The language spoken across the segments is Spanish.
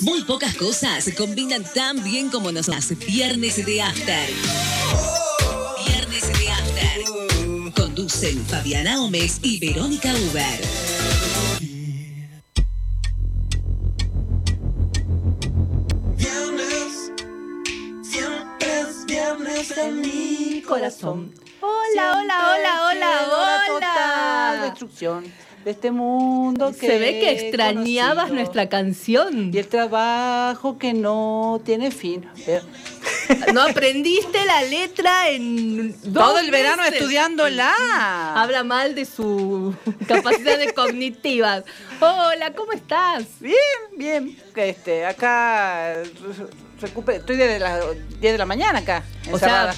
Muy pocas cosas se combinan tan bien como nos hace Viernes de After. Viernes de After. Conducen Fabiana Gómez y Verónica Uber. Viernes, siempre es viernes en mi corazón. Hola, hola, hola, hola, Total hola. destrucción de este mundo que Se ve que extrañabas conocido. nuestra canción. y el trabajo que no tiene fin. No aprendiste la letra en dos Todo el verano meses. estudiándola. Habla mal de su capacidad de cognitiva. Hola, ¿cómo estás? Bien, bien. Este, acá eh, recupe- estoy desde las 10 de la mañana acá. O sea, encerrada.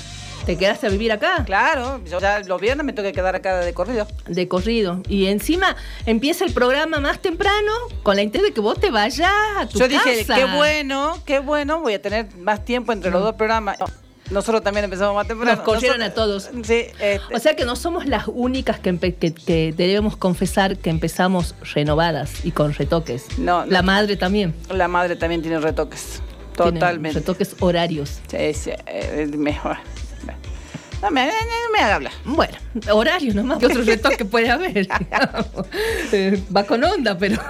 ¿Te quedaste a vivir acá? claro, yo ya los viernes me tengo que quedar acá de corrido. De corrido. Y encima empieza el programa más temprano con la intención de que vos te vayas a tu Yo dije, casa. qué bueno, qué bueno, voy a tener más tiempo entre los dos programas. No, Nosotros también empezamos más temprano. Nos corrieron Nosotros- a todos. Sí, este, O sea que no somos las únicas que, empe- que- que debemos confesar que empezamos renovadas y con retoques. No, no. La madre también. la madre también tiene retoques. tiene Totalmente. Retoques horarios. Sí, sí, es mejor. No me, no me haga hablar. Bueno, horarios nomás. ¿Qué otro retoque puede haber? Eh, Va con onda, pero.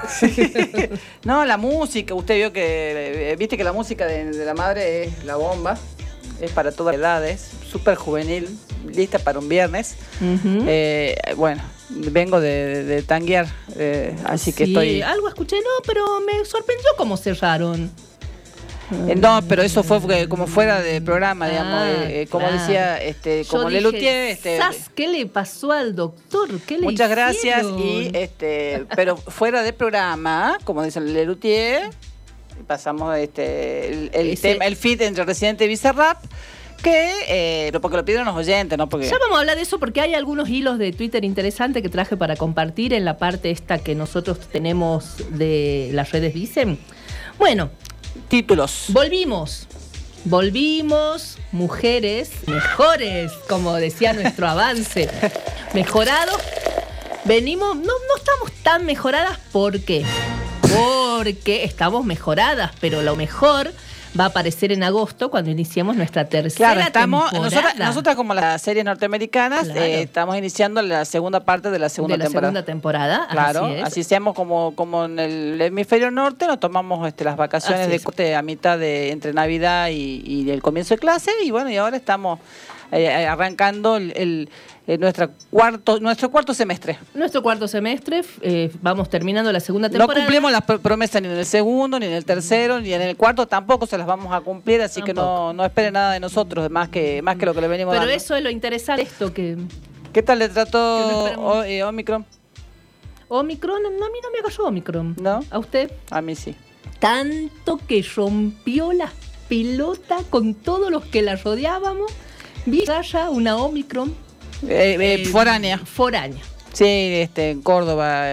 No, la música, usted vio que, eh, viste que la música de, de la madre es la bomba, es para todas las edades, súper juvenil, lista para un viernes. Eh, bueno, vengo de, de tanguear, eh, así que estoy... Algo escuché, no, pero me sorprendió cómo cerraron. Eh, no, pero eso fue como fuera de programa, digamos, Ah, eh, eh, como claro. decía, este, Yo como dije, Lelutier, este, "Sas, ¿Qué le pasó al doctor? ¿Qué le Muchas gracias hicieron?" y este, pero fuera de programa, como dice el Lelutier, pasamos este el, el Ese- tema, el feed entre Residente y Bizarrap, que eh, porque lo pidieron los oyentes, no porque Ya vamos a hablar de eso porque hay algunos hilos de Twitter interesantes que traje para compartir en la parte esta que nosotros tenemos de las redes dicen. Bueno, títulos. volvimos. Volvimos, mujeres mejores, como decía nuestro avance. Mejorados. Venimos, no, no estamos tan mejoradas, ¿por qué? Porque estamos mejoradas, pero lo mejor va a aparecer en agosto cuando iniciemos nuestra tercera Claro, estamos temporada. nosotras, nosotras como las series norteamericanas Claro. eh, estamos iniciando la segunda parte de la segunda de la temporada. segunda temporada. Claro, así así, es. seamos como, como en el hemisferio norte, nos tomamos este, las vacaciones Así de corte a mitad de entre Navidad y, y el comienzo de clase y bueno, y ahora estamos eh, eh, arrancando el, el- eh, nuestra cuarto, nuestro cuarto semestre. Nuestro cuarto semestre, eh, vamos terminando la segunda No temporada. cumplimos las pr- promesas ni en el segundo, ni en el tercero, ni en el cuarto, tampoco se las vamos a cumplir, así que no, no espere nada de nosotros, más que, más que lo que le venimos Pero dando. eso es lo interesante, esto que ¿Qué tal le no trató esperamos. o- eh, Omicron? Omicron, no, a mí no me agarró Omicron. ¿No? ¿A usted? A mí sí. Tanto que rompió las pelotas con todos los que la rodeábamos. Vi ya una Omicron Eh, eh, eh, foránea. Foránea. Sí, este, en Córdoba,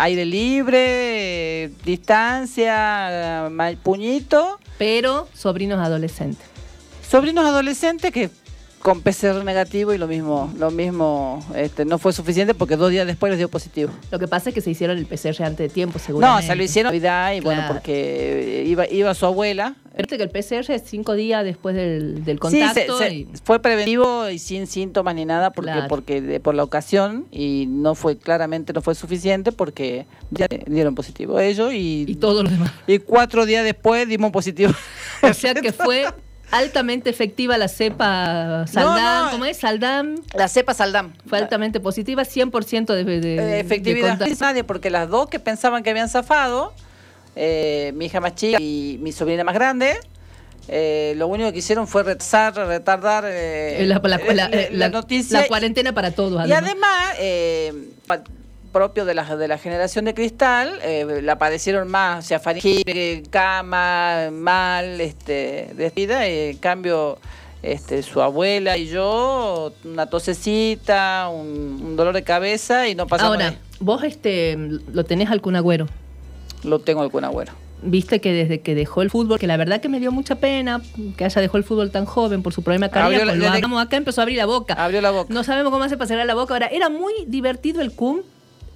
aire libre, distancia, puñito. Pero sobrinos adolescentes. Sobrinos adolescentes que con PCR negativo y lo mismo, lo mismo, este, no fue suficiente porque dos días después les dio positivo. Lo que pasa es que se hicieron el PCR antes de tiempo, No, seguramente. se lo hicieron Navidad y bueno, porque iba, iba su abuela. Viste que el PCR es cinco días después del, del Sí, se- contacto. fue preventivo y sin síntomas ni nada porque Claro. porque de- por la ocasión y no fue claramente no fue suficiente porque ya dieron positivo ellos y, y todo lo demás. y cuatro días después dimos positivo. O sea que fue altamente efectiva la cepa Saldam. no. ¿Cómo es? Saldam. La cepa Saldam. Fue altamente positiva, 100% de, de, Eh, de efectividad. nadie, porque las dos que pensaban que habían zafado, eh, mi hija más chica y mi sobrina más grande, eh, lo único que hicieron fue retrasar, retardar eh, la, la- la- la- la la- noticia. la cuarentena para todos. y además. Eh, propio de la, de la generación de cristal, eh, la padecieron más, o sea, faringitis, cama, mal, este, despida, eh, en cambio, este, su abuela y yo, una tosecita, un, un dolor de cabeza y no pasamos Ahora, de- vos este lo tenés al Kun Agüero. Lo tengo el Agüero. Viste que desde que dejó el fútbol, que la verdad que me dio mucha pena que haya dejado el fútbol tan joven por su problema cardíaco. Lo hablamos acá, empezó a abrir la boca. Abrió la boca. No sabemos cómo hace para cerrar la boca. Ahora, era muy divertido el Kun.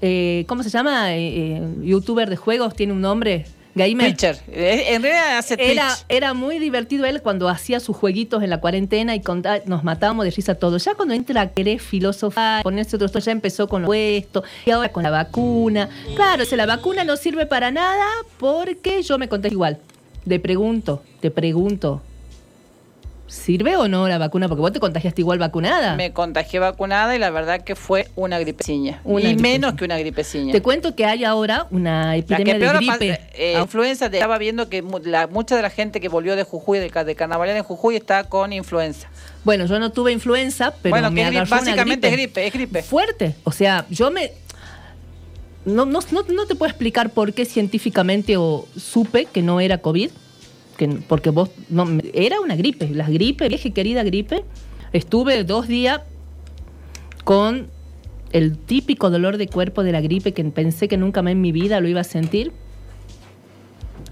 Eh, ¿Cómo se llama? Eh, eh, youtuber de juegos, tiene un nombre. Gamer. Pitcher. Eh, En realidad hace Era, Twitch. era muy divertido él cuando hacía sus jueguitos en la cuarentena y nos matábamos de risa todos. Ya cuando entra a querer filosofar, ponerse otro ya empezó con lo puesto y ahora con la vacuna. Claro, si la vacuna no sirve para nada porque yo me conté igual. Te pregunto, te pregunto. ¿Sirve o no la vacuna? Porque vos te contagiaste igual vacunada. Me contagié vacunada y la verdad que fue una gripeciña. Una y gripeciña. menos que una gripeciña. Te cuento que hay ahora una La epidemia que de gripe. eh, influenza, de- estaba viendo que la- mucha de la gente que volvió de Jujuy, de, de carnaval en Jujuy, está con influenza. Bueno, yo no tuve influenza, pero bueno, me agarró una básicamente gripe. es gripe, es gripe. fuerte. O sea, yo me. No, no, no, no te puedo explicar por qué científicamente o supe que no era COVID. Que, porque vos. No, era una gripe. La gripe, vieja y querida gripe. Estuve dos días con el típico dolor de cuerpo de la gripe que pensé que nunca más en mi vida lo iba a sentir.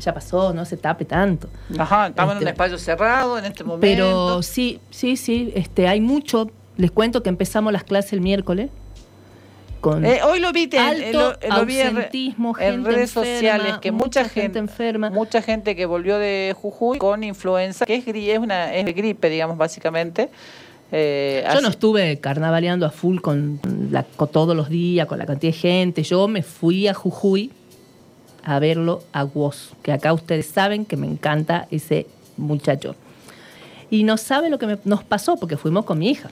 Ya pasó, no se tape tanto. Ajá, estamos en un Este- espacio cerrado en este momento. Pero sí, sí, sí, este, hay mucho. Les cuento que empezamos las clases el miércoles. Con Eh, hoy lo vi, te- alto eh, lo, eh, lo vi en, en redes enferma, sociales que mucha, gente, enferma. mucha gente que volvió de Jujuy con influenza, que es, una es gripe, digamos, básicamente. Eh, Yo así- no estuve carnavaleando a full con, la, con todos los días, con la cantidad de gente. Yo me fui a Jujuy a verlo a Woz, que acá ustedes saben que me encanta ese muchacho. Y no sabe lo que me- nos pasó porque fuimos con mi hija.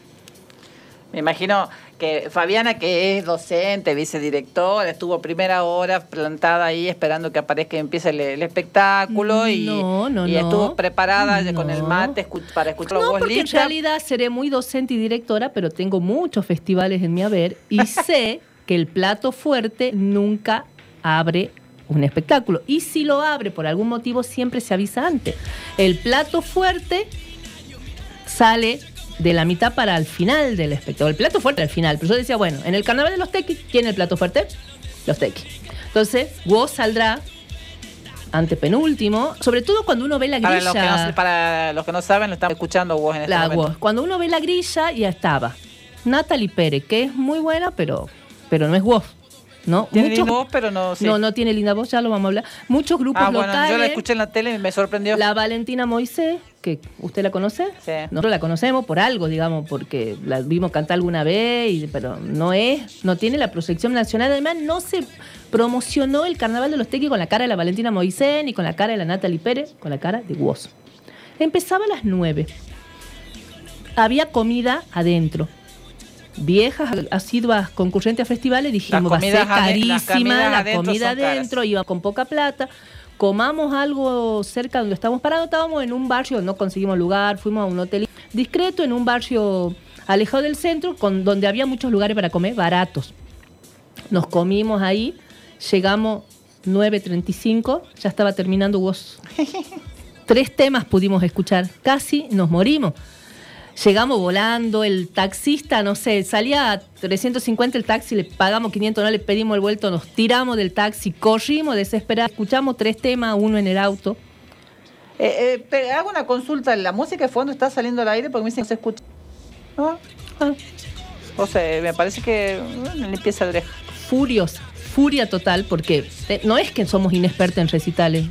Me imagino que Fabiana, que es docente, vicedirectora, estuvo primera hora plantada ahí esperando que aparezca y empiece el, el espectáculo y, No, estuvo preparada con el mate para escuchar No, voz porque en realidad seré muy docente y directora, pero tengo muchos festivales en mi haber y sé que el plato fuerte nunca abre un espectáculo. Y si lo abre por algún motivo, siempre se avisa antes. El plato fuerte sale de la mitad para el final del espectáculo. El plato fuerte al final. Pero yo decía, bueno, en el carnaval de los tequis, ¿quién es el plato fuerte? Los tequis. Entonces, Woz saldrá antepenúltimo, sobre todo cuando uno ve la Para grilla. los, que no, para los que no saben, lo estamos escuchando vos en este La momento. Cuando uno ve la grilla, ya estaba. Natalie Pérez, que es muy buena, pero, pero no es voz. ¿No? Tiene Muchos- linda voz, pero no... sí. No, no tiene linda voz, ya lo vamos a hablar. Muchos grupos Ah, bueno, locales. yo la escuché en la tele y me sorprendió. La Valentina Moisés, que usted la conoce. Sí. Nosotros la conocemos por algo, digamos, porque la vimos cantar alguna vez, y- pero no es, no tiene la proyección nacional. Además, no se promocionó el carnaval de los tequis con la cara de la Valentina Moisés, ni con la cara de la Natalie Pérez, con la cara de Woz. Empezaba a las 9. Había comida adentro. Viejas, asiduas concurrentes a festivales, dijimos, va a ser carísima la adentro comida adentro, iba con poca plata. Comamos algo cerca donde estábamos parados. Estábamos en un barrio, no conseguimos lugar, fuimos a un hotel discreto, en un barrio alejado del centro, con, donde había muchos lugares para comer baratos. Nos comimos ahí, llegamos 9.35, ya estaba terminando vos. Tres temas pudimos escuchar, casi nos morimos. Llegamos volando, el taxista, no sé, salía a 350 el taxi, le pagamos 500, no le pedimos el vuelto, nos tiramos del taxi, corrimos desesperados, escuchamos tres temas, uno en el auto. Eh, eh, te hago una consulta. ¿La música de fondo está saliendo al aire? Porque me dicen que no se escucha. ¿No? Ah, O sea, me parece que mm, limpieza de oreja. furiosa, furia total, porque eh, no es que somos inexpertos en recitales.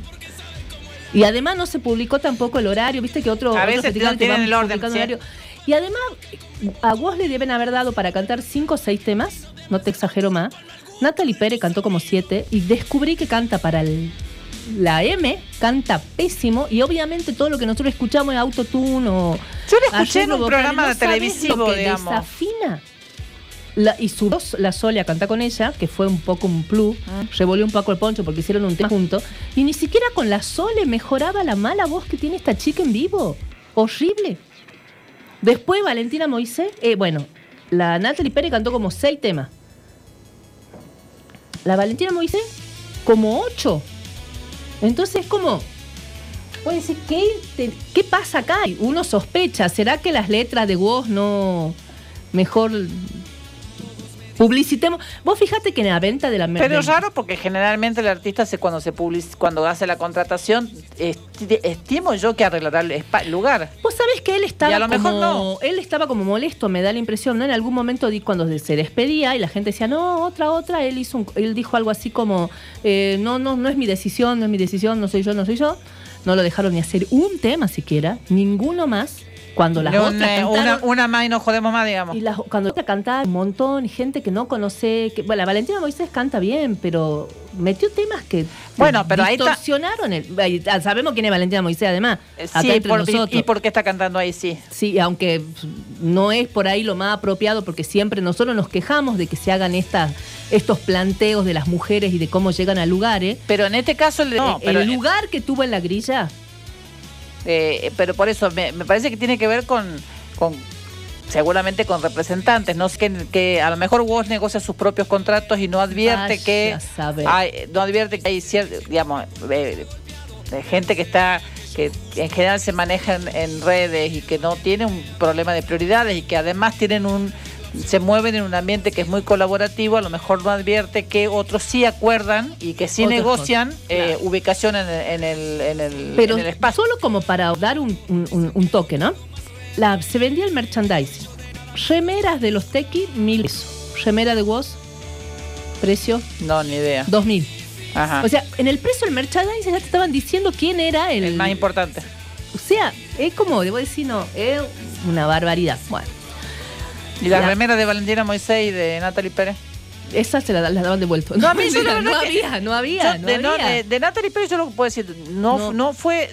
Y además no se publicó tampoco el horario, viste que otro, A veces festivales no tienen el orden, publicando sí. horario. Y además, a vos le deben haber dado para cantar cinco o seis temas, no te exagero más. Natalie Pérez cantó como siete y descubrí que canta para el- la M, canta pésimo y obviamente todo lo que nosotros escuchamos es autotune o... Yo la escuché en un vocal, programa no de televisivo, digamos. desafina. La- y su voz, la Solia, canta con ella, que fue un poco un plus, Ah. revolvió un poco el poncho porque hicieron un tema juntos, y ni siquiera con la Sole mejoraba la mala voz que tiene esta chica en vivo. Horrible. Después Valentina Moisés, eh, bueno, la Natalie Pérez cantó como seis temas. La Valentina Moisés, como ocho. Entonces, como. Puede decir, ¿qué, te- ¿qué pasa acá? Uno sospecha, ¿será que las letras de voz no. mejor Publicitemos. Vos fíjate que en la venta de la Pero es raro porque generalmente el artista se, cuando se public- cuando hace la contratación, esti- estimo yo que arreglará el lugar. Vos sabés que él estaba Y a lo mejor como, no. él estaba como molesto, me da la impresión, ¿no? En algún momento di cuando se despedía y la gente decía, no, otra, otra, él hizo un- él dijo algo así como, eh, no, no, no es mi decisión, no es mi decisión, no soy yo, no soy yo. No lo dejaron ni hacer un tema siquiera, ninguno más. Cuando las otras cantaron- una, una más y no jodemos más, digamos. y las- cuando ella cantaba un montón, gente que no conoce, que, bueno, la Valentina Moisés canta bien, pero metió temas que Bueno, pero ahí está- distorsionaron el, ahí- ah, sabemos quién es Valentina Moisés además, Eh, acá Sí, entre por- nosotros. y, y por qué está cantando ahí, sí. Sí, aunque no es por ahí lo más apropiado, porque siempre nosotros nos quejamos de que se hagan estas, estos planteos de las mujeres y de cómo llegan a lugares. Pero en este caso, el, no, Eh, pero, el lugar que tuvo en la grilla, eh, pero por eso me, me parece que tiene que ver con, con seguramente con representantes, no que, que a lo mejor vos negocia sus propios contratos y no advierte Vaya que hay, no advierte que hay cierto, digamos, eh, de gente que está que en general se maneja en, en redes y que no tiene un problema de prioridades y que además tienen un se mueven en un ambiente que es muy colaborativo, a lo mejor no advierte que otros sí acuerdan y que sí negocian eh, ubicación en el, en el, en el, pero en el espacio. solo como para dar un, un- toque, ¿no? La, se vendía el merchandising. Remeras de los Tequi, mil pesos. Remera de Woz, precio, No, ni idea. dos mil. Ajá. O sea, en el precio del merchandising ya te estaban diciendo quién era el, el más importante. O sea, es como, debo decir, no, es una barbaridad. Bueno, ¿Y la, La- remera de Valentina Moisés y de Natalie Pérez? esas se las la daban de vuelto. No, a mí yo la no, que- había, no había, Yo, no de, no, había. de, de Natalie Pérez yo lo puedo decir, no, No. no, fue...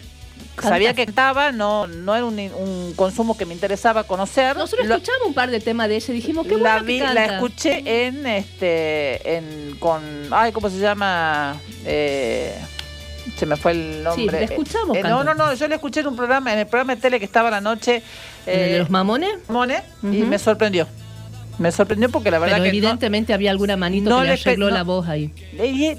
Sabía que estaba, no, no era un, un consumo que me interesaba conocer. Nosotros Lo- escuchamos un par de temas de ella y dijimos, qué la bueno que vi, la escuché en este, en con, ay, ¿cómo se llama? Eh, se me fue el nombre. la escuchamos Eh, no, no, no, yo la escuché en un programa, en el programa de tele que estaba a la noche. ¿En el de eh, los mamones? Mone, y me sorprendió. Me sorprendió porque la verdad Pero que no- evidentemente había alguna manito no que le le arregló no. la voz ahí. Ahí,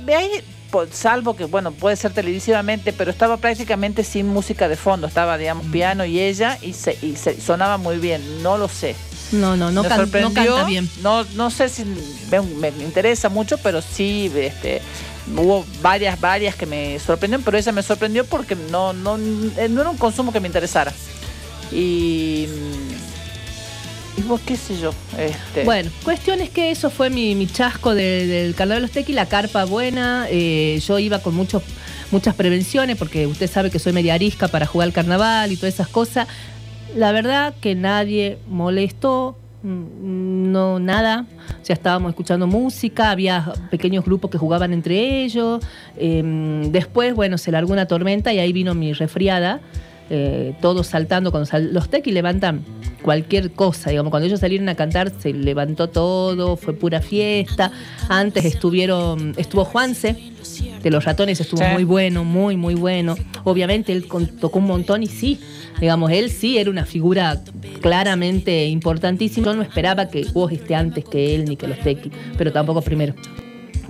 po- salvo que, bueno, puede ser televisivamente, pero estaba prácticamente sin música de fondo. Estaba, digamos, piano y ella, y, se, y se- sonaba muy bien. No lo sé. No, no, no, me can- no sorprendió. canta bien. No, no sé si me, me interesa mucho, pero sí, este, hubo varias, varias que me sorprendieron, pero esa me sorprendió porque no, no, eh, no era un consumo que me interesara. Y, y vos, qué sé yo. Este, Bueno, cuestión es que eso fue mi, mi chasco de- del Carnaval de los Tequi, la carpa buena. eh, yo iba con muchos muchas prevenciones porque usted sabe que soy media arisca para jugar al carnaval y todas esas cosas. La verdad que nadie molestó, mm, no nada. O sea, estábamos escuchando música, había pequeños grupos que jugaban entre ellos. eh, después, bueno, se largó una tormenta y ahí vino mi resfriada. Eh, todos saltando, cuando sal- los tequis levantan cualquier cosa, digamos, cuando ellos salieron a cantar se levantó todo, fue pura fiesta. Antes estuvieron, estuvo Juanse, de los ratones estuvo Sí. muy bueno, muy, muy bueno. Obviamente él con- tocó un montón y sí, digamos, él sí era una figura claramente importantísima. Yo no esperaba que vos esté antes que él ni que los tequis, pero tampoco primero.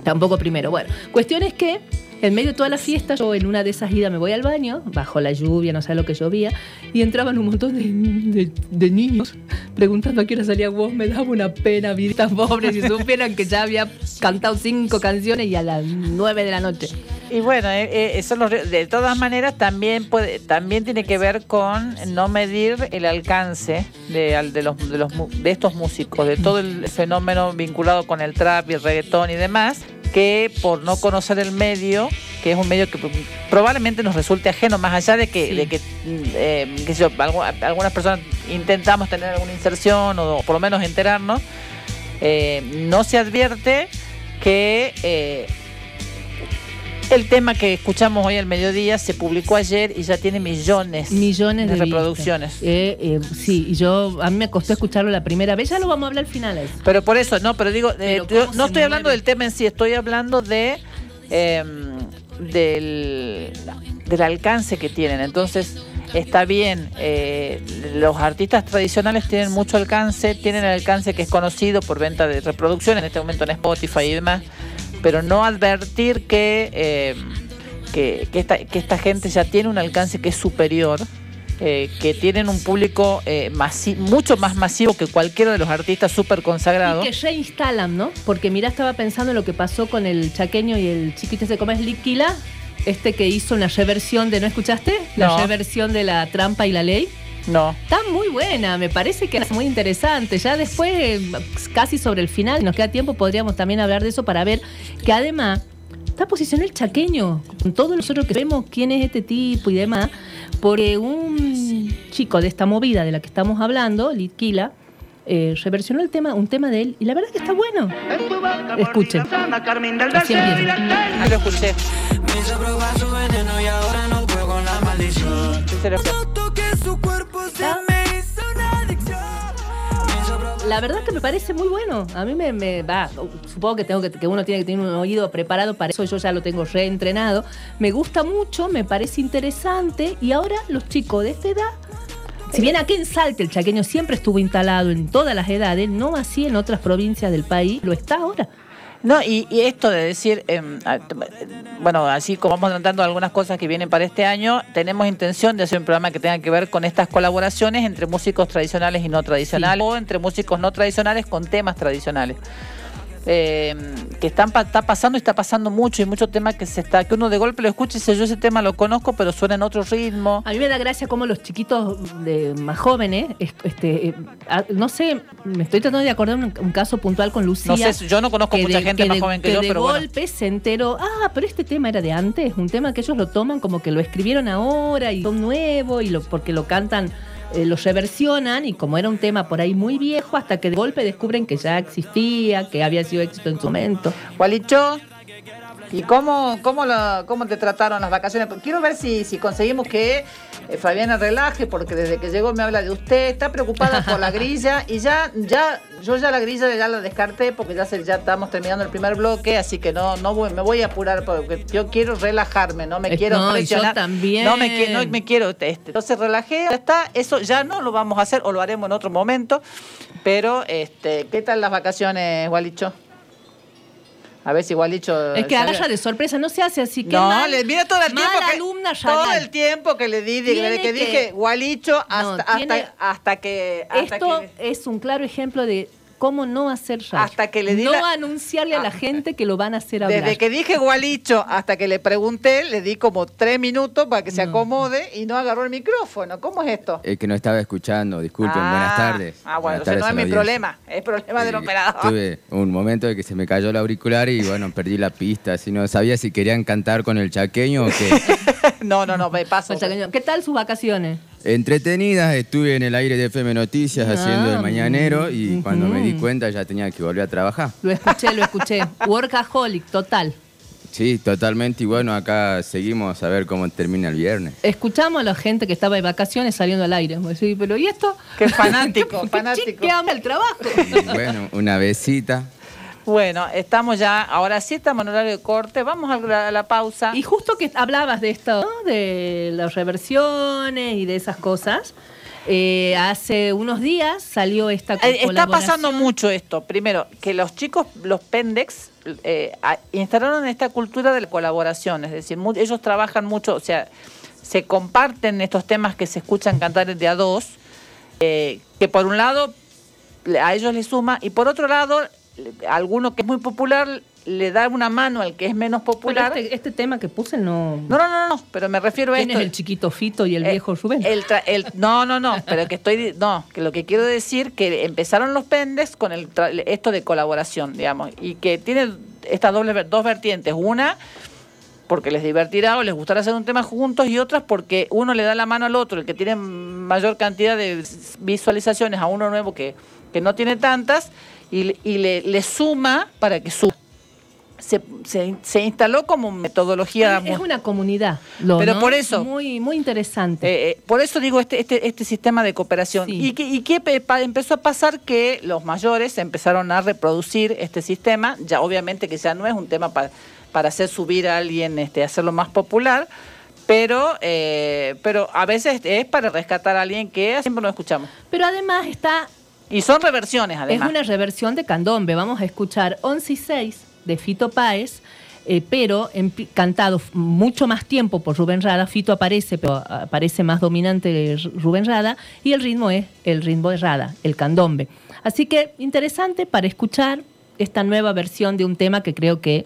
Tampoco primero. Bueno, cuestión es que en medio de toda la fiesta, yo en una de esas idas me voy al baño, bajo la lluvia, no sé lo que llovía, y entraban un montón de, niños preguntando a qué hora salía vos. Me daba una pena, vidas pobres, si supieran que ya había cantado cinco canciones y a las nueve de la noche. Y bueno, eh, eh, de todas maneras también puede, también tiene que ver con no medir el alcance de, de los, de, los, de estos músicos, de todo el fenómeno vinculado con el trap y el reggaetón y demás, que por no conocer el medio, que es un medio que probablemente nos resulte ajeno, más allá de que, Sí. de que, eh, yo, algunas personas intentamos tener alguna inserción o, por lo menos enterarnos, eh, no se advierte que eh, el tema que escuchamos hoy al mediodía se publicó ayer y ya tiene millones, Millones de, reproducciones. Eh, eh, sí, yo, a mí me costó escucharlo la primera vez, ya lo vamos a hablar al final. Pero por eso, no, pero digo, eh, yo ¿cómo no estoy hablando mueve? del tema en sí, estoy hablando de eh, del, del alcance que tienen. Entonces, está bien, eh, los artistas tradicionales tienen mucho alcance, tienen el alcance que es conocido por venta de reproducción, en este momento en Spotify y demás, pero no advertir que, eh, que, que esta, que esta gente ya tiene un alcance que es superior eh, que tienen un público eh, masi- mucho más masivo que cualquiera de los artistas súper consagrados. Y que reinstalan, ¿no? Porque mira, estaba pensando en lo que pasó con el chaqueño y el chiquito ese como es Liquila, este que hizo una reversión de, ¿no escuchaste? La No. reversión de la trampa y la ley. No. Está muy buena, me parece que es muy interesante. Ya después, casi sobre el final, nos queda tiempo, podríamos también hablar de eso para ver que además está posicionado el chaqueño, con todos nosotros que vemos quién es este tipo y demás, porque un chico de esta movida de la que estamos hablando, Litquila, eh, reversionó el tema, un tema de él, y la verdad que está bueno. Escuchen. Así empieza. Ah, lo escuché. Me hizo probar su veneno y ahora no puedo con la maldición. La verdad que me parece muy bueno. A mí me, me va. Supongo que tengo que, que uno tiene que tener un oído preparado para eso. Yo ya lo tengo reentrenado. Me gusta mucho, me parece interesante. Y ahora los chicos de esta edad. Si bien aquí en Salta el chaqueño siempre estuvo instalado en todas las edades, no así en otras provincias del país, lo está ahora. No, y, y esto de decir, em, bueno, así como vamos tratando algunas cosas que vienen para este año, tenemos intención de hacer un programa que tenga que ver con estas colaboraciones entre músicos tradicionales y no tradicionales, o entre músicos no tradicionales con temas tradicionales. Eh, que están está pasando y está pasando mucho y mucho tema que se está que uno de golpe lo escucha y dice yo ese tema lo conozco pero suena en otro ritmo A mí me da gracia cómo los chiquitos de, más jóvenes, es- este, eh, no sé, me estoy tratando de acordar un, un caso puntual con Lucía. no sé yo no conozco que mucha de- gente que más de- joven que, yo de pero bueno golpe se enteró, ah, pero este tema era de antes, un tema que ellos lo toman como que lo escribieron ahora y son nuevo y lo, porque lo cantan, eh, lo reversionan y como era un tema por ahí muy viejo, hasta que de golpe descubren que ya existía, que había sido éxito en su momento. Gualicho, ¿y cómo, cómo, lo- cómo te trataron las vacaciones? Quiero ver si, si conseguimos que eh, Fabiana relaje, porque desde que llegó me habla de usted, está preocupada por la grilla y ya, ya, yo ya la grilla ya la descarté porque ya, se, ya estamos terminando el primer bloque, así que no, no voy, me voy a apurar porque yo quiero relajarme, no me Eh, quiero no, y yo presionar. también. No me, qui- no me quiero, este, entonces relajé, ya está, eso ya no lo vamos a hacer o lo haremos en otro momento, pero este, ¿qué tal las vacaciones, Gualicho? A ver si Gualicho... Es que agarra de sorpresa, no se hace así. qué no, mal- le mira todo el tiempo que alumna todo el tiempo que le di que, que- dije Gualicho hasta No, tiene- hasta, hasta que hasta Esto que, es un claro ejemplo de cómo no hacer radio. Hasta que le di No la- anunciarle a la Ah. gente que lo van a hacer hablar. desde que dije Gualicho hasta que le pregunté le di como tres minutos para que se No. acomode y no agarró el micrófono ¿cómo es esto? Es que no estaba escuchando, disculpen, Ah, buenas tardes. ah bueno no es mi audiencia. problema es problema del Sí, operador Tuve un momento de que se me cayó el auricular y bueno, perdí la pista. Si no sabía si querían cantar con el chaqueño o qué. no no no me paso ¿Qué tal sus vacaciones? Entretenidas, estuve en el aire de FM Noticias Ah, haciendo el mañanero y cuando me di cuenta ya tenía que volver a trabajar. Lo escuché, lo escuché. Workaholic, total. Sí, totalmente. Y bueno, acá seguimos a ver cómo termina el viernes. Escuchamos a la gente que estaba de vacaciones saliendo al aire. Pero ¿y esto? Qué fanático, ¿Qué fanático. ¿Qué ama el trabajo? Y bueno, una besita. Bueno estamos ya ahora sí estamos en horario de corte vamos a la, a la pausa Y justo que hablabas de esto, ¿no? de las reversiones y de esas cosas, eh, hace unos días salió esta Eh, Está pasando mucho esto. Primero, que los chicos, los pendex, eh, instalaron esta cultura de la colaboración. Es decir, ellos trabajan mucho, o sea, se comparten estos temas que se escuchan cantar de a dos, eh, que por un lado a ellos les suma, y por otro lado, alguno que es muy popular le da una mano al que es menos popular. este, este tema que puse no... No, no, no, no, pero me refiero a ¿Quién esto. es el chiquito Fito y el Eh, viejo Rubén? el tra- el- no, no, no, pero que estoy, no, que lo que quiero decir que empezaron los pendes con el tra- esto de colaboración, digamos, y que tiene estas dobles dos vertientes, una porque les divertirá o les gustará hacer un tema juntos y otras porque uno le da la mano al otro, el que tiene mayor cantidad de visualizaciones a uno nuevo que, que no tiene tantas y, y le, le suma para que suba. Se, se, se instaló como metodología es una comunidad. lo, Pero ¿no? por eso- Muy, muy interesante. eh, eh, por eso digo este, este, este sistema de cooperación. Sí. Y que, y que empezó a pasar que los mayores empezaron a reproducir este sistema. Ya obviamente que ya no es un tema pa- para hacer subir a alguien, este, hacerlo más popular. Pero, eh, pero a veces es para rescatar a alguien que siempre no escuchamos. Pero además está Y son reversiones, además. Es una reversión de Candombe. Vamos a escuchar 11 y 6 de Fito Páez. eh, pero cantado mucho más tiempo por Rubén Rada. Fito aparece, pero aparece más dominante Rubén Rada, y el ritmo es el ritmo de Rada, el candombe. Así que interesante para escuchar esta nueva versión de un tema que creo que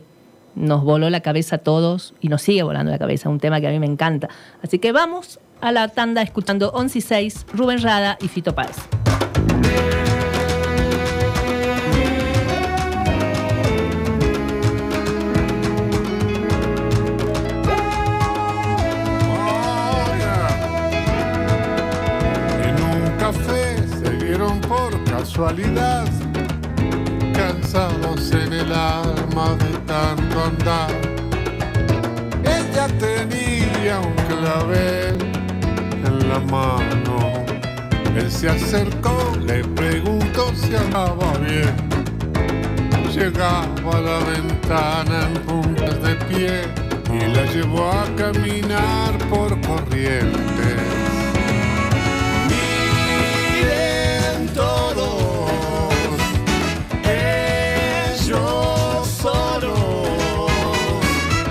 nos voló la cabeza a todos y nos sigue volando la cabeza, un tema que a mí me encanta. Así que vamos a la tanda escuchando 11 y 6, Rubén Rada y Fito Páez. En un café se vieron por casualidad, cansados en el alma de tanto andar. Ella tenía un clavel en la mano. Él se acercó, le preguntó si andaba bien. Llegaba a la ventana en puntas de pie y la llevó a caminar por corrientes. Miren todos, ellos solos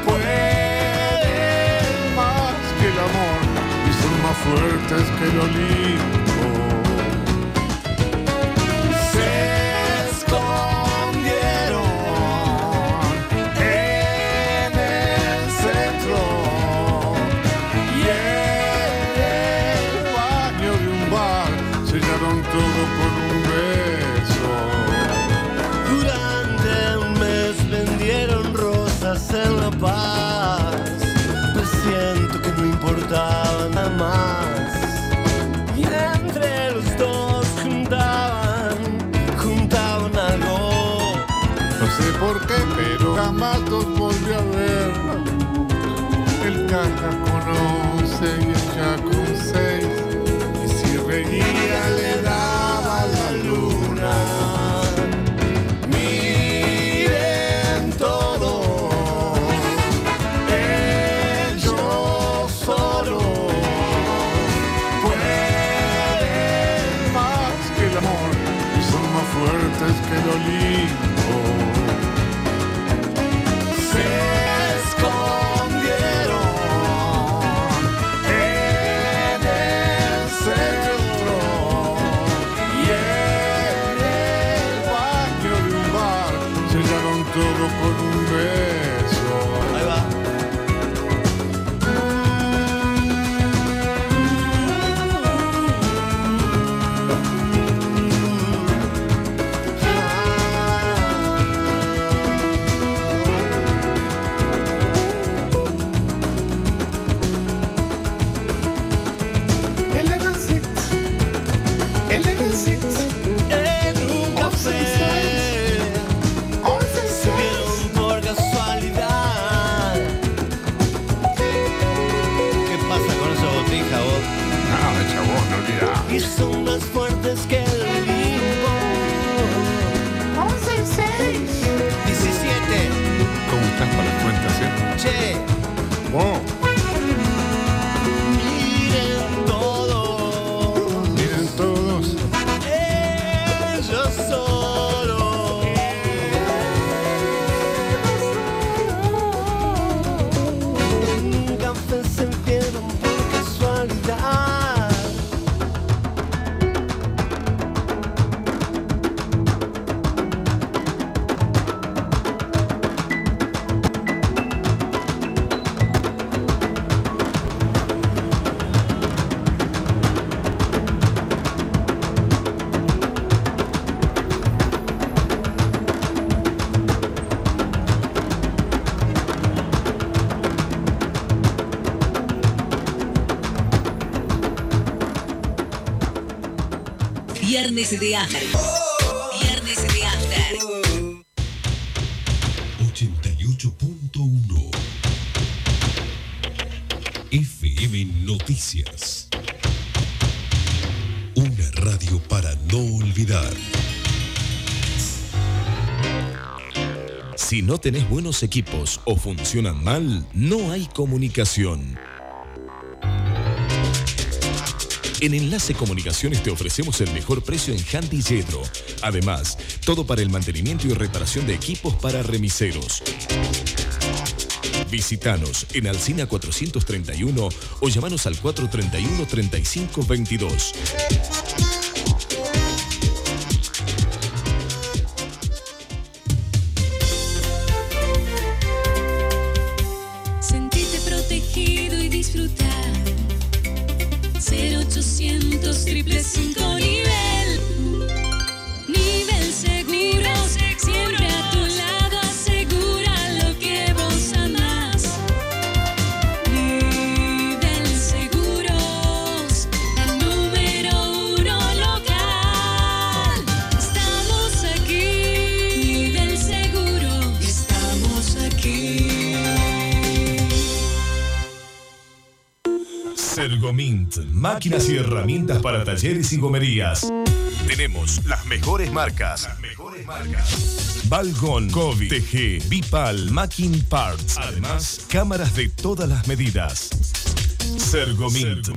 pueden más que el amor y son más fuertes que el Olimpo. Viernes de After. Viernes de After. 88.1 FM Noticias. Una radio para no olvidar. Si no tenés buenos equipos o funcionan mal, no hay comunicación. En Enlace Comunicaciones te ofrecemos el mejor precio en Handy Yedro. Además, todo para el mantenimiento y reparación de equipos para remiseros. Visítanos en Alcina 431 o llamanos al 431 3522. Máquinas y herramientas para talleres y gomerías. Tenemos las mejores marcas. Las mejores marcas. Balgon, Kobe, TG, Bipal, Macking Parts. Además, cámaras de todas las medidas. Sergomint.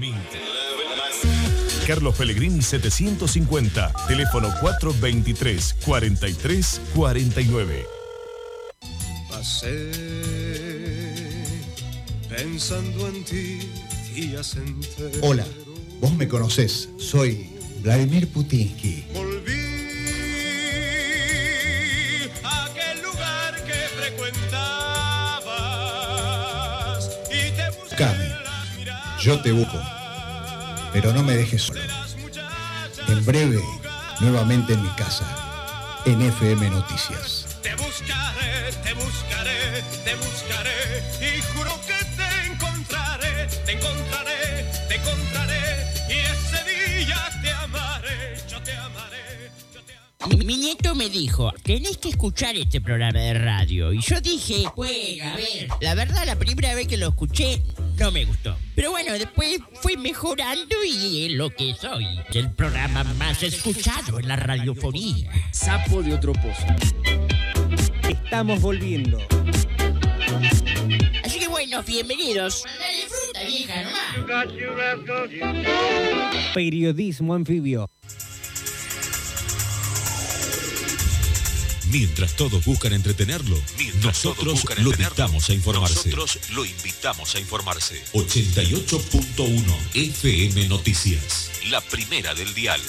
Carlos Pellegrini 750, teléfono 423 43 49. Pasé pensando en ti. Hola, vos me conocés, soy Vladimir Putinsky. Volví a aquel lugar que frecuentabas y te Buscame, yo te busco, pero no me dejes solo. En breve, nuevamente en mi casa, en FM Noticias. Te buscaré, te buscaré, te buscaré y juro que te encontraré, te encontraré, encontraré y ese día te amaré, yo te amaré. Mi, mi nieto me dijo, tenés que escuchar este programa de radio. Y yo dije, bueno, a ver. La verdad, la primera vez que lo escuché, no me gustó. Pero bueno, después fui mejorando y es lo que soy. El programa más escuchado en la radiofonía. Sapo de otro pozo. Estamos volviendo. Así que bueno, bienvenidos. Vieja, nomás. Periodismo anfibio. Mientras todos buscan entretenerlo, nosotros lo invitamos a informarse. Nosotros lo invitamos a informarse. 88.1 FM Noticias. La primera del dial.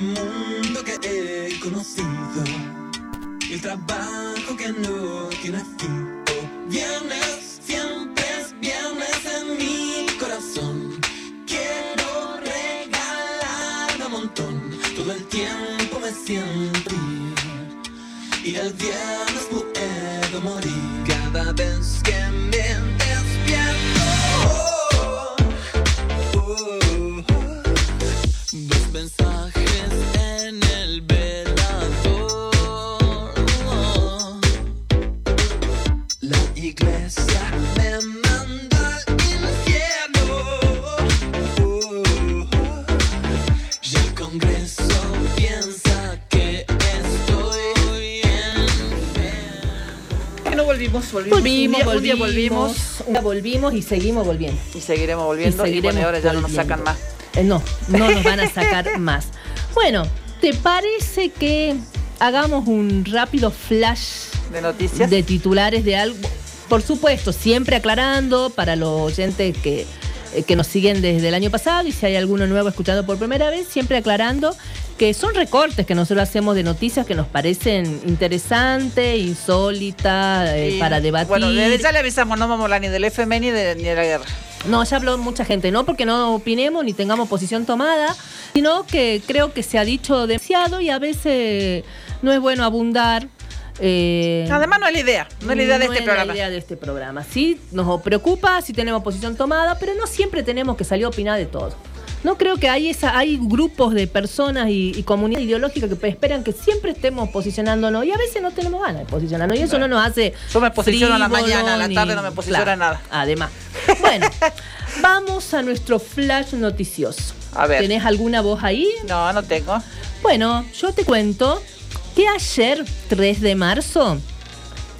Este mundo que he conocido. El trabajo que no tiene fin. Oh, viernes, siempre es viernes en mi corazón. Quiero regalar un montón. Todo el tiempo me siento ir. Y el viernes puedo morir cada vez que volvimos, volvimos. Un, día, un día volvimos, un día volvimos y seguimos volviendo. Y seguiremos volviendo. Y, bueno, y ahora ya no nos sacan más. Eh, no, no nos van a sacar más. Bueno, ¿te parece que hagamos un rápido flash de noticias? De titulares de algo. Por supuesto, siempre aclarando para los oyentes que, eh, que nos siguen desde el año pasado y si hay alguno nuevo escuchando por primera vez, siempre aclarando que son recortes que nosotros hacemos de noticias que nos parecen interesantes, insólitas, eh, para debatir. Bueno, desde ya le avisamos, no vamos a hablar ni del FMI ni de, ni de la guerra. No, ya habló mucha gente, no porque no opinemos ni tengamos posición tomada, sino que creo que se ha dicho demasiado y a veces no es bueno abundar. eh, Además no es la idea, no es la idea de no este es la programa. idea de este programa. Sí, nos preocupa si tenemos posición tomada, pero no siempre tenemos que salir a opinar de todo. No creo que hay esa, hay grupos de personas y, y comunidad ideológica que esperan que siempre estemos posicionándonos y a veces no tenemos ganas de posicionarnos y eso no nos hace. Yo me posiciono a la mañana, a la tarde no me posiciono Claro, a nada. Además. Bueno, vamos a nuestro flash noticioso. A ver. ¿Tenés alguna voz ahí? No, no tengo. Bueno, yo te cuento que ayer, 3 de marzo,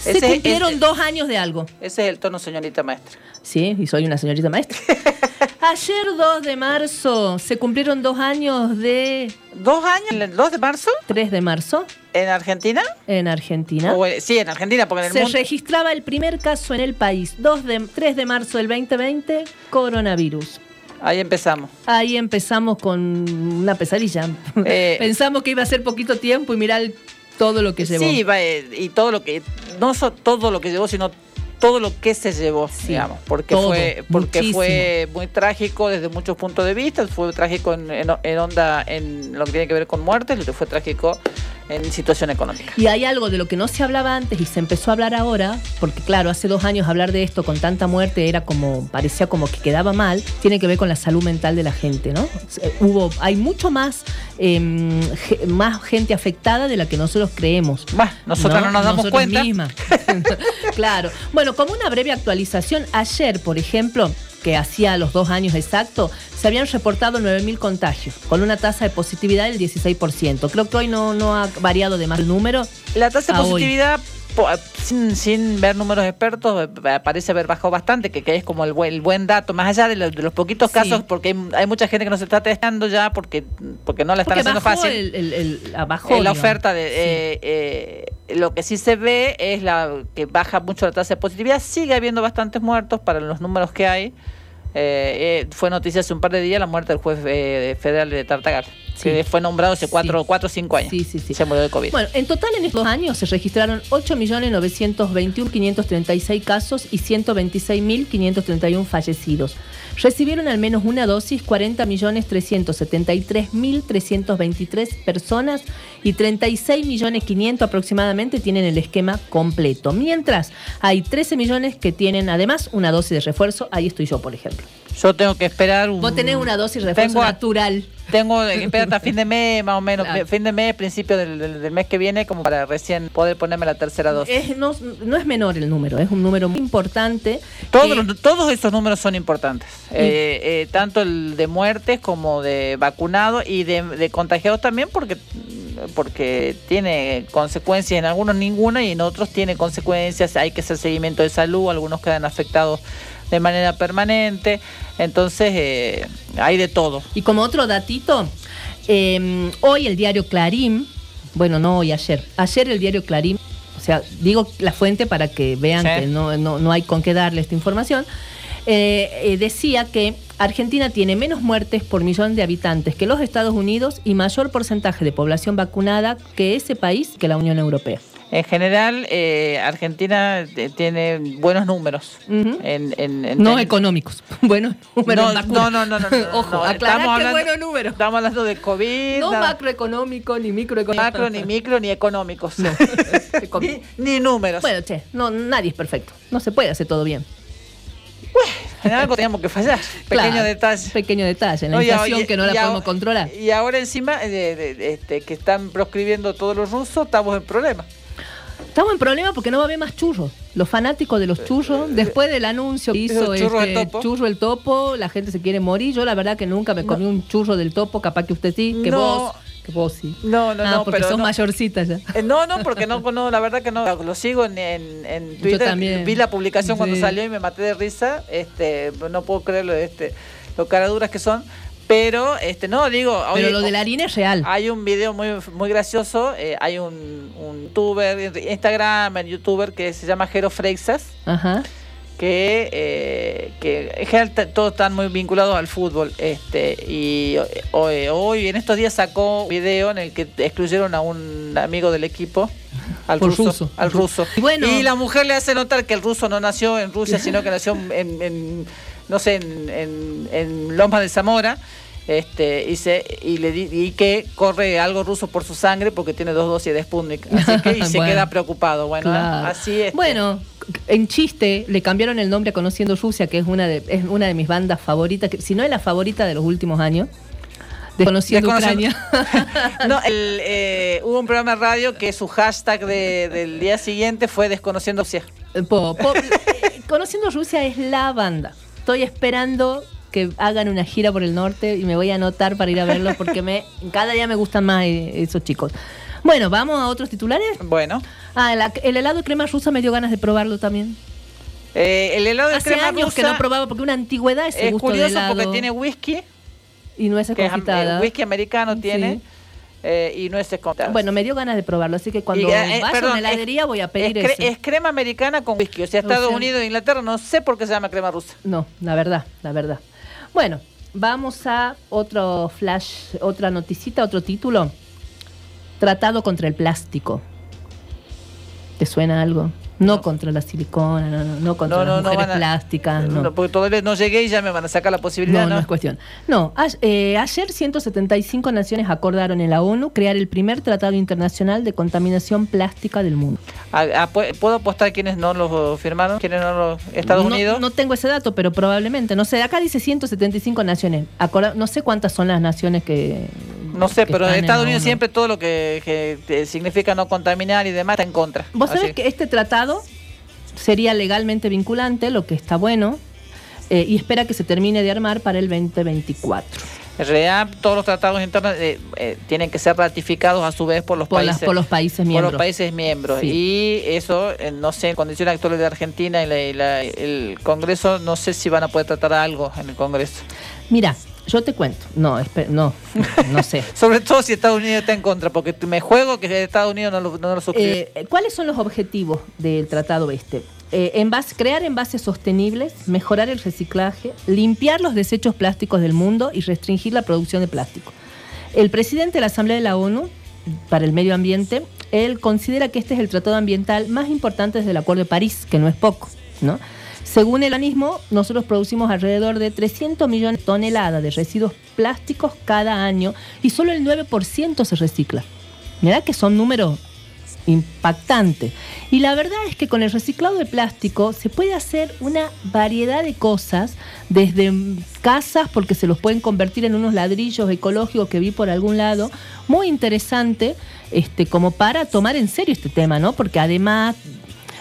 Se Ese- cumplieron dos años de algo. Ese es el tono, señorita maestra. Sí, y soy una señorita maestra. Ayer 2 de marzo se cumplieron dos años de... ¿Dos años? ¿El 2 de marzo? 3 de marzo ¿En Argentina? en Argentina. O, eh, sí, en Argentina, porque en el Se mundo... registraba el primer caso en el país, 2 de, 3 de marzo del 2020, coronavirus. Ahí empezamos. Ahí empezamos con una pesadilla. Eh, Pensamos que iba a ser poquito tiempo y mirar todo lo que llevó. Sí, eh, y todo lo que... No so- todo lo que llevó, sino todo lo que se llevó, digamos. Porque, todo, fue, porque muchísimo. fue muy trágico desde muchos puntos de vista. Fue trágico en, en- en onda, en lo que tiene que ver con muertes, fue trágico en situación económica. Y hay algo de lo que no se hablaba antes y se empezó a hablar ahora, porque claro, hace dos años hablar de esto con tanta muerte era como, parecía como que quedaba mal, tiene que ver con la salud mental de la gente, ¿no? Eh, Hubo, hay mucho más, em, más gente afectada de la que nosotros creemos. nosotras no nos damos Nosotros cuenta. mismas. claro. Bueno, como una breve actualización, ayer, por ejemplo, que hacía los dos años exactos, se habían reportado 9.000 contagios, con una tasa de positividad del 16%. Creo que hoy no, no ha variado de más el número. La tasa de hoy. Sin, sin ver números expertos, eh, parece haber bajado bastante, que, que es como el buen, el buen dato, más allá de, los- de los poquitos Sí. casos, porque hay, hay mucha gente que no se está testando ya porque, porque no la están Porque haciendo bajó fácil. el- el- el- bajó, Eh, la oferta de eh, eh, lo que sí se ve es la que baja mucho la tasa de positividad sigue habiendo bastantes muertos para los números que hay Eh, eh, fue noticia hace un par de días la muerte del juez eh, federal de Tartagal que fue nombrado hace cuatro cuatro o cinco años se murió de COVID Bueno, en total en estos años se registraron 8.921.536 casos y 126.531 fallecidos. Recibieron al menos una dosis 40.373.323 personas y 36.500.000 aproximadamente tienen el esquema completo. Mientras hay 13 millones que tienen además una dosis de refuerzo. Ahí estoy yo, por ejemplo. yo tengo que esperar un Vos tenés una dosis de refuerzo Tengo natural. Tengo que esperar hasta fin de mes, más o menos, Claro. fin de mes, principio del, del- del mes que viene, como para recién poder ponerme la tercera dosis. Es- no, no es menor el número, es un número muy importante. Todos, que- todos esos números son importantes, Eh, eh, tanto el de muertes como de vacunados y de, de contagiados también, porque porque tiene consecuencias en algunos ninguna y en otros tiene consecuencias, hay que hacer seguimiento de salud, algunos quedan afectados de manera permanente, entonces eh, hay de todo. Y como otro datito, eh, hoy el diario Clarín, bueno, no hoy, ayer, ayer el diario Clarín, o sea, digo la fuente para que vean Sí. que no, no, no hay con qué darle esta información, eh, eh, decía que Argentina tiene menos muertes por millón de habitantes que los Estados Unidos y mayor porcentaje de población vacunada que ese país que la Unión Europea. En general, eh, Argentina eh, tiene buenos números. Ujú. en, en- en- No en- económicos, buenos números. No, en no, no, no, no, no, Ojo, no, aclarar que hablando- buenos números. Estamos hablando de COVID. No nada- macroeconómico ni microeconómico. macro, ni micro, ni económicos. ni, ni números. Bueno, che, no, nadie es perfecto. No se puede hacer todo bien. En algo teníamos que fallar. Pequeño Claro, detalle. Pequeño detalle. La No, inflación y- que no la podemos controlar. Y ahora encima, eh, este, que están proscribiendo todos los rusos, estamos en problema. Estamos en problema porque no va a haber más churros. Los fanáticos de los churros, después del anuncio que hizo Esos churros este, del topo. churro el topo, la gente se quiere morir. Yo la verdad que nunca me comí un churro del topo, capaz que usted sí, que No. vos, que vos sí. No, no, Ah, no, porque pero sos no. mayorcita ya. Eh, No, no, porque no, no, la verdad que no. Lo sigo en, en, en Twitter. también. Vi la publicación cuando salió y me maté de risa. Este, no puedo creerlo, este, lo caraduras que son. Pero, este, no, digo. Pero oye, lo de la harina es real. Hay un video muy, muy gracioso. eh, hay un, un youtuber, Instagram, el youtuber que se llama Jero Freixas. Ajá. Que, eh, que en general t- todos están muy vinculados al fútbol. Este, y hoy, hoy, en estos días, sacó un video en el que excluyeron a un amigo del equipo. Al ruso, ruso. al ruso. Y bueno- y la mujer le hace notar que el ruso no nació en Rusia, sino que nació en, en- no sé, en, en, en Loma de Zamora. Este, y, se, y, le di- y que corre algo ruso por su sangre porque tiene dos dosis de Sputnik. Así que y se Bueno. queda preocupado. Bueno, Claro. así es. Bueno, en chiste le cambiaron el nombre a Conociendo Rusia, que es una de, es una de mis bandas favoritas, que, si no es la favorita de los últimos años. Desconociendo Desconociendo- Ucrania. No, el, eh, hubo un programa de radio que su hashtag de- del día siguiente fue Desconociendo Rusia. Po- po- eh, Conociendo Rusia es la banda. Estoy esperando que hagan una gira por el norte y me voy a anotar para ir a verlos porque me cada día me gustan más eh, esos chicos. Bueno, vamos a otros titulares. Bueno. Ah, el helado de crema rusa me dio ganas de probarlo también. Eh, el helado de Hace crema años que rusa no probaba porque una antigüedad ese es gusto de curioso helado. porque tiene whisky, y nueces que es am- confitadas. eh, whisky americano tiene, eh, y nueces confitadas. Bueno, me dio ganas de probarlo, así que cuando Y, eh, eh, vaya a una heladería voy a pedir es, ese. es crema americana con whisky. O sea, O Estados sea- Unidos e Inglaterra, no sé por qué se llama crema rusa. No, la verdad, la verdad. Bueno, vamos a otro flash, otra noticita, otro título. Tratado contra el plástico. ¿Te suena algo? No, contra la silicona, no, no, no contra No, las mujeres a- plásticas, no. No, porque todavía no llegué y ya me van a sacar la posibilidad, No, ¿no? no es cuestión. No, a- eh, ayer 175 naciones acordaron en la ONU crear el primer tratado internacional de contaminación plástica del mundo. Pu- ¿Puedo apostar quiénes no lo firmaron? ¿Quiénes no lo... Estados Unidos? No tengo ese dato, pero probablemente. No sé, acá dice 175 naciones. Acorda- no sé cuántas son las naciones que. No sé, pero en Estados Unidos siempre todo lo que, que, eh, significa no contaminar y demás está en contra. Vos sabés que este tratado sería legalmente vinculante, lo que está bueno, eh, y espera que se termine de armar para el 2024. En realidad, todos los tratados internos eh, eh, tienen que ser ratificados a su vez por los Por, las- países. por los países por miembros. los países miembros. Sí. Y eso, eh, no sé, en condiciones actuales de Argentina y, la- y la- el Congreso, no sé si van a poder tratar algo en el Congreso. Mira, yo te cuento. No, no, no sé. Sobre todo si Estados Unidos está en contra, porque me juego que Estados Unidos no lo, no lo suscribe. Eh, ¿Cuáles son los objetivos del tratado este? Eh, envase- crear envases sostenibles, mejorar el reciclaje, limpiar los desechos plásticos del mundo y restringir la producción de plástico. El presidente de la Asamblea de la ONU para el Medio Ambiente, él considera que este es el tratado ambiental más importante desde el Acuerdo de París, que no es poco, ¿no? Según el organismo, nosotros producimos alrededor de 300 millones de toneladas de residuos plásticos cada año y solo el 9% se recicla. Mirá que son números impactantes. Y la verdad es que con el reciclado de plástico se puede hacer una variedad de cosas, desde casas, porque se los pueden convertir en unos ladrillos ecológicos que vi por algún lado, muy interesante, este, como para tomar en serio este tema, ¿no? Porque además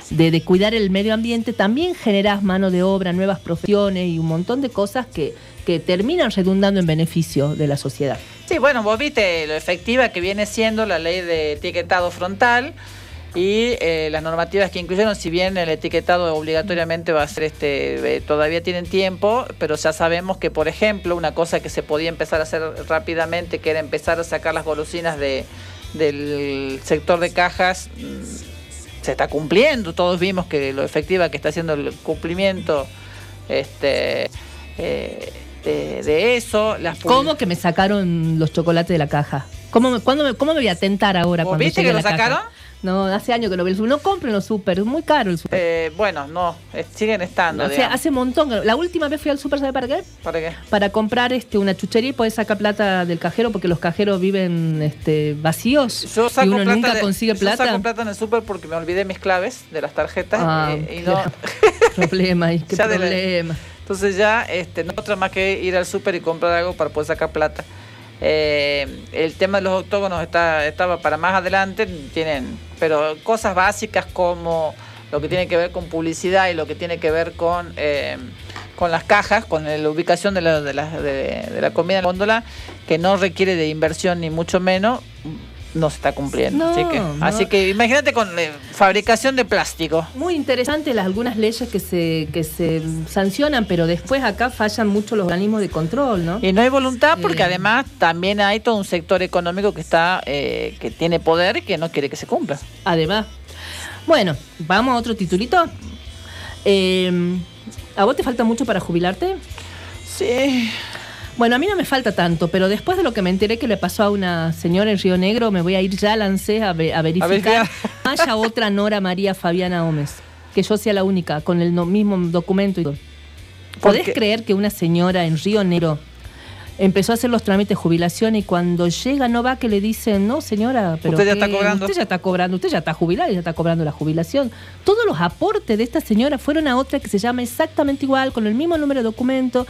de, cuidar el medio ambiente, también generas mano de obra, nuevas profesiones y un montón de cosas que, que terminan redundando en beneficio de la sociedad. Sí, bueno, vos viste lo efectiva que viene siendo la ley de etiquetado frontal y eh, las normativas que incluyeron, si bien el etiquetado obligatoriamente va a ser este, eh, todavía tienen tiempo, pero ya sabemos que, por ejemplo, una cosa que se podía empezar a hacer rápidamente, que era empezar a sacar las golosinas de, del sector de cajas, mm, se está cumpliendo. Todos vimos que lo efectiva que está haciendo el cumplimiento este, eh, de, de eso. Las ¿Cómo que me sacaron los chocolates de la caja? ¿Cómo me, cuándo me- cómo me voy a tentar ahora? ¿Vos cuando viste que lo caja? No, hace años que no veo el super. No compren los super, es muy caro el super. Eh, bueno, no, eh, siguen estando. o sea, hace un montón. que La última vez fui al super, ¿sabe para qué? ¿Para qué? Para comprar este una chuchería y poder sacar plata del cajero porque los cajeros viven este, vacíos Yo saco y uno plata nunca de- consigue Yo plata. saco plata en el súper porque me olvidé mis claves de las tarjetas Ah, eh, y no. problema, y qué Ya la- problema. Entonces ya este, no otra más que ir al súper y comprar algo para poder sacar plata. Eh, el tema de los octógonos está, estaba para más adelante, tienen, pero cosas básicas como lo que tiene que ver con publicidad y lo que tiene que ver con, eh, con las cajas, con la ubicación de la, de, la, de- de la comida en la góndola, que no requiere de inversión ni mucho menos, no se está cumpliendo. No, así, que, no. así que imagínate con eh, fabricación de plástico. Muy interesante las algunas leyes que se, que se sancionan, pero después acá fallan mucho los organismos de control, ¿no? Y no hay voluntad porque Eh. además también hay todo un sector económico que está eh, que tiene poder y que no quiere que se cumpla. Además. Bueno, vamos a otro titulito. Eh, ¿A vos te falta mucho para jubilarte? Sí. Bueno, a mí no me falta tanto, pero después de lo que me enteré que le pasó a una señora en Río Negro, me voy a ir ya a, ve- a verificar. Haya otra Nora María Fabiana Gómez, que yo sea la única, con el mismo documento y todo. ¿Podés Porque- creer que una señora en Río Negro empezó a hacer los trámites de jubilación y cuando llega no va que le dicen, no señora, pero Usted ya está cobrando". Usted ya está cobrando, usted ya está jubilada y ya está cobrando la jubilación. Todos los aportes de esta señora fueron a otra que se llama exactamente igual, con el mismo número de documento.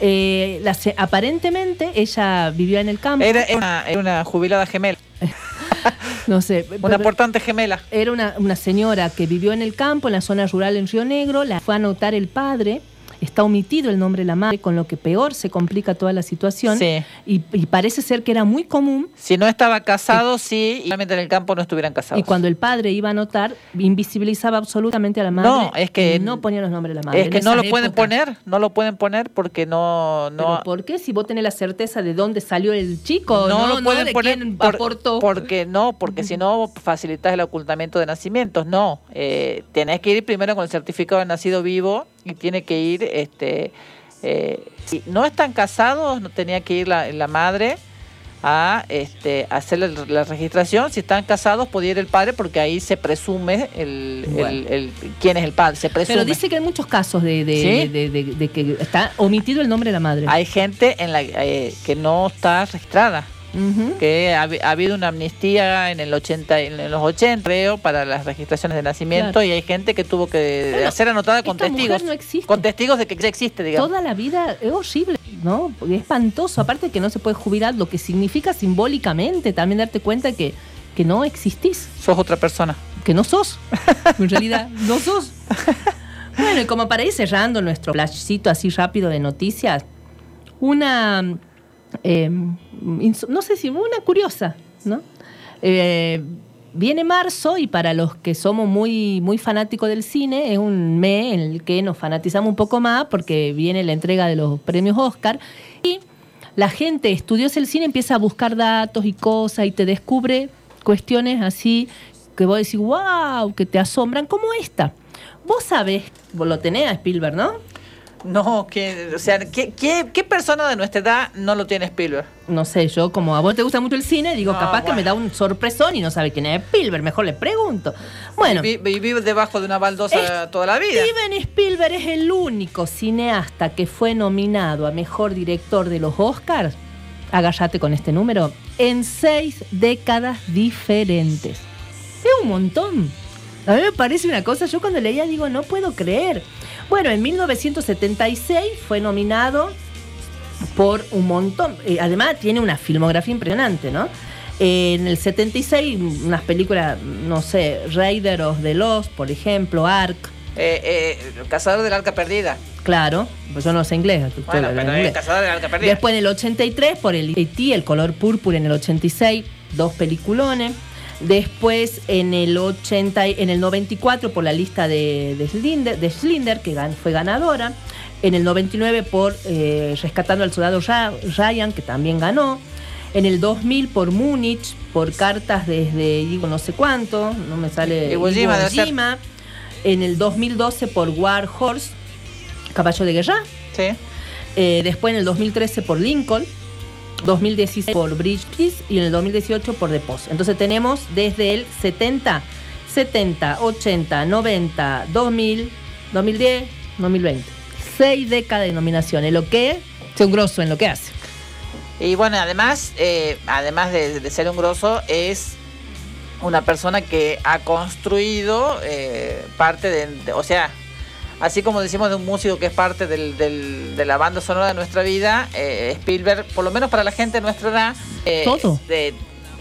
Eh, la aparentemente ella vivió en el campo. Era, era una, era una jubilada gemela, no sé. una pero- portante gemela. era una, una señora que vivió en el campo, en la zona rural en Río Negro, la fue a anotar el padre, está omitido el nombre de la madre, con lo que peor se complica toda la situación. Sí. Y, y parece ser que era muy común. Si no estaba casado, sí, y realmente en el campo no estuvieran casados. Y cuando el padre iba a anotar, invisibilizaba absolutamente a la madre. No, es que- y no ponía los nombres de la madre. es que no lo pueden poner, no lo pueden poner porque no, no, ¿Pero por qué? Si vos tenés la certeza de dónde salió el chico, no, no, lo no pueden de poner quién por- aportó. porque no, porque si no facilitas el ocultamiento de nacimientos. No, eh, tenés que ir primero con el certificado de nacido vivo y tiene que ir, este, eh, si no están casados, no tenía que ir la, la madre a este, hacer la, la registración. Si están casados, podía ir el padre porque ahí se presume el, Bueno. el- el- quién es el padre. Se presume. Pero dice que hay muchos casos de, de- ¿Sí? de- de- de que está omitido el nombre de la madre. Hay gente en la eh, que no está registrada. Que ha, habi- ha habido una amnistía en el 80 en los 80 creo para las registraciones de nacimiento Claro. y hay gente que tuvo que Bueno, hacer anotada con esta mujer testigos no existe. con testigos de que ya existe digamos Toda la vida es horrible, ¿no? Es espantoso. Aparte que no se puede jubilar, lo que significa simbólicamente también darte cuenta que, que no existís, sos otra persona que no sos. En realidad, no sos. Bueno, y como para ir cerrando nuestro flashcito así rápido de noticias, una, ins- no sé si una curiosa, ¿no? Eh, viene marzo y para los que somos muy, muy fanáticos del cine es un mes en el que nos fanatizamos un poco más porque viene la entrega de los premios Oscar y la gente estudiosa del cine empieza a buscar datos y cosas y te descubre cuestiones así que vos decís, wow, que te asombran como esta. Vos sabés, vos lo tenés a Spielberg, ¿no? No que o sea ¿qué, qué, qué persona de nuestra edad no lo tiene Spielberg No sé, yo como a vos te gusta mucho el cine, digo, No, capaz que bueno. me da un sorpresón y no sabe quién es Spielberg, mejor le pregunto. Bueno, viví debajo de una baldosa toda la vida Steven Spielberg es el único cineasta que fue nominado a Mejor Director de los Oscars, agárrate con este número, en seis décadas diferentes. Es un montón. A mí me parece una cosa, yo cuando leía digo, no puedo creer. Bueno, en 1976 fue nominado por un montón. Eh, además, tiene una filmografía impresionante, ¿no? Eh, en el 76, unas películas, no sé, Raider of the Lost, por ejemplo, Ark, Eh, eh, el cazador del arca perdida claro, pues yo no sé inglés. bueno pero el inglés. cazador del arca perdida Después en el 83 por el E.T., el color púrpura en el 86, dos peliculones. Después en el 80, y- en el 94 por la lista de, de Slinder, de que gan- fue ganadora. En el 99 por eh, Rescatando al Soldado Ryan, que también ganó. En el 2000 por Múnich, por cartas desde digo no sé cuánto, no me sale Iwo. Jima. En el 2012 por War Horse, Caballo de Guerra. sí Eh, después en el 2013 por Lincoln, 2016 por Bridge Kiss y en el 2018 por The. Entonces tenemos desde el 70, 70, 80, 90, 2000, 2010, 2020. Seis décadas de nominaciones, lo que es un grosso en lo que hace. Y bueno, además, eh, además de, ser un grosso, es una persona que ha construido eh, parte de- o sea, así como decimos de un músico que es parte del- del- de la banda sonora de nuestra vida, eh, Spielberg, por lo menos para la gente de nuestra edad, eh, Todo. de-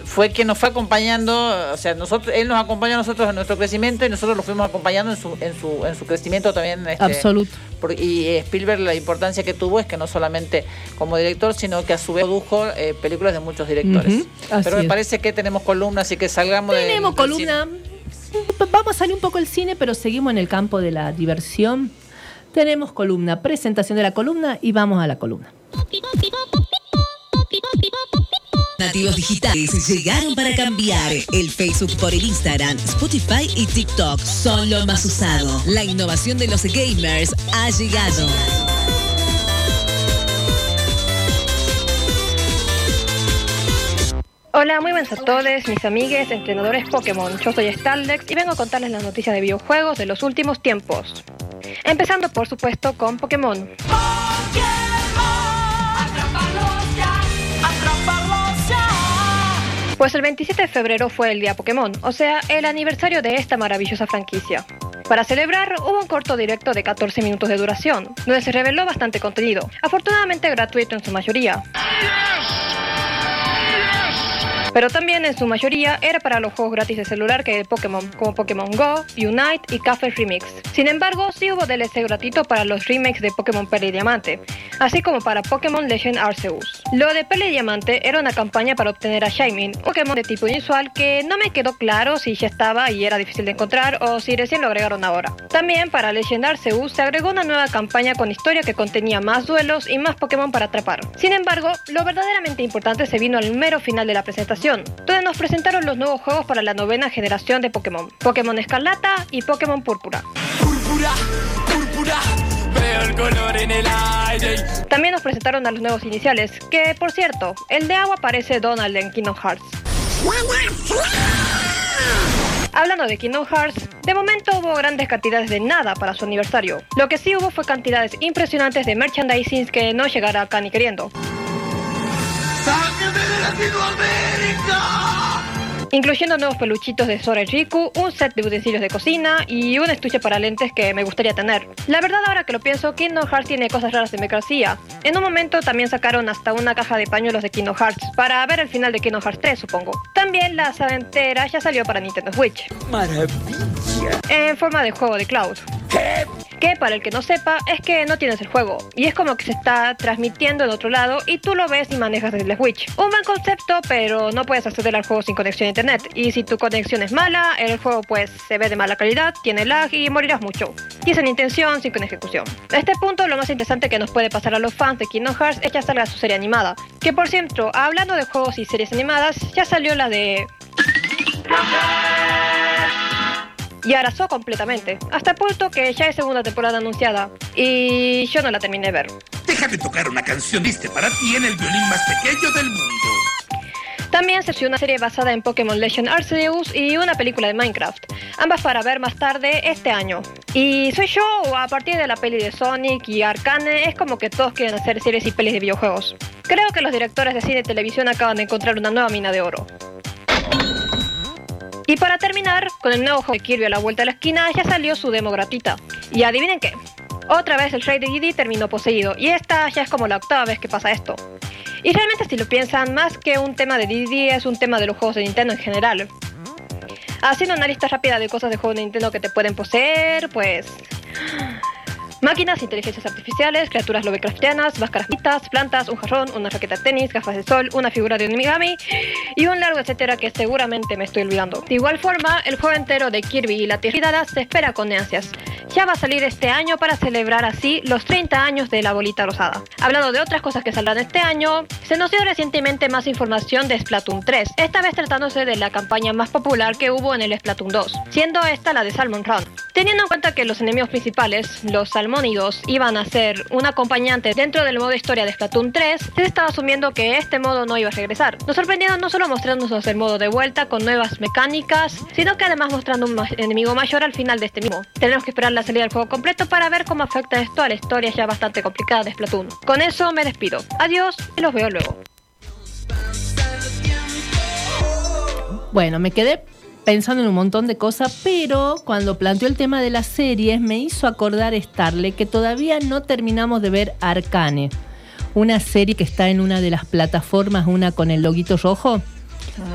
fue quien nos fue acompañando, o sea, nosotros, él nos acompañó a nosotros en nuestro crecimiento y nosotros lo fuimos acompañando en su, en su, en su crecimiento también. este, Absoluto. por- y eh, Spielberg la importancia que tuvo es que no solamente como director, sino que a su vez produjo eh, películas de muchos directores. Pero me es. parece que tenemos columnas, así que salgamos del- Tenemos del columna. Vamos a salir un poco del cine, pero seguimos en el campo de la diversión. Tenemos columna, presentación de la columna y vamos a la columna. Nativos digitales llegaron para cambiar. El Facebook por el Instagram, Spotify y TikTok son lo más usado. La innovación de los gamers ha llegado. Hola, muy buenas a todos, mis amigues, entrenadores Pokémon. Yo soy Staldex y vengo a contarles las noticias de videojuegos de los últimos tiempos. Empezando, por supuesto, con Pokémon. Pues el 27 de febrero fue el día Pokémon, o sea, el aniversario de esta maravillosa franquicia. Para celebrar, hubo un corto directo de 14 minutos de duración, donde se reveló bastante contenido, afortunadamente gratuito en su mayoría. Pero también en su mayoría era para los juegos gratis de celular que de Pokémon, como Pokémon Go, Unite y Café Remix. Sin embargo, sí hubo DLC gratuito para los remakes de Pokémon Perla y Diamante, así como para Pokémon Legend Arceus. Lo de Perla y Diamante era una campaña para obtener a Shaymin, Pokémon de tipo inusual que no me quedó claro si ya estaba y era difícil de encontrar o si recién lo agregaron ahora. También para Legend Arceus se agregó una nueva campaña con historia que contenía más duelos y más Pokémon para atrapar. Sin embargo, lo verdaderamente importante se vino al mero final de la presentación, donde nos presentaron los nuevos juegos para la novena generación de Pokémon, Pokémon Escarlata y Pokémon Púrpura. Púrpura, púrpura, veo el color en el aire. También nos presentaron a los nuevos iniciales, que por cierto, el de agua parece Donald en Kingdom Hearts. Hablando de Kingdom Hearts, de momento hubo grandes cantidades de nada para su aniversario. Lo que sí hubo fue cantidades impresionantes de merchandising que no llegará acá ni queriendo. Incluyendo nuevos peluchitos de Sora y Riku, un set de utensilios de cocina y un estuche para lentes que me gustaría tener. La verdad ahora que lo pienso, Kingdom Hearts tiene cosas raras de mercancía. En un momento también sacaron hasta una caja de pañuelos de Kingdom Hearts, para ver el final de Kingdom Hearts 3 supongo. También la saga entera ya salió para Nintendo Switch. Maravilla. en forma de juego de cloud. Que para el que no sepa es que no tienes el juego y es como que se está transmitiendo en otro lado y tú lo ves y manejas desde la Switch. Un buen concepto, pero no puedes acceder al juego sin conexión a internet y si tu conexión es mala, el juego pues se ve de mala calidad, tiene lag y morirás mucho. Y es en intención, sin con ejecución. A este punto lo más interesante que nos puede pasar a los fans de Kingdom Hearts es que ya salga su serie animada. Que por cierto, hablando de juegos y series animadas, ya salió la de y arrasó completamente, hasta el punto que ya es segunda temporada anunciada y yo no la terminé de ver. Déjame tocar una canción triste para ti en el violín más pequeño del mundo. También se hizo una serie basada en Pokémon Legend Arceus y una película de Minecraft, ambas para ver más tarde este año. Y soy yo, a partir de la peli de Sonic y Arcane, es como que todos quieren hacer series y pelis de videojuegos. Creo que los directores de cine y televisión acaban de encontrar una nueva mina de oro. Y para terminar, con el nuevo juego de Kirby a la vuelta de la esquina, ya salió su demo gratuita. Y adivinen qué, otra vez el rey de Diddy terminó poseído, y esta ya es como la octava vez que pasa esto. Y realmente si lo piensan, más que un tema de Diddy es un tema de los juegos de Nintendo en general. Haciendo una lista rápida de cosas de juegos de Nintendo que te pueden poseer, pues... Máquinas, inteligencias artificiales, criaturas lovecraftianas, máscaras plantas, un jarrón, una raqueta de tenis, gafas de sol, una figura de un Migami y un largo etcétera que seguramente me estoy olvidando. De igual forma, el juego entero de Kirby y la Tierra se espera con ansias. Ya va a salir este año para celebrar así los 30 años de la bolita rosada. Hablando de otras cosas que saldrán este año, se nos dio recientemente más información de Splatoon 3, esta vez tratándose de la campaña más popular que hubo en el Splatoon 2, siendo esta la de Salmon Run. Teniendo en cuenta que los enemigos principales, los iban a ser un acompañante dentro del modo historia de Splatoon 3, se estaba asumiendo que este modo no iba a regresar. Nos sorprendieron no solo mostrándonos el modo de vuelta con nuevas mecánicas, sino que además mostrando un enemigo mayor al final de este mismo. Tenemos que esperar la salida del juego completo para ver cómo afecta esto a la historia ya bastante complicada de Splatoon. Con eso me despido. Adiós y los veo luego. Bueno, me quedé pensando en un montón de cosas, pero cuando planteó el tema de las series me hizo acordar Starle que todavía no terminamos de ver Arcane, una serie que está en una de las plataformas, una con el loguito rojo,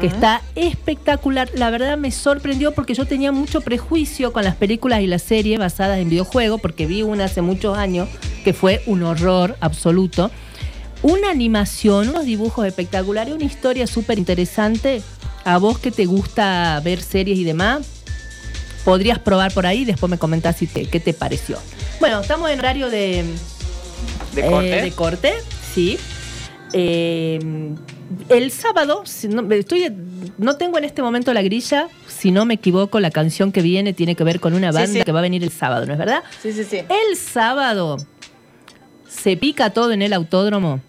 que está espectacular. La verdad me sorprendió porque yo tenía mucho prejuicio con las películas y las series basadas en videojuegos, porque vi una hace muchos años que fue un horror absoluto. Una animación, unos dibujos espectaculares, una historia súper interesante. A vos que te gusta ver series y demás, podrías probar por ahí y después me comentás si te, qué te pareció. Bueno, estamos en horario de, ¿De eh, corte? de corte, sí. Eh, el sábado, si no, estoy, no tengo en este momento la grilla, si no me equivoco, la canción que viene tiene que ver con una Sí, banda sí. que va a venir el sábado, ¿no es verdad? Sí, sí, sí. El sábado se pica todo en el autódromo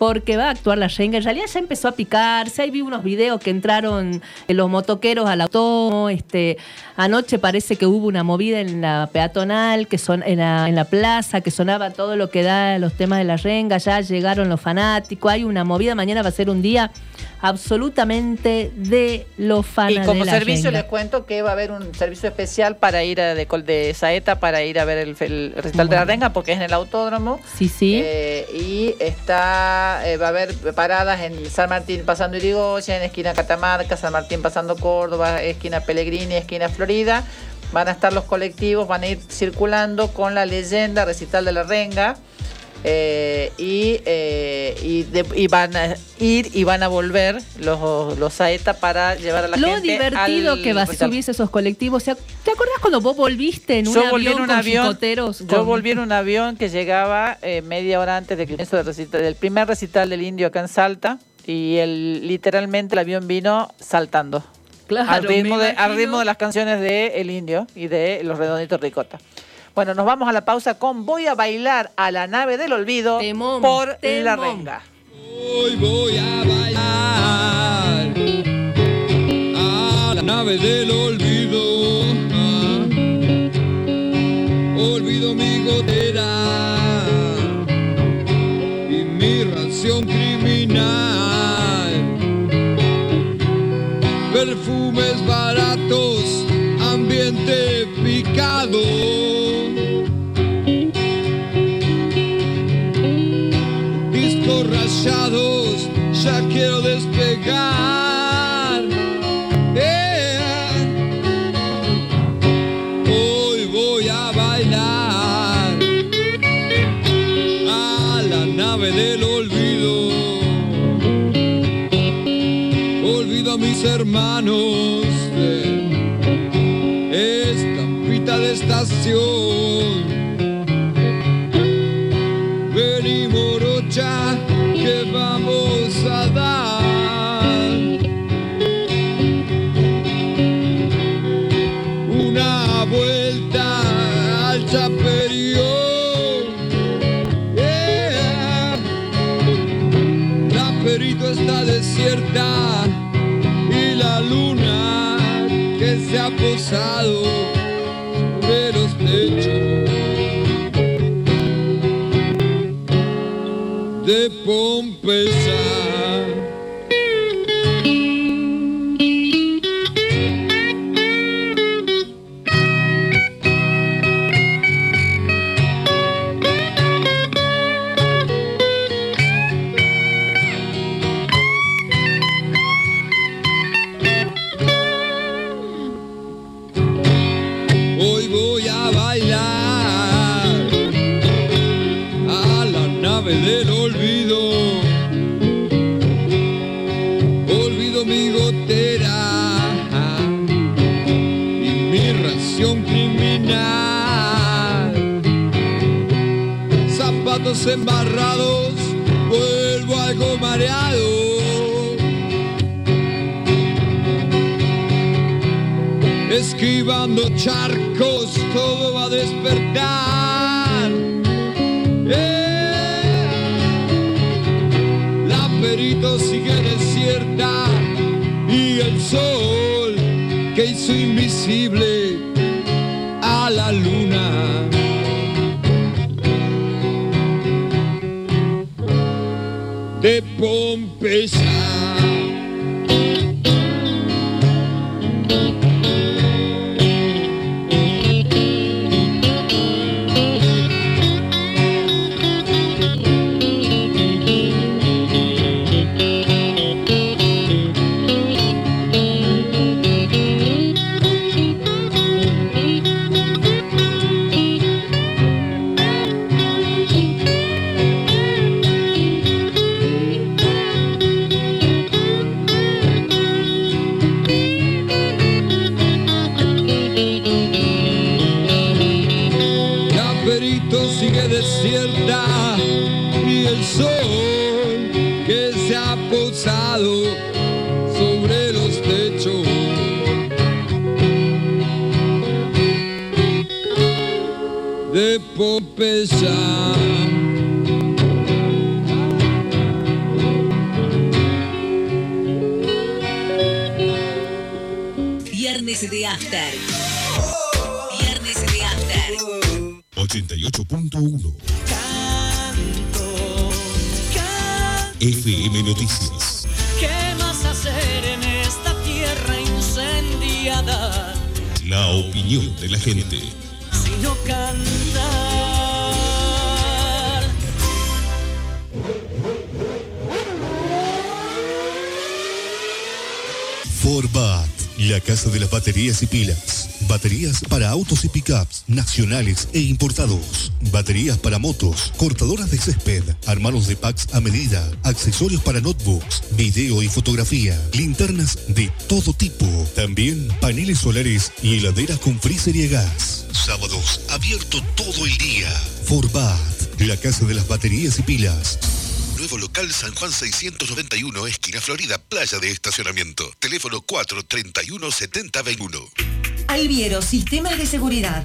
porque va a actuar la Renga. En realidad ya empezó a picarse. Ahí vi unos videos que entraron eh, los motoqueros al autódromo. Este, anoche parece que hubo una movida en la peatonal, que son, en, la, en la plaza, que sonaba todo lo que da los temas de la Renga. Ya llegaron los fanáticos. Hay una movida. Mañana va a ser un día absolutamente de lo fan Y de como la servicio les cuento que va a haber un servicio especial para ir a, de, col- de Saeta para ir a ver el, el recital de la renga porque es en el autódromo. Sí, sí. Eh, y está eh, va a haber paradas en San Martín pasando Irigoyen, esquina Catamarca, San Martín pasando Córdoba, esquina Pellegrini, esquina Florida. Van a estar los colectivos, van a ir circulando con la leyenda recital de la renga. Eh, y, eh, y, de- y van a ir y van a volver los, los Saeta para llevar a la Lo gente divertido al que va a subirse esos colectivos. ¿Se ac- ¿Te acordás cuando vos volviste en un Yo avión volví en un con avión. chicoteros? Yo con- volví en un avión que llegaba eh, media hora antes del del, recital- del primer recital del indio acá en Salta. Y el, literalmente el avión vino saltando. Claro, al, ritmo de, al ritmo de las canciones de El Indio y de Los Redonditos Ricota. Bueno, nos vamos a la pausa con Voy a bailar a la nave del olvido por la renga. Hoy voy a bailar a la nave del olvido. Ah, Olvido mi gotera y mi ración criminal. Perfumes baratos, ambiente picado. Ya quiero despegar. Eh, Hoy voy a bailar a la nave del olvido. Olvido a mis hermanos de estampita de estación. Vení morocha, que vamos una vuelta al chaperío. La perito está desierta y la luna que se ha posado sobre los techos. de Pompeya. Olvido. Olvido mi gotera y mi ración criminal. Zapatos embarrados, vuelvo algo mareado. Esquivando charcos, todo va a despertar. La perito sigue desierta y el sol que hizo invisible a la luna. De Pompeya. Noticias. ¿Qué más hacer en esta tierra incendiada? La opinión de la gente. Sino cantar. Forbat, la casa de las baterías y pilas. Baterías para autos y pickups nacionales e importados. Baterías para motos, cortadoras de césped, armados de packs a medida, accesorios para notebooks, video y fotografía, linternas de todo tipo. También paneles solares y heladeras con freezer y gas. Sábados, abierto todo el día. Forbat, la casa de las baterías y pilas. Nuevo local San Juan 691, esquina Florida, playa de estacionamiento. Teléfono 431-7021. Alviero Sistemas de Seguridad.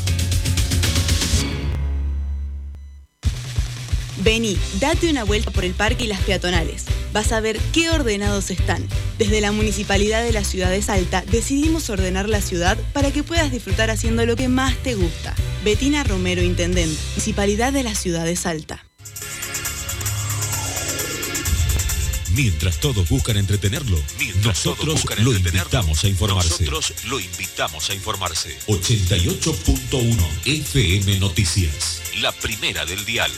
Vení, date una vuelta por el parque y las peatonales. Vas a ver qué ordenados están. Desde la Municipalidad de la Ciudad de Salta decidimos ordenar la ciudad para que puedas disfrutar haciendo lo que más te gusta. Betina Romero, Intendente, Municipalidad de la Ciudad de Salta. Mientras todos buscan entretenerlo, nosotros lo invitamos a informarse. Nosotros lo invitamos a informarse. 88.1 FM Noticias. La primera del dial.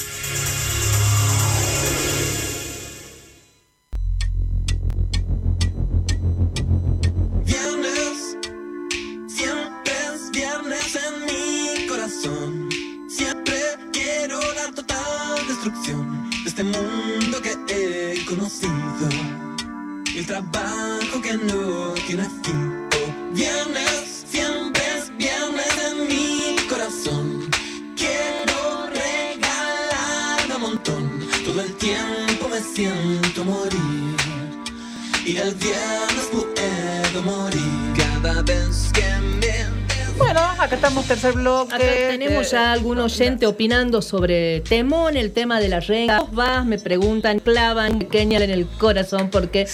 Bloque. Acá tenemos Eh, ya algún oyente opinando sobre Temón, el tema de la renga. ¿Vos vas? Me preguntan, clavan, pequeña en el corazón porque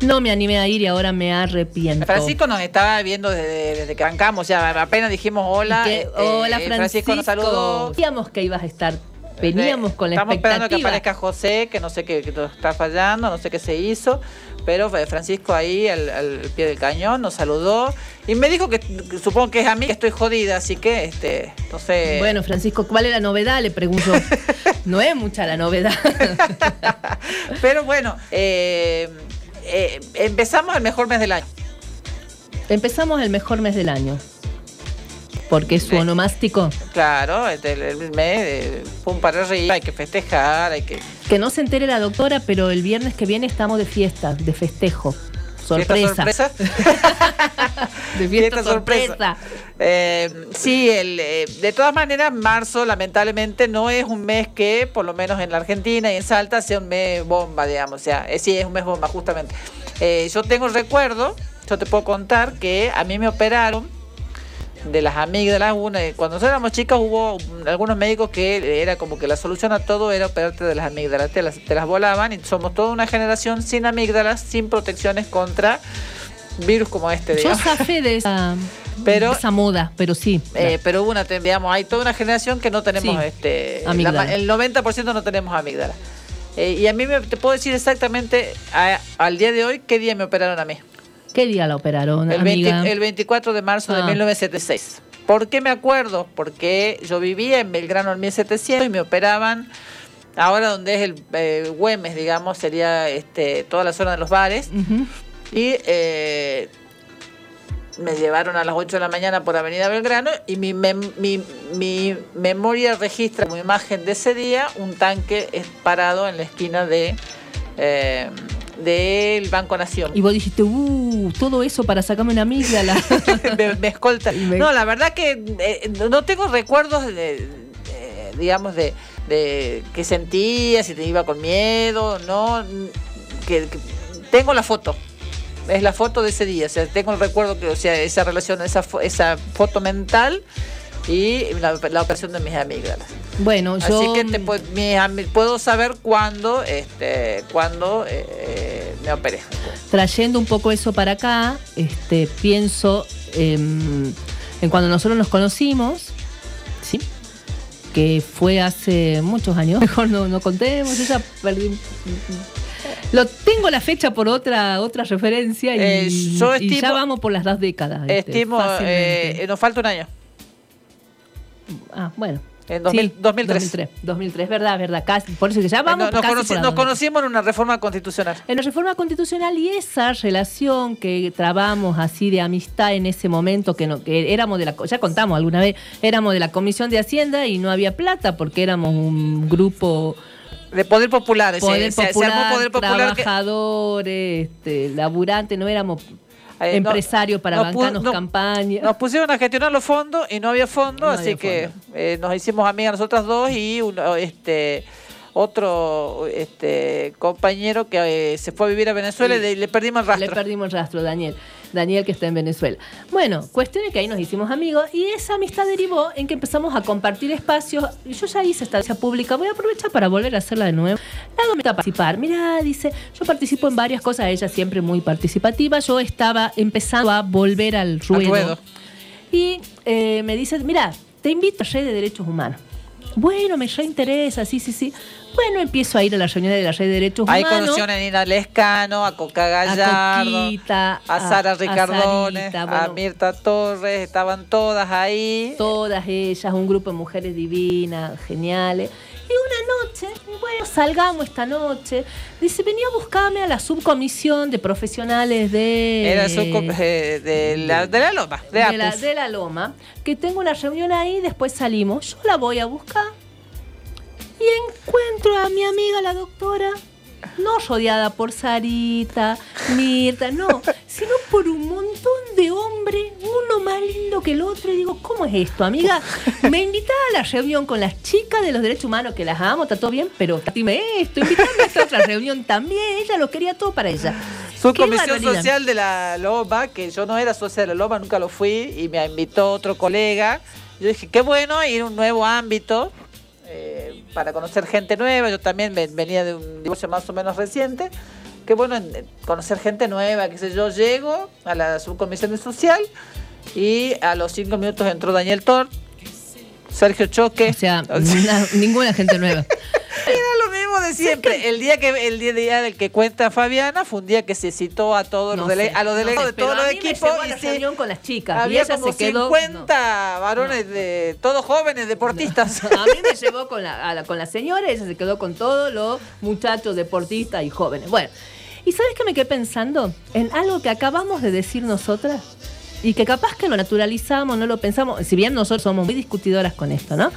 no me animé a ir y ahora me arrepiento. Francisco nos estaba viendo desde, desde que arrancamos, ya apenas dijimos hola. Que, eh, Hola, eh, Francisco. nos saludó. Sabíamos que ibas a estar. Veníamos con la Estamos esperando que aparezca José, que no sé qué está fallando, no sé qué se hizo, pero Francisco ahí al, al pie del cañón nos saludó y me dijo que, supongo que es a mí que estoy jodida, así que este, no sé. Bueno, Francisco, ¿cuál es la novedad? Le pregunto. no es mucha la novedad. pero bueno, eh, eh, empezamos el mejor mes del año. Empezamos el mejor mes del año. Porque es su onomástico. Claro, el, el mes pum para arriba, hay que festejar, hay que Que no se entere la doctora, pero el viernes que viene estamos de fiesta, de festejo. Sorpresa. ¿Fiesta sorpresa? De fiesta sorpresa. Eh, sí, el, eh, de todas maneras, marzo lamentablemente no es un mes que, por lo menos en la Argentina y en Salta, sea un mes bomba, digamos. O sea, eh, sí, es un mes bomba, justamente. Yo tengo recuerdo, yo te puedo contar que a mí me operaron de las amígdalas. Una, cuando nosotros éramos chicas hubo algunos médicos que era como que la solución a todo era operarte de las amígdalas. Te las, te las volaban y somos toda una generación sin amígdalas, sin protecciones contra virus como este, Yo digamos. zafé de esa, Pero- esa moda, pero sí. Eh, pero hubo una, digamos, hay toda una generación que no tenemos, Sí, este, la el 90% no tenemos amígdala. Eh, y a mí me, te puedo decir exactamente a- al día de hoy qué día me operaron a mí. ¿Qué día la operaron, El, 20 amiga? el 24 de marzo de Ah. 1976. ¿Por qué me acuerdo? Porque yo vivía en Belgrano en 1700 y me operaban ahora donde es el eh, Güemes, digamos, sería este, toda la zona de los bares. Y eh, me llevaron a las 8 de la mañana por Avenida Belgrano y mi, mem- mi, mi memoria registra como imagen de ese día un tanque parado en la esquina de eh, del Banco Nación. Y vos dijiste, uh, todo eso para sacarme una amígdala. me, me escolta. No, la verdad que eh, no tengo recuerdos, de, de, digamos, de, de qué sentía, si te iba con miedo, no. Que, que- tengo la foto. Es la foto de ese día. O sea, tengo el recuerdo que, o sea, esa relación, esa, esa foto mental y la, la operación de mis amígdalas. Bueno, yo. Así que te ami- puedo saber cuándo, este, cuándo eh, me operé. trayendo un poco eso para acá, este, pienso em, en cuando nosotros nos conocimos, ¿sí? que fue hace muchos años, mejor no, no contemos, yo ya perdí- Lo tengo la fecha por otra otra referencia y, Eh, yo y ya vamos por las dos décadas. este, Estimo, eh, nos falta un año. ah, bueno. En 2000 Sí, 2003. 2003, 2003, verdad, verdad, casi, por eso que ya vamos Eh, no- nos, conoci- conocimos en una reforma constitucional. En la reforma constitucional y esa relación que trabamos así de amistad en ese momento, que, no, que éramos de la, ya contamos alguna vez, éramos de la Comisión de Hacienda y no había plata porque éramos un grupo De poder popular. se- poder se, se popular, armó poder popular. que- trabajadores, este, laburantes, no éramos Eh, no- empresarios para no pu- bancarnos no- campaña. Nos pusieron a gestionar los fondos y no había fondos, No así había que eh, nos hicimos amigas nosotras dos y uno, este otro este compañero que eh, se fue a vivir a Venezuela y le, le perdimos el rastro. Le perdimos el rastro, Daniel. Daniel que está en Venezuela. Bueno, cuestión es que ahí nos hicimos amigos y esa amistad derivó en que empezamos a compartir espacios. Yo ya hice esta pública, voy a aprovechar para volver a hacerla de nuevo. La hago a participar. Mira, dice, yo participo en varias cosas, ella siempre muy participativa. Yo estaba empezando a volver al ruedo. ruedo. Y eh, me dice, mira, te invito a Red de Derechos Humanos. Bueno, me reinteresa, sí, sí, sí. Bueno, empiezo a ir a las reuniones de la Red de Derechos Ahí Humanos. conoció a Nina Lescano, a Coca Gallardo, Coquita, a Sara a- a. Mirta Torres, estaban todas ahí. todas ellas, un grupo de mujeres divinas, geniales. Y una noche, bueno, salgamos esta noche. Dice, venía a buscarme a la subcomisión de profesionales de. Era su, eh, de, la, de la Loma, de, de la, de la Loma, que tengo una reunión ahí, después salimos. Yo la voy a buscar y encuentro a mi amiga la doctora, no rodeada por Sarita, Mirta, no, sino por un montón de hombres, uno más lindo que el otro. Y digo, ¿cómo es esto, amiga? Me invitaba a la reunión con las chicas de los derechos humanos, que las amo, está todo bien, pero dime esto, invítame a esta otra reunión también. Ella lo quería todo para ella. Qué comisión barbaridad. social de la Loma, que yo no era socia de la Loma, nunca lo fui, y me invitó otro colega. Yo dije, qué bueno ir a un nuevo ámbito eh, para conocer gente nueva. Yo también ve- venía de un divorcio más o menos reciente. Qué bueno en- en conocer gente nueva, qué sé yo. Llego a la subcomisión de social y a los cinco minutos entró Daniel Thor, Sergio Choque. O sea, na- ninguna gente nueva. De siempre. El día que el día, del que cuenta Fabiana fue un día que se citó a todos los No dele- a los no delegados sé, de todos los equipos y la reunión con las chicas. había como se quedó. 50 varones de todos jóvenes deportistas. A mí me llevó con la, a la- con la señora, ella se quedó con todos los muchachos deportistas y jóvenes. Bueno, ¿y sabes qué me quedé pensando? En algo que acabamos de decir nosotras y que capaz que lo naturalizamos, no lo pensamos, si bien nosotros somos muy discutidoras con esto, ¿no?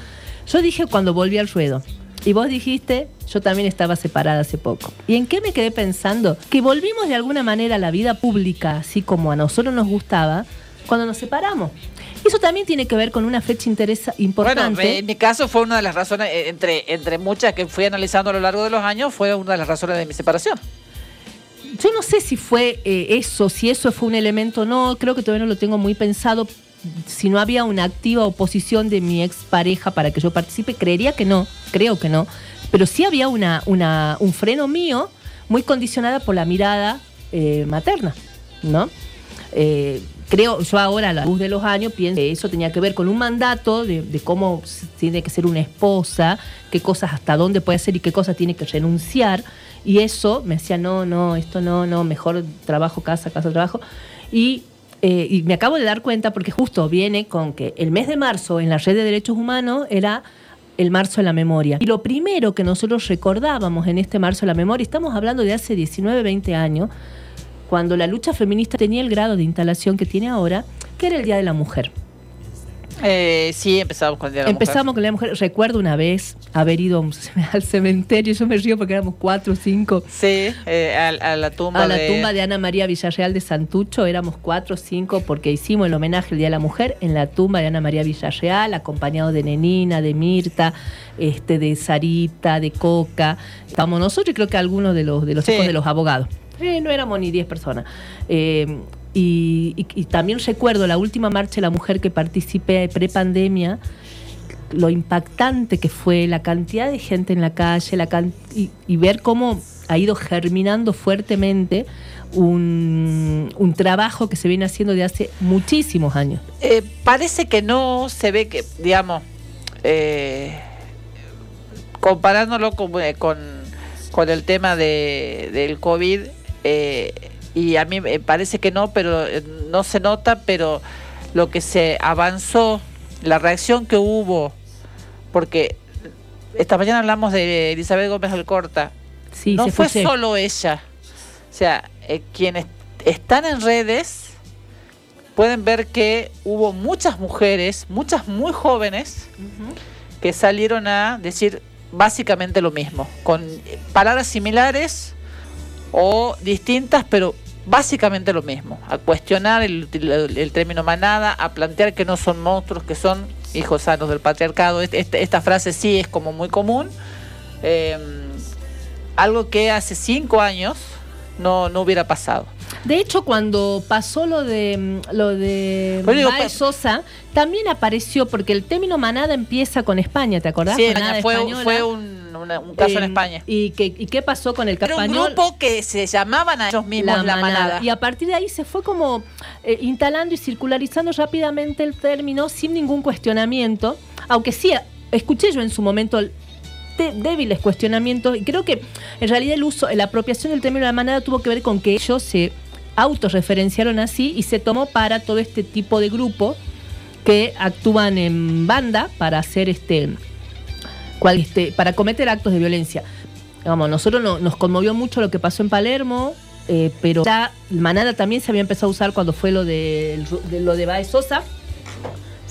Yo dije cuando volví al ruedo. Y vos dijiste, yo también estaba separada hace poco. ¿Y en qué me quedé pensando? Que volvimos de alguna manera a la vida pública, así como a nosotros nos gustaba, cuando nos separamos. Eso también tiene que ver con una fecha interesa, importante. Bueno, en mi caso fue una de las razones, eh, entre, entre muchas que fui analizando a lo largo de los años, fue una de las razones de mi separación. Yo no sé si fue eh, eso, si eso fue un elemento o no, creo que todavía no lo tengo muy pensado. Si no había una activa oposición de mi expareja para que yo participe, creería que no, creo que no. Pero sí había una, una, un freno mío muy condicionada por la mirada eh, materna, ¿no? Eh, creo, yo ahora a la luz de los años pienso que eso tenía que ver con un mandato de, de cómo tiene que ser una esposa, qué cosas hasta dónde puede hacer y qué cosas tiene que renunciar. Y eso me decía, no, no, esto no, no, mejor trabajo, casa, casa, trabajo. Y, eh, y me acabo de dar cuenta porque justo viene con que el mes de marzo en la red de derechos humanos era el marzo de la memoria. Y lo primero que nosotros recordábamos en este marzo de la memoria, estamos hablando de hace 19, 20 años, cuando la lucha feminista tenía el grado de instalación que tiene ahora, que era el Día de la Mujer. Eh, sí, empezamos con el Día de la Empezamos con la mujer. Recuerdo una vez haber ido al cementerio, yo me río porque éramos cuatro o cinco. Sí, eh, a, a la tumba A la de... tumba de Ana María Villarreal de Santucho éramos cuatro o cinco porque hicimos el homenaje al Día de la Mujer en la tumba de Ana María Villarreal, acompañado de Nenina, de Mirta, este, de Sarita, de Coca. Estábamos nosotros y creo que algunos de los, de los Sí. hijos de los abogados. Eh, no éramos ni 10 personas. Eh, Y, también recuerdo la última marcha de la mujer que participé pre-pandemia, lo impactante que fue, la cantidad de gente en la calle, y, ver cómo ha ido germinando fuertemente un, un trabajo que se viene haciendo de hace muchísimos años. Eh, parece que no se ve que, digamos, eh, comparándolo con, eh, con, con el tema de, del COVID, y a mí me parece que no, pero eh, no se nota, pero lo que se avanzó, la reacción que hubo, porque esta mañana hablamos de Elizabeth Gómez Alcorta, Sí, no fue solo ella, o sea, eh, quienes están en redes pueden ver que hubo muchas mujeres, muchas muy jóvenes, que salieron a decir básicamente lo mismo, con eh, palabras similares o distintas, pero básicamente lo mismo, a cuestionar el, el- término manada, a plantear que no son monstruos, que son hijos sanos del patriarcado. Este- este- esta frase sí es como muy común. Eh, algo que hace cinco años no, no hubiera pasado. De hecho, cuando pasó lo de mm, lo de digo, Baez Sosa, también apareció, porque el término manada empieza con España, ¿te acordás? Sí, Manada fue, española. fue un, una- un caso en Eh, España. ¿Y qué, ¿Y qué pasó con el Era un grupo que se llamaban a ellos mismos la, manada. Y a partir de ahí se fue como eh, instalando y circularizando rápidamente el término sin ningún cuestionamiento, aunque sí, escuché yo en su momento débiles cuestionamientos y creo que en realidad el uso, la apropiación del término de la manada tuvo que ver con que ellos se autorreferenciaron así y se tomó para todo este tipo de grupo que actúan en banda para hacer este, cual- este, para cometer actos de violencia. Vamos, nosotros no- nos conmovió mucho lo que pasó en Palermo, eh, pero ya manada también se había empezado a usar cuando fue lo de, de lo de Baez Sosa.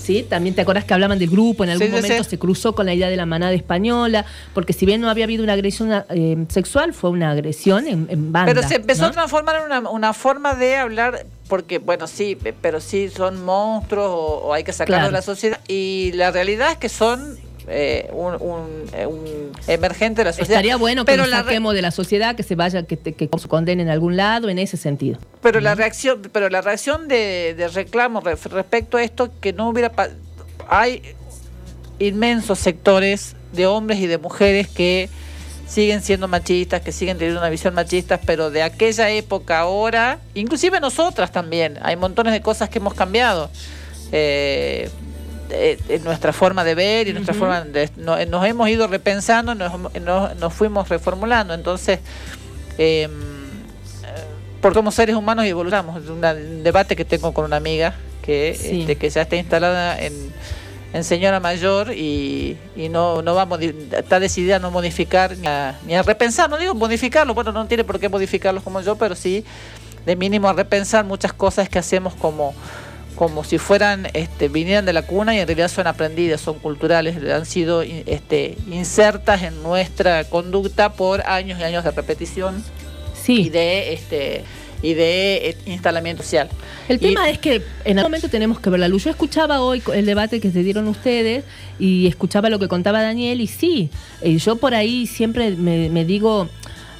¿Sí? También te acordás que hablaban del grupo, en algún Sí, momento se cruzó con la idea de la manada española, porque si bien no había habido una agresión eh, sexual, fue una agresión en, en banda. Pero se empezó ¿no? a transformar en una, una forma de hablar, porque, bueno, sí, pe- pero sí son monstruos o, o hay que sacarlos Claro. de la sociedad. Y la realidad es que son eh, un, un- eh, un emergente de la sociedad. Estaría bueno que pero nos saquemos de la sociedad, que se vaya, que, te- que se condene en algún lado, en ese sentido. Pero la reacción, pero la reacción de, de reclamo re- respecto a esto que no hubiera hay inmensos sectores de hombres y de mujeres que siguen siendo machistas, que siguen teniendo una visión machista, pero de aquella época ahora, inclusive nosotras también, hay montones de cosas que hemos cambiado. eh, eh, nuestra forma de ver y nuestra forma de no- nos hemos ido repensando nos, nos- nos fuimos reformulando entonces eh, porque somos seres humanos y evolucionamos. Es un debate que tengo con una amiga que, Sí. este, que ya está instalada en, en señora mayor y, y no, no va a está decidida a no modificar ni a, ni a repensar. No digo modificarlo, bueno, no tiene por qué modificarlos como yo, pero sí de mínimo a repensar muchas cosas que hacemos como como si fueran este vinieran de la cuna y en realidad son aprendidas, son culturales, han sido este, insertas en nuestra conducta por años y años de repetición y de este y de eh, instalamiento social. El Y- tema es que en algún momento tenemos que ver la luz. Yo escuchaba hoy el debate que se dieron ustedes y escuchaba lo que contaba Daniel y sí, eh, yo por ahí siempre me, me digo,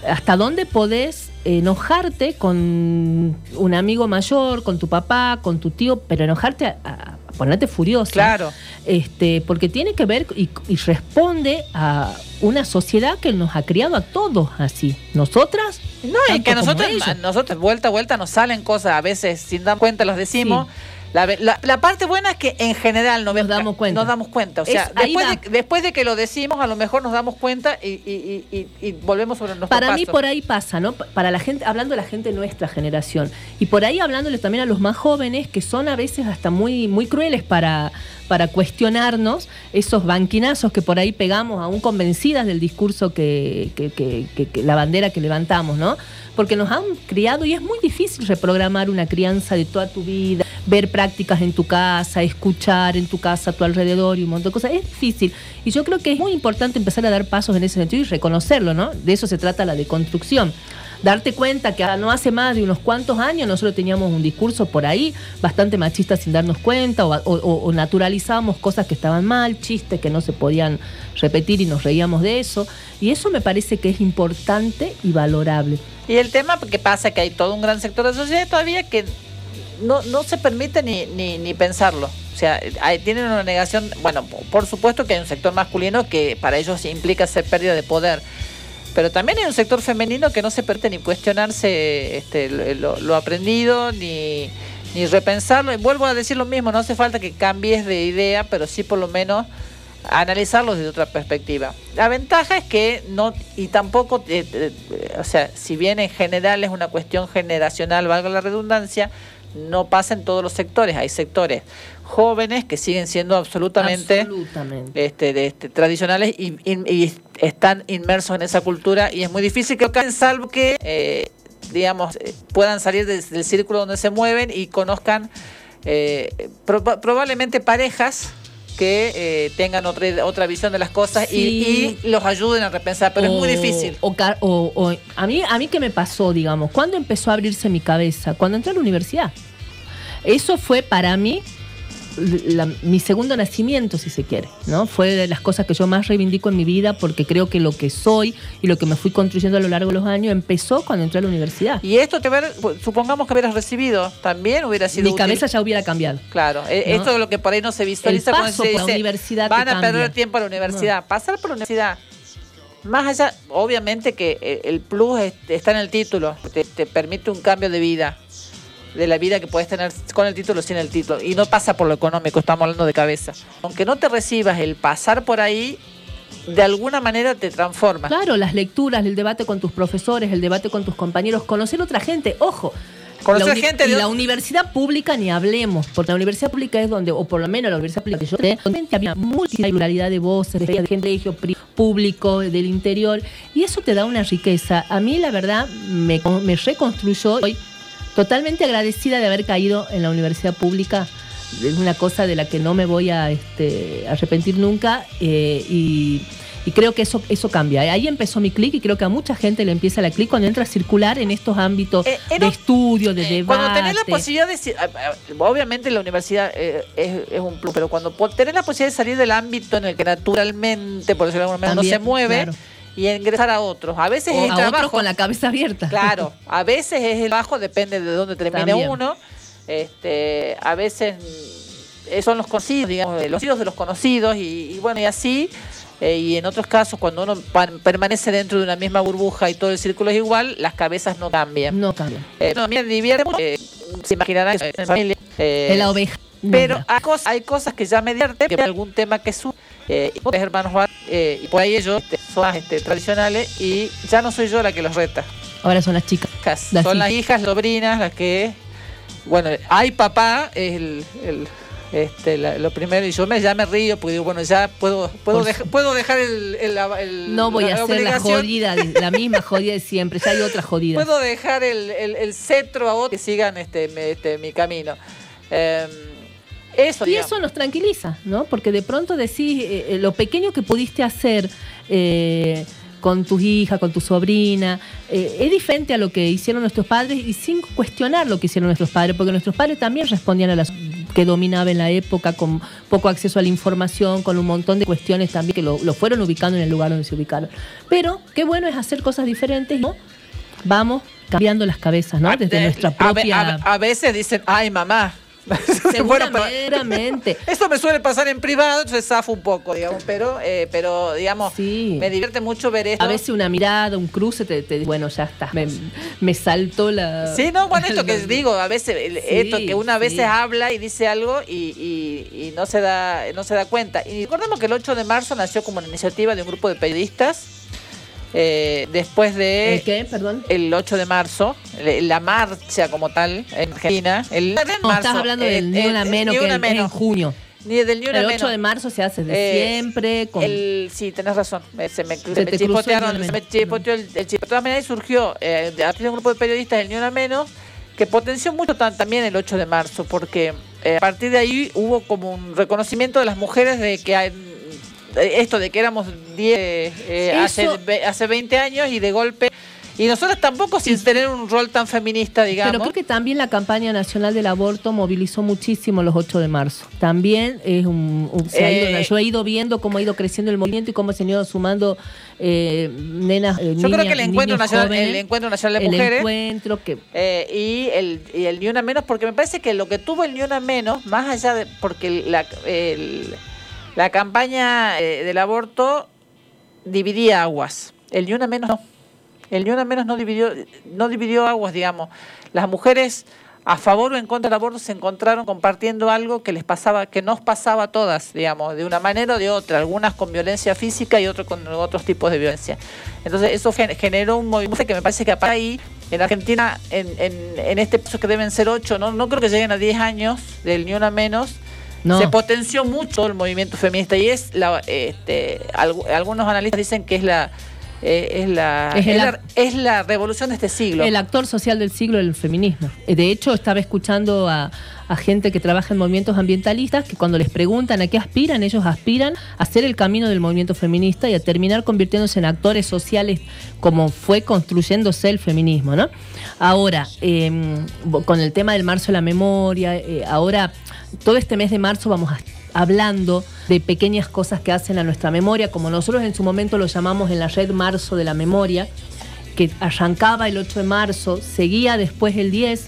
¿hasta dónde podés enojarte con un amigo mayor, con tu papá, con tu tío, pero enojarte a, a ponerte furiosa? Claro. Este, porque tiene que ver y, y responde a una sociedad que nos ha criado a todos así. Nosotras, No, y que a nosotros, a nosotros vuelta a vuelta nos salen cosas, a veces sin dar cuenta los decimos. La, ve- la- la parte buena es que en general no nos damos cuenta. Nos damos cuenta. O sea, Es- después de, después de que lo decimos, a lo mejor nos damos cuenta y, y- y- y- volvemos sobre nuestro Para mí por ahí pasa, ¿no? Pa- Para la gente, hablando de la gente de nuestra generación. Y por ahí hablándoles también a los más jóvenes, que son a veces hasta muy, muy crueles para, para cuestionarnos esos banquinazos que por ahí pegamos, aún convencidas del discurso que, que- que- que- la bandera que levantamos, ¿no? Porque nos han criado y es muy difícil reprogramar una crianza de toda tu vida, ver prácticas en tu casa, escuchar en tu casa a tu alrededor y un montón de cosas. Es difícil. Y yo creo que es muy importante empezar a dar pasos en ese sentido y reconocerlo, ¿no? De eso se trata la deconstrucción. Darte cuenta que no hace más de unos cuantos años nosotros teníamos un discurso por ahí bastante machista sin darnos cuenta o, o- naturalizábamos cosas que estaban mal, chistes que no se podían repetir y nos reíamos de eso. Y eso me parece que es importante y valorable. Y el tema que pasa que hay todo un gran sector de sociedad todavía que no, no se permite ni, ni, ni pensarlo. O sea, hay- tienen una negación, bueno, por supuesto que hay un sector masculino que para ellos implica ser pérdida de poder. Pero también hay un sector femenino que no se permite ni cuestionarse este, lo, aprendido, ni, ni repensarlo. Y vuelvo a decir lo mismo, no hace falta que cambies de idea, pero sí por lo menos analizarlo desde otra perspectiva. La ventaja es que no, y tampoco, eh, eh, o sea, si bien en general es una cuestión generacional, valga la redundancia, no pasa en todos los sectores. Hay sectores jóvenes que siguen siendo absolutamente, Absolutamente. este, de- este, tradicionales y, y- y están inmersos en esa cultura y es muy difícil que caigan, salvo que, eh, digamos, eh, puedan salir del círculo donde se mueven y conozcan eh, proba- probablemente parejas que eh, tengan otra, otra visión de las cosas y- Sí. y, los ayuden a repensar, pero es muy difícil. O, o- o- a mí, a mí qué me pasó, digamos, cuando empezó a abrirse mi cabeza, cuando entré a la universidad. Eso fue para mí la- mi segundo nacimiento, si se quiere, ¿no? Fue de las cosas que yo más reivindico en mi vida porque creo que lo que soy y lo que me fui construyendo a lo largo de los años empezó cuando entré a la universidad. Y esto te hubiera- supongamos que hubieras recibido, también hubiera sido Mi útil. cabeza ya hubiera cambiado. Claro, ¿no? esto es lo que por ahí no se visualiza El cuando paso se por la universidad van a perder tiempo a la universidad. Pasar por la universidad, más allá, obviamente que el plus es- está en el título, te, te permite un cambio de vida, de la vida que puedes tener con el título o sin el título, y no pasa por lo económico, estamos hablando de cabeza. Aunque no te recibas, el pasar por ahí, de alguna manera te transforma. Claro, las lecturas, el debate con tus profesores, el debate con tus compañeros, conocer otra gente, ojo. Conocer gente de y la universidad pública ni hablemos, porque la universidad pública es donde, o por lo menos la universidad pública que yo tengo, donde había multipluralidad de voces, de gente de colegio público, del interior, y eso te da una riqueza. A mí, la verdad, me, me reconstruyó. Estoy totalmente agradecida de haber caído en la universidad pública. Es una cosa de la que no me voy a este, arrepentir nunca eh, y, y creo que eso, eso cambia. Ahí empezó mi clic y creo que a mucha gente le empieza la clic cuando entra a circular en estos ámbitos Eh, de estudio, de debate. Cuando tenés la posibilidad de... Obviamente la universidad eh, es, es un plus, pero cuando tenés la posibilidad de salir del ámbito en el que naturalmente, por decirlo de alguna manera, uno También, se mueve claro. Y ingresar a otros. A veces O es el a trabajo. otros con la cabeza abierta. Claro, a veces es el trabajo, depende de dónde termine También. uno. Este, a veces eh, son los conocidos, digamos, eh, los hijos de los conocidos y, y bueno, y así. eh, y en otros casos, cuando uno permanece dentro de una misma burbuja y todo el círculo es igual, las cabezas no cambian. No cambian. Eh, no, me divierte mucho, eh, se imaginarán eh, en familia. la oveja. Pero hay cosas, hay cosas que ya me divierten, que algún tema que su eh, y van, eh, y por ahí ellos este, son más este, tradicionales y ya no soy yo la que los reta. Ahora son las chicas. Son las hijas. sobrinas, las que bueno, hay papá es el, el- este, la- lo primero y yo me ya me río porque digo, bueno, ya puedo puedo, deja- puedo dejar el, el- No voy la a ser la jodida, la misma jodida de siempre. Ya hay otra jodida. Puedo dejar el, el- el cetro a otros que sigan este, me- este, mi camino. Eh, eso, Y digamos. eso nos tranquiliza, ¿no? Porque de pronto decís eh, eh, lo pequeño que pudiste hacer eh, con tus hijas, con tu sobrina, eh, es diferente a lo que hicieron nuestros padres y sin cuestionar lo que hicieron nuestros padres, porque nuestros padres también respondían a las que dominaba en la época, con poco acceso a la información, con un montón de cuestiones también que lo, lo fueron ubicando en el lugar donde se ubicaron. Pero qué bueno es hacer cosas diferentes, ¿no? Vamos cambiando las cabezas, ¿no? Desde nuestra Ah, A, ve- propia... a- a veces dicen, ay mamá. Seguramente. Eso me suele pasar en privado, entonces zafo un poco, digamos, pero, eh, pero digamos, me divierte mucho ver esto. A veces una mirada, un cruce, te, te- bueno, ya está. Me, me saltó la. Sí, no, bueno, esto que digo, a veces, el- esto que una sí. veces habla y dice algo y, y- y no se da no se da cuenta. Y recordemos que el 8 de marzo nació como una iniciativa de un grupo de periodistas. Eh, después de ¿El qué? Perdón. el 8 de marzo, la marcha como tal en Argentina. El No, marzo, estás hablando del Ni eh, Una eh, Menos Ni que es en Menos. junio. Ni del Ni Una El 8 Menos. de marzo se hace de Eh, siempre. Con... El, sí, tenés razón. Eh, Se me, se Se me el Ni Una se me Menos. chispoteó el, el chip. De todas maneras, surgió eh, a partir de un grupo de periodistas, el Ni Una Menos, que potenció mucho tan- también el 8 de marzo, porque eh, a partir de ahí hubo como un reconocimiento de las mujeres de que hay, esto de que éramos 10 eh, hace, Eso- hace 20 años y de golpe Y nosotros tampoco sin tener un rol tan feminista, digamos. Pero creo que también la campaña nacional del aborto movilizó muchísimo los 8 de marzo. También es un, un- se ha ido- Eh, yo he ido viendo cómo ha ido creciendo el movimiento y cómo se han ido sumando eh, nenas, eh, Yo creo que el encuentro, nacional, jóvenes. el encuentro nacional de El mujeres encuentro que y, el, y el Ni Una Menos, porque me parece que lo que tuvo el Ni Una Menos, más allá de. porque la, el- la campaña eh, del aborto dividía aguas. El Ni Una Menos no. El Ni Una Menos no dividió, no dividió aguas, digamos. Las mujeres a favor o en contra del aborto se encontraron compartiendo algo que les pasaba, que nos pasaba a todas, digamos, de una manera o de otra, algunas con violencia física y otros con otros tipos de violencia. Entonces eso gen- generó un movimiento que me parece que aparte ahí, en Argentina, en, en, en este paso que deben ser ocho, no, no creo que lleguen a 10 años del ni una menos, No. se potenció mucho el movimiento feminista y es la, este, algu- algunos analistas dicen que es la eh, es la Es la, es la revolución de este siglo. El actor social del siglo del feminismo. Eh, De hecho, estaba escuchando a, a gente que trabaja en movimientos ambientalistas que cuando les preguntan a qué aspiran, ellos aspiran a hacer el camino del movimiento feminista y a terminar convirtiéndose en actores sociales como fue construyéndose el feminismo, ¿no? Ahora, eh, con el tema del marzo de la memoria, eh, ahora todo este mes de marzo vamos hablando de pequeñas cosas que hacen a nuestra memoria, como nosotros en su momento lo llamamos en la red Marzo de la Memoria, que arrancaba el 8 de marzo, seguía después el 10,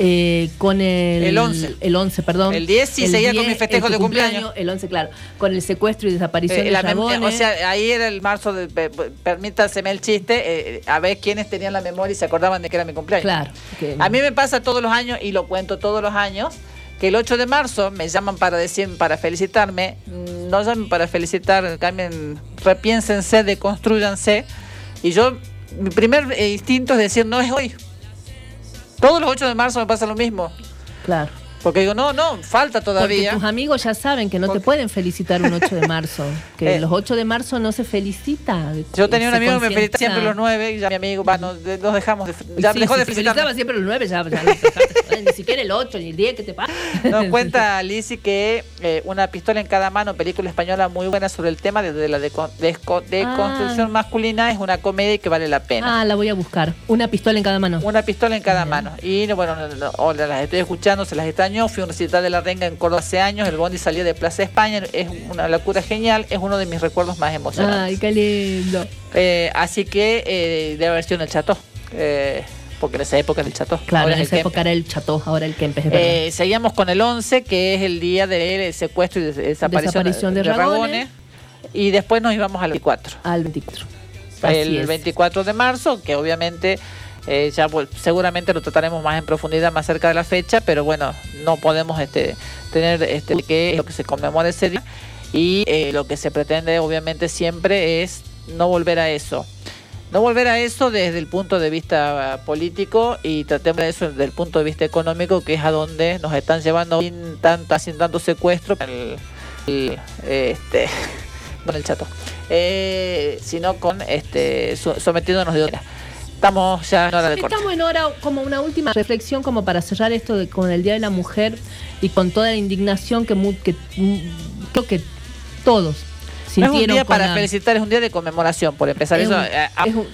eh, con el, El 11. el 11, perdón. El 10 sí seguía con mi festejo de cumpleaños. El 11, claro. Con el secuestro y desaparición Eh, de o sea, ahí era el marzo, de, pe- pe- permítaseme el chiste, eh, a ver quiénes tenían la memoria y se acordaban de que era mi cumpleaños. Claro. A mí me pasa todos los años, y lo cuento todos los años, que el 8 de marzo me llaman para decir, para felicitarme, mm, no llamen para felicitar, cambien, repiénsense, deconstruyanse, y yo, mi primer eh, instinto es decir, no es hoy. Todos los 8 de marzo me pasa lo mismo. Claro. Porque digo, no, no, falta todavía. Porque tus amigos ya saben que no te pueden felicitar un 8 de marzo. Que Eh. los 8 de marzo no se felicita. Yo tenía un amigo que me felicita concientiza. siempre los 9 y ya mi amigo, va, nos, de- nos dejamos de, ya Sí, dejó de felicitaba siempre los 9, ya, ya no ni siquiera el 8 ni el 10, ¿qué te pasa? Nos cuenta Lizzy que eh, Una pistola en cada mano, película española muy buena sobre el tema de, de la deco- desco- deconstrucción masculina, es una comedia que vale la pena. Ah, la voy a buscar. Una pistola en cada mano. Una pistola en cada mano. Y no, bueno, no, las estoy escuchando, se las Fui a un recital de la renga en Córdoba hace años. El Bondi salía de Plaza España. Es una locura genial. Es uno de mis recuerdos más emocionantes. Ay, qué lindo. Eh, así que eh, debe haber sido en el Chato. Eh, porque en esa época era el Chato. Claro, Ahora en esa época era el cható, ahora el Kempes. Eh, seguíamos con el 11, que es el día del secuestro y des- desaparición, Desaparición de Ragones. Y después nos íbamos al 24. Al 24. Así El es. 24 de marzo, que obviamente eh, ya pues, seguramente lo trataremos más en profundidad más cerca de la fecha, pero bueno, no podemos este, tener este, que lo que se conmemora ese día. Y eh, lo que se pretende obviamente siempre es no volver a eso. No volver a eso desde el punto de vista político y tratemos de eso desde el punto de vista económico, que es a donde nos están llevando sin tanto, tanto secuestro, el, este, con el chato, eh, sino con este so- sometiéndonos de otra. Estamos ya en hora de corte. Estamos en hora como una última reflexión como para cerrar esto de, con el Día de la Mujer y con toda la indignación que, mu- que creo que todos No es sintieron un día para la- felicitar, es un día de conmemoración, por empezar. Es Eso, un- eh, ah, es un-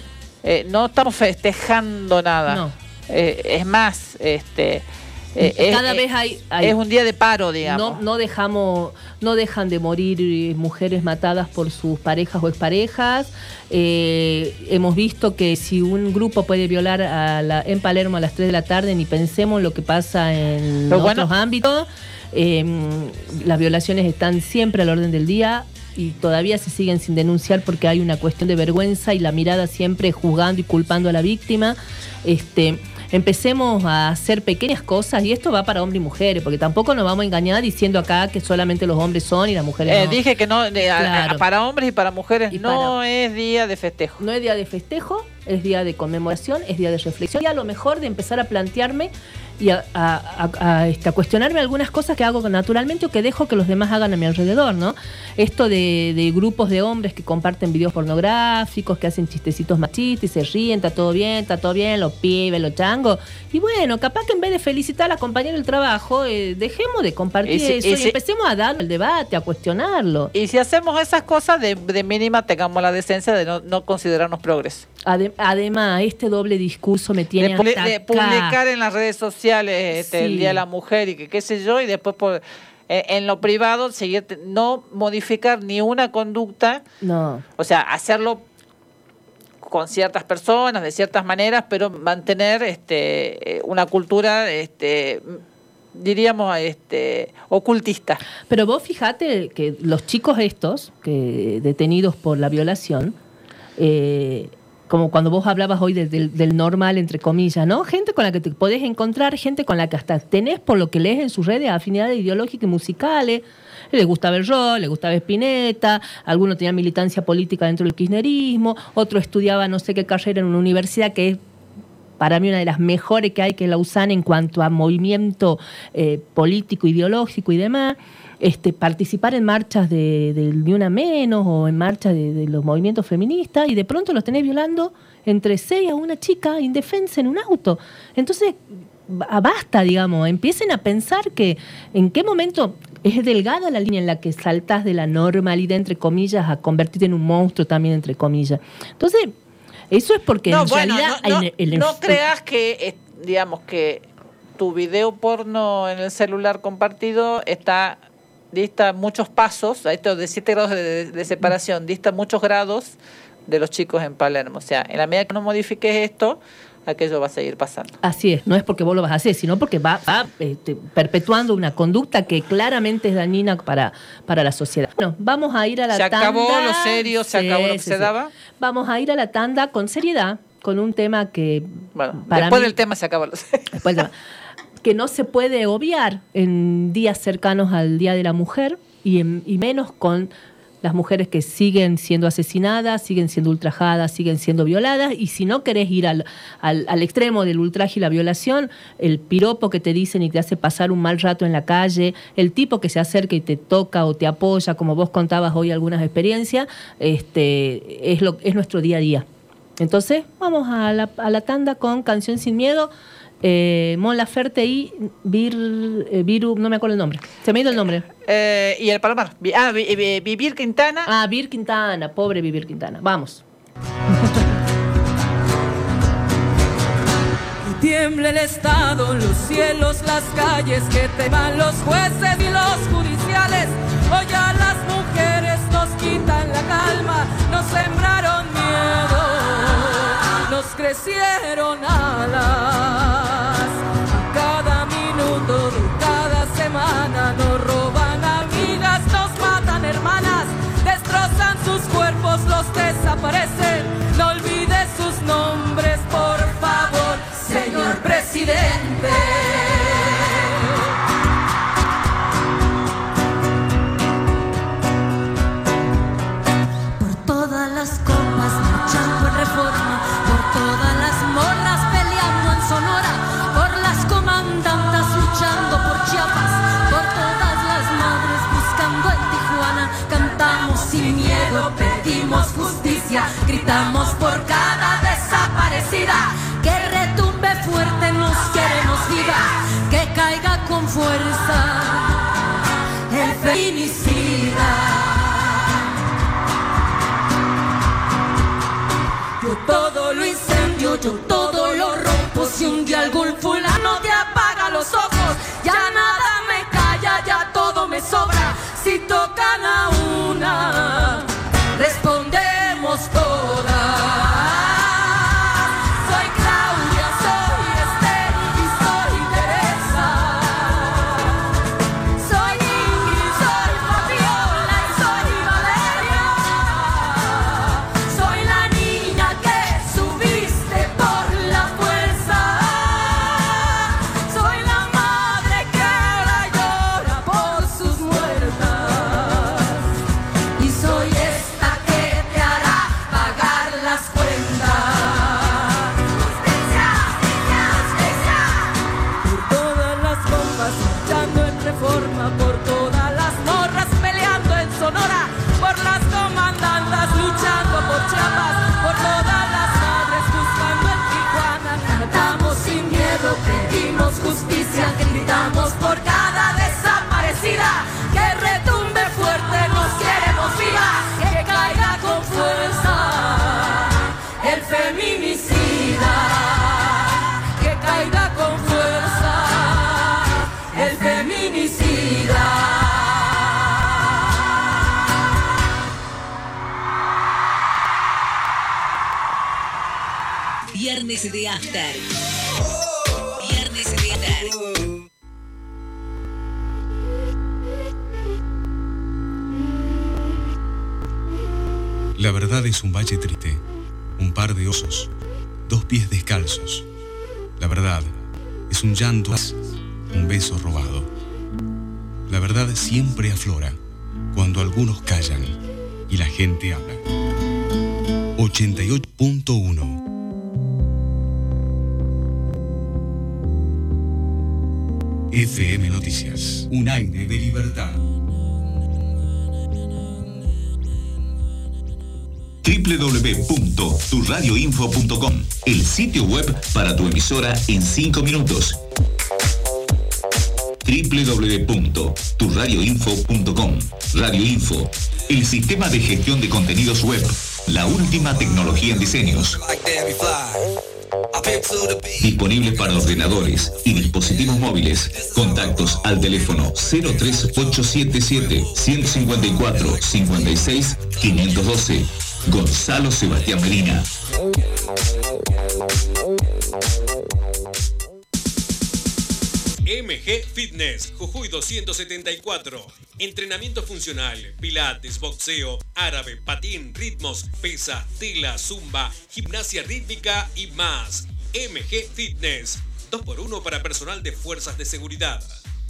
eh, no estamos festejando nada. No. Eh, es más, este, eh, Cada eh, vez hay, hay- es un día de paro, digamos. No, no dejamos, no dejan de morir eh, mujeres matadas por sus parejas o exparejas. Eh, hemos visto que si un grupo puede violar a la, en Palermo a las 3 de la tarde, ni pensemos lo que pasa en Pero otros bueno. ámbitos. Eh, las violaciones están siempre al orden del día y todavía se siguen sin denunciar porque hay una cuestión de vergüenza y la mirada siempre juzgando y culpando a la víctima. Este, empecemos a hacer pequeñas cosas y esto va para hombres y mujeres, porque tampoco nos vamos a engañar diciendo acá que solamente los hombres son y las mujeres Eh, no. Dije que no, a- a- para hombres y para mujeres Y no para- es día de festejo. No es día de festejo, es día de conmemoración, es día de reflexión y a lo mejor de empezar a plantearme y a, a- a- a, este, a cuestionarme algunas cosas que hago naturalmente o que dejo que los demás hagan a mi alrededor, ¿no? Esto de, de grupos de hombres que comparten videos pornográficos, que hacen chistecitos machistas y se ríen, está todo bien, está todo bien, los pibes, los changos. Y bueno, capaz que en vez de felicitar a la compañera del trabajo, eh, dejemos de compartir Ese- eso y empecemos a dar el debate, a cuestionarlo. Y si hacemos esas cosas, de, de mínima tengamos la decencia de no, no considerarnos progres. Ade- además, este doble discurso me tiene De, hasta de acá. publicar en las redes sociales este, Sí. el Día de la Mujer y que qué sé yo, y después por, en lo privado seguir, no modificar ni una conducta, No. o sea, hacerlo con ciertas personas, de ciertas maneras, pero mantener este, eh, una cultura, este, diríamos, este, ocultista. Pero vos fijate que los chicos estos, que detenidos por la violación, eh, como cuando vos hablabas hoy de- del, del normal, entre comillas, ¿no? Gente con la que te podés encontrar, gente con la que hasta tenés, por lo que lees en sus redes, afinidades ideológicas y musicales. Le gustaba el rock, le gustaba Spinetta, alguno tenía militancia política dentro del kirchnerismo, otro estudiaba no sé qué carrera en una universidad que es para mí una de las mejores que hay, que la USAN en cuanto a movimiento eh, político, ideológico y demás. Este, participar en marchas de, de Ni Una Menos o en marchas de, de los movimientos feministas y de pronto los tenés violando entre seis a una chica indefensa en un auto. Entonces, ba- basta, digamos, empiecen a pensar que en qué momento es delgada la línea en la que saltás de la normalidad, entre comillas, a convertirte en un monstruo también, entre comillas. Entonces, eso es porque no, en bueno, realidad no, no- el- el- no creas que, digamos, que tu video porno en el celular compartido está dista muchos pasos, esto de 7 grados de, separación, dista muchos grados de los chicos en Palermo. O sea, en la medida que no modifiques esto, aquello va a seguir pasando. Así es, no es porque vos lo vas a hacer, sino porque va, va, este, perpetuando una conducta que claramente es dañina para, para la sociedad. Bueno, vamos a ir a la Se tanda. acabó lo serio, se Sí, acabó lo que sí, se sí. daba. Vamos a ir a la tanda con seriedad, con un tema que Bueno, para después mí- del tema se acabó lo después del tema, que no se puede obviar en días cercanos al Día de la Mujer y, en- y menos con las mujeres que siguen siendo asesinadas, siguen siendo ultrajadas, siguen siendo violadas, y si no querés ir al, al- al extremo del ultraje y la violación, el piropo que te dicen y te hace pasar un mal rato en la calle, el tipo que se acerca y te toca o te apoya, como vos contabas hoy algunas experiencias, este, es, lo, es nuestro día a día. Entonces, vamos a la, a la tanda con Canción Sin Miedo. Eh, Mon Laferte y Vir, eh, Viru, no me acuerdo el nombre. Se me ha ido el nombre. Eh, y el Palomar. Ah, Vi- Vi- Vivir Quintana. Ah, Vir Quintana, pobre Vivir Quintana. Vamos. Y tiembla el Estado, los cielos, las calles, que teman los jueces y los judiciales. Hoy a las mujeres nos quitan la calma, nos sembraron miedo, nos crecieron alas. lost, los desaprendidos. El feminicida. La verdad es un valle triste, un par de osos, dos pies descalzos. La verdad es un llanto, un beso robado. La verdad siempre aflora cuando algunos callan y la gente habla. 88.1 FM Noticias, un aire de libertad. www.turradioinfo.com, el sitio web para tu emisora en 5 minutos. www.turradioinfo.com, Radio Info, el sistema de gestión de contenidos web, la última tecnología en diseños. Disponibles para ordenadores y dispositivos móviles. Contactos al teléfono 03877 154 56 512. Gonzalo Sebastián Medina. MG Fitness, Jujuy 274. Entrenamiento funcional, pilates, boxeo, árabe, patín, ritmos, pesa, tela, zumba, gimnasia rítmica y más. MG Fitness, 2x1 para personal de fuerzas de seguridad.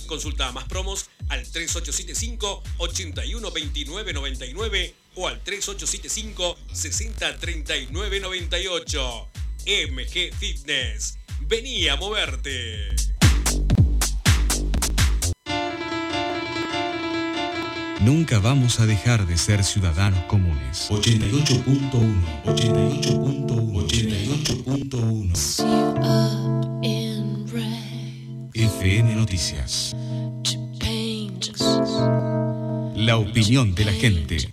Consulta más promos al 3875 812999 o al 3875 603998. MG Fitness. Vení a moverte. Nunca vamos a dejar de ser ciudadanos comunes. 88.1, 88.1, 88.1. FM Noticias. La opinión de la gente.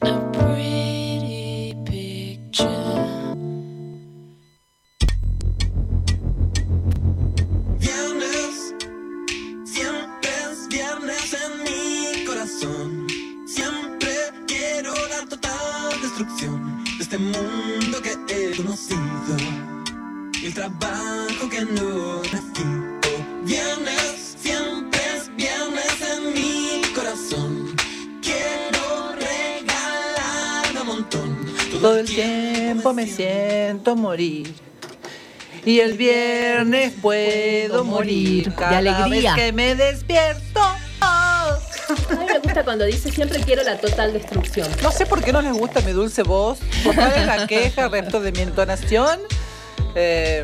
Mundo que he conocido. Y el trabajo que no necesito. Viernes, siempre es viernes en mi corazón. Quiero regalar un montón. Todo el tiempo me siento morir. Y el viernes puedo morir. Cada alegría. vez que me despierto. Gusta cuando dice siempre quiero la total destrucción. No sé por qué no les gusta mi dulce voz. ¿Por cuál es la queja respecto de mi entonación? Eh,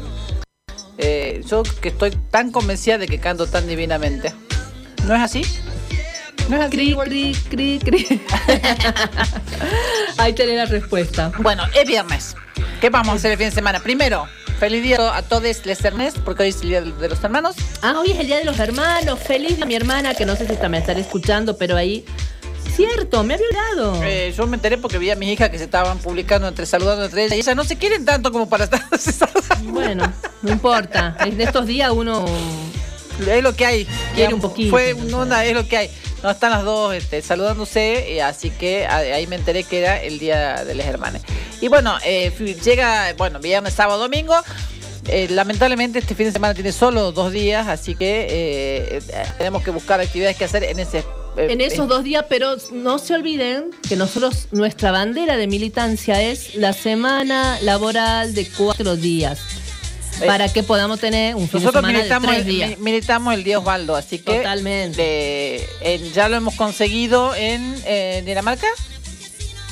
eh, yo que estoy tan convencida de que canto tan divinamente. ¿No es así? ¿No es así? Cri, cri, cri, cri. Ahí tenés la respuesta. Bueno, es viernes. ¿Qué vamos a hacer el fin de semana? Primero, feliz día a todos les hermanos, porque hoy es el día de los hermanos. Ah, hoy es el día de los hermanos. Feliz a mi hermana, que no sé si está, me estará escuchando, pero ahí. Cierto, me había olvidado. Eh, yo me enteré porque vi a mis hijas que se estaban publicando entre saludando entre ellas y ellas no se quieren tanto como para estar Bueno, no importa. En estos días uno es lo que hay. Quiere un poquito. Fue una es lo que hay. No están las dos este, saludándose, eh, así que ahí me enteré que era el día de las hermanas. Y bueno, eh, llega, bueno, viernes, sábado, domingo. Eh, lamentablemente este fin de semana tiene solo dos días, así que eh, tenemos que buscar actividades que hacer en ese. eh, en esos dos días, pero no se olviden que nosotros, nuestra bandera de militancia es la semana laboral de cuatro días. Para que podamos tener un fin de Nosotros de militamos, tres el- días. mi- militamos el día Osvaldo, así que Totalmente. eh, en- ya lo hemos conseguido en eh, Dinamarca.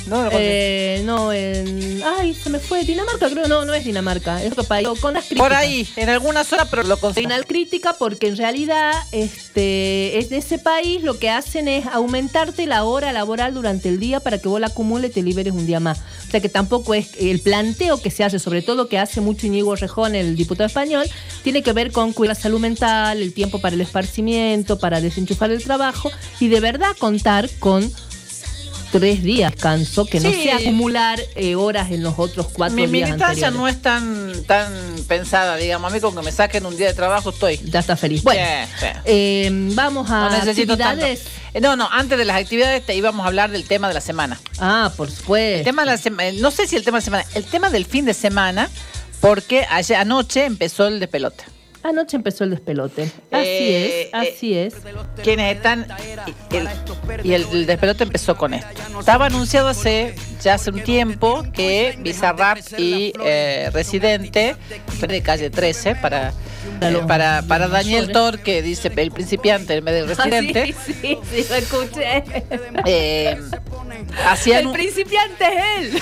No. Eh, no, en. Ay, se me fue. Dinamarca, creo. No, no es Dinamarca. Es otro país. Con las críticas. Por ahí, en alguna zona, pero lo conseguí. Final crítica porque en realidad este es de ese país lo que hacen es aumentarte la hora laboral durante el día para que vos la acumules y te liberes un día más. O sea que tampoco es el planteo que se hace, sobre todo que hace mucho Íñigo Rejón, el diputado español, tiene que ver con cuidar la salud mental, el tiempo para el esparcimiento, para desenchufar el trabajo y de verdad contar con tres días descanso, que no sea acumular eh, horas en los otros cuatro Mi días militancia anteriores. no es tan, tan pensada, digamos. A mí con que me saquen un día de trabajo estoy. Ya está feliz. Bueno, Sí, sí. eh, vamos a No tanto. actividades. Eh, No, no, antes de las actividades te íbamos a hablar del tema de la semana. Ah, por supuesto. El tema de la sema- no sé si el tema de la semana, el tema del fin de semana, Porque ayer, anoche empezó el despelote. Anoche empezó el despelote. Así Eh, es, así es. quienes están y el, y el- el despelote empezó con esto. Estaba anunciado hace ya hace un tiempo que Bizarrap y eh, Residente de calle 13 para eh, para, para Daniel Thor que dice el principiante en vez del residente Ah, sí, sí, sí, lo escuché. eh, hacían el un, principiante es él.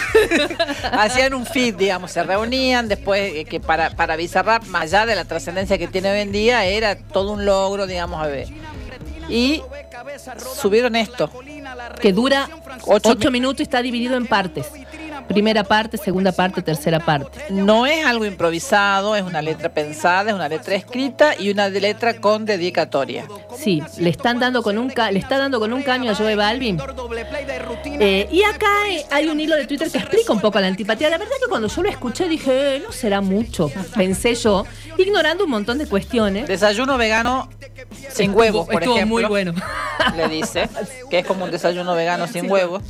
hacían un feed, digamos, se reunían después eh, que para, para Bizarrap, más allá de la trascendencia que tiene hoy en día, era todo un logro, digamos, a ver. Y subieron esto. que dura Ocho ocho, minutos y está dividido en partes. Primera parte, segunda parte, tercera parte. No es algo improvisado, es una letra pensada, es una letra escrita y una letra con dedicatoria. Sí, le están dando con un ca- le está dando con un caño a Joe Balvin. Eh, y acá eh, hay un hilo de Twitter que explica un poco la antipatía. La verdad que cuando yo lo escuché dije, eh, no será mucho, pensé yo, ignorando un montón de cuestiones. Desayuno vegano sin huevos, por estuvo ejemplo. muy bueno. Le dice que es como un desayuno vegano sin huevos.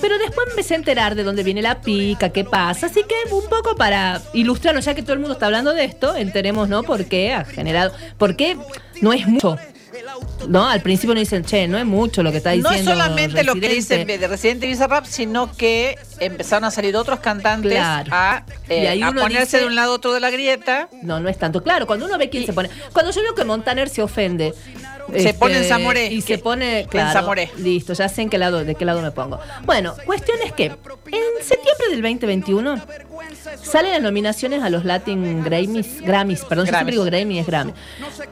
Pero después me empecé a enterar de dónde viene la pica, qué pasa. Así que un poco para ilustrarnos, ya que todo el mundo está hablando de esto, enteremos, ¿no? ¿Por qué ha generado? ¿Por qué no es mucho? ¿No? Al principio nos dicen, che, no es mucho lo que está No diciendo. es solamente lo que dicen de Residente y Bizarrap, sino que empezaron a salir otros cantantes Claro. a, eh, a ponerse dice- de un lado a otro de la grieta. No, no es tanto. Claro, cuando uno ve quién se pone. Cuando yo veo que Montaner se ofende. Este, Se pone en Zamoré, Y se pone. Claro, en Zamoré. Listo, ya sé en qué lado, de qué lado me pongo. Bueno, cuestión es que en septiembre del 2021 salen las nominaciones a los Latin Grammys. Grammys, perdón, yo siempre Grammys. digo Grammy, es Grammy.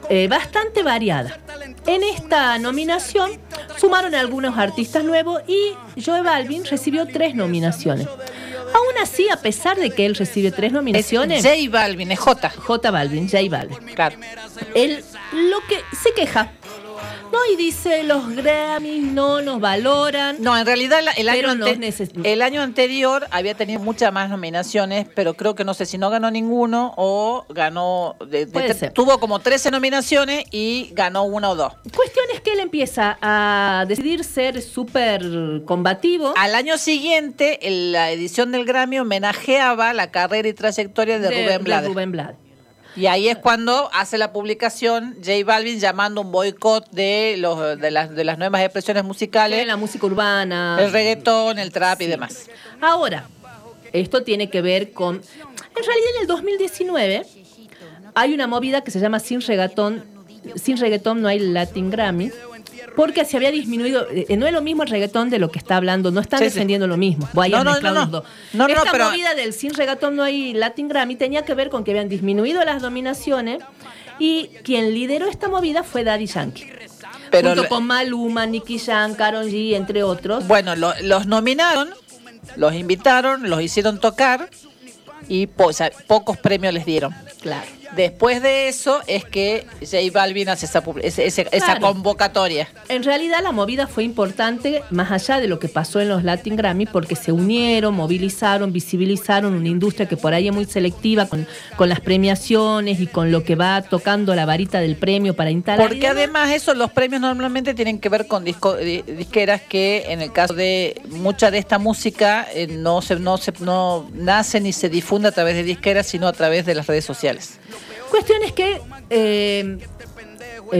Eh, bastante variada. En esta nominación sumaron algunos artistas nuevos y Joe Balvin recibió tres nominaciones. Aún así, a pesar de que él recibe tres nominaciones. J Balvin, es J. J Balvin, J Balvin. Claro. Él lo que se queja. No, y dice, los Grammys no nos valoran. No, en realidad el año, ante- el año anterior había tenido muchas más nominaciones, pero creo que no sé si no ganó ninguno o ganó. de- de- tuvo como 13 nominaciones y ganó una o dos. Cuestión es que él empieza a decidir ser súper combativo. Al año siguiente, en la edición del Grammy homenajeaba la carrera y trayectoria de, Rubén Blades. Rubén Blades. Y ahí es cuando hace la publicación J Balvin llamando un boicot de los de las de las nuevas expresiones musicales, la música urbana. el reggaetón, el trap y demás. Ahora, esto tiene que ver con. En realidad, en el 2019 hay una movida que se llama Sin Reggaetón. Sin reggaetón no hay Latin Grammy. Porque se había disminuido. eh, no es lo mismo el reggaetón de lo que está hablando. No están Sí, sí. defendiendo lo mismo. Voy a No, no, no, no. dos. No, no, Esta pero- movida del sin reggaetón no hay Latin Grammy tenía que ver con que habían disminuido las dominaciones. Y quien lideró esta movida fue Daddy Yankee. Pero junto lo- con Maluma, Nicky Jam, Karol G, entre otros. Bueno, lo- los nominaron, los invitaron, los hicieron tocar y po- o sea, pocos premios les dieron. Claro. Después de eso es que J Balvin hace esa, esa convocatoria. En realidad la movida fue importante más allá de lo que pasó en los Latin Grammy porque se unieron, movilizaron, visibilizaron una industria que por ahí es muy selectiva con, con las premiaciones y con lo que va tocando la varita del premio para instalar. Porque demás. además eso, los premios normalmente tienen que ver con disco- di- disqueras que en el caso de mucha de esta música eh, no se, no se no nace ni se difunde a través de disqueras, sino a través de las redes sociales. Cuestión es que eh,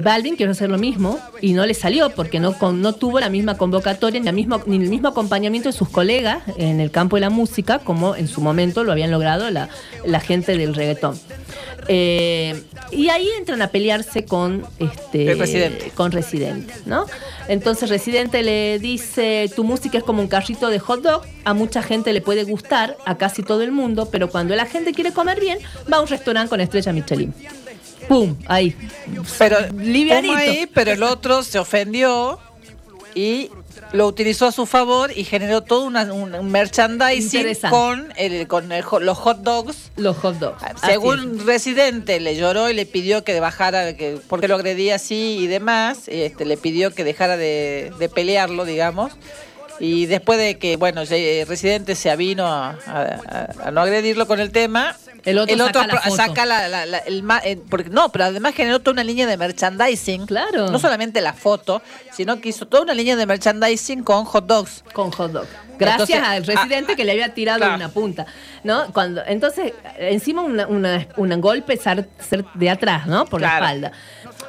Balvin quiso hacer lo mismo y no le salió porque no, con- no tuvo la misma convocatoria ni, la misma, ni el mismo acompañamiento de sus colegas en el campo de la música como en su momento lo habían logrado la, la gente del reggaetón. Eh, y ahí entran a pelearse con este El Residente. con Residente, ¿no? Entonces Residente le dice, tu música es como un carrito de hot dog, a mucha gente le puede gustar, a casi todo el mundo, pero cuando la gente quiere comer bien, va a un restaurante con estrella Michelin. ¡Pum! Ahí. Pero, Livianito. ahí, pero el otro se ofendió y lo utilizó a su favor y generó todo una- un, merchandising con, el, con el los hot dogs. Los hot dogs. Según Residente, le lloró y le pidió que bajara, que porque lo agredía así y demás, este, le pidió que dejara de, de pelearlo, digamos. Y después de que, bueno, eh, Residente se avino a, a- a- a no agredirlo con el tema, El otro saca la pro- foto. saca la- la- la- el eh, porque, no, pero además generó toda una línea de merchandising. Claro. No solamente la foto, sino que hizo toda una línea de merchandising con hot dogs. Con hot dog. Gracias Entonces, al residente que le había tirado claro. una punta, ¿no? Cuando, entonces, encima una, una- un golpe de atrás, ¿no? Por Claro. la espalda.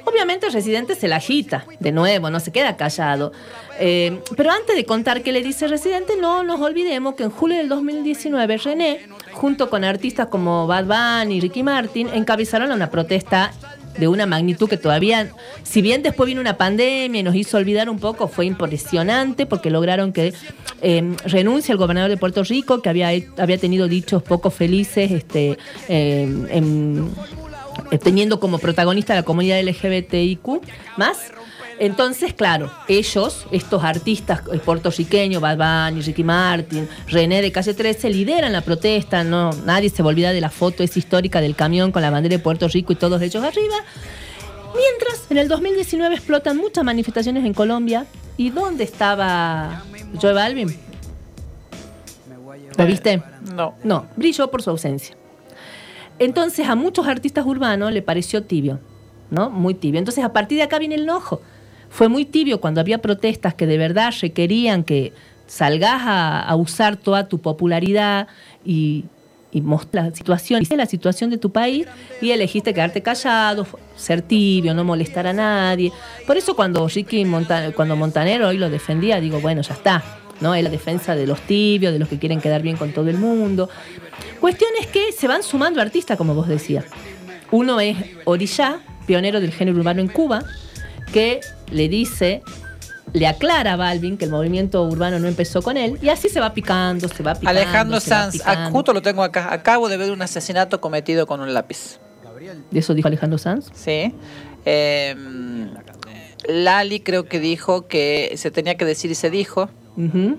Obviamente el residente se la agita, de nuevo, no se queda callado. Eh, pero antes de contar qué le dice residente, no nos olvidemos que en julio del 2019 René, junto con artistas como Bad Bunny y Ricky Martin, encabezaron una protesta de una magnitud que todavía, si bien después vino una pandemia y nos hizo olvidar un poco, fue impresionante porque lograron que eh, renuncie el gobernador de Puerto Rico, que había, había tenido dichos poco felices este, eh, en- teniendo como protagonista a la comunidad LGBTIQ más. Entonces, claro, ellos, estos artistas eh, puertorriqueños, Bad Bunny, Ricky Martin, René de Calle 13, lideran la protesta, no, nadie se va a olvidar de la foto esa histórica del camión con la bandera de Puerto Rico y todos ellos arriba. Mientras, en el 2019 explotan muchas manifestaciones en Colombia. ¿Y dónde estaba Joe Balvin? ¿Lo viste? No. No, brilló por su ausencia. Entonces a muchos artistas urbanos le pareció tibio, ¿no? Muy tibio. Entonces a partir de acá viene el enojo. Fue muy tibio cuando había protestas que de verdad requerían que salgas a, usar toda tu popularidad y, y mostrar la situación, la situación de tu país y elegiste quedarte callado, ser tibio, no molestar a nadie. Por eso cuando Ricky cuando Montanero hoy lo defendía, digo, bueno, ya está. ¿no? Es la defensa de los tibios, de los que quieren quedar bien con todo el mundo. Cuestión es que se van sumando artistas, como vos decías. Uno es Orillá, pionero del género urbano en Cuba, que le dice, le aclara a Balvin que el movimiento urbano no empezó con él, y así se va picando, se va picando. Alejandro se va Sanz, picando. ah, justo lo tengo acá. Acabo de ver un asesinato cometido con un lápiz. ¿De eso dijo Alejandro Sanz? Sí. Eh, Lali creo que dijo que se tenía que decir y se dijo. Ujú.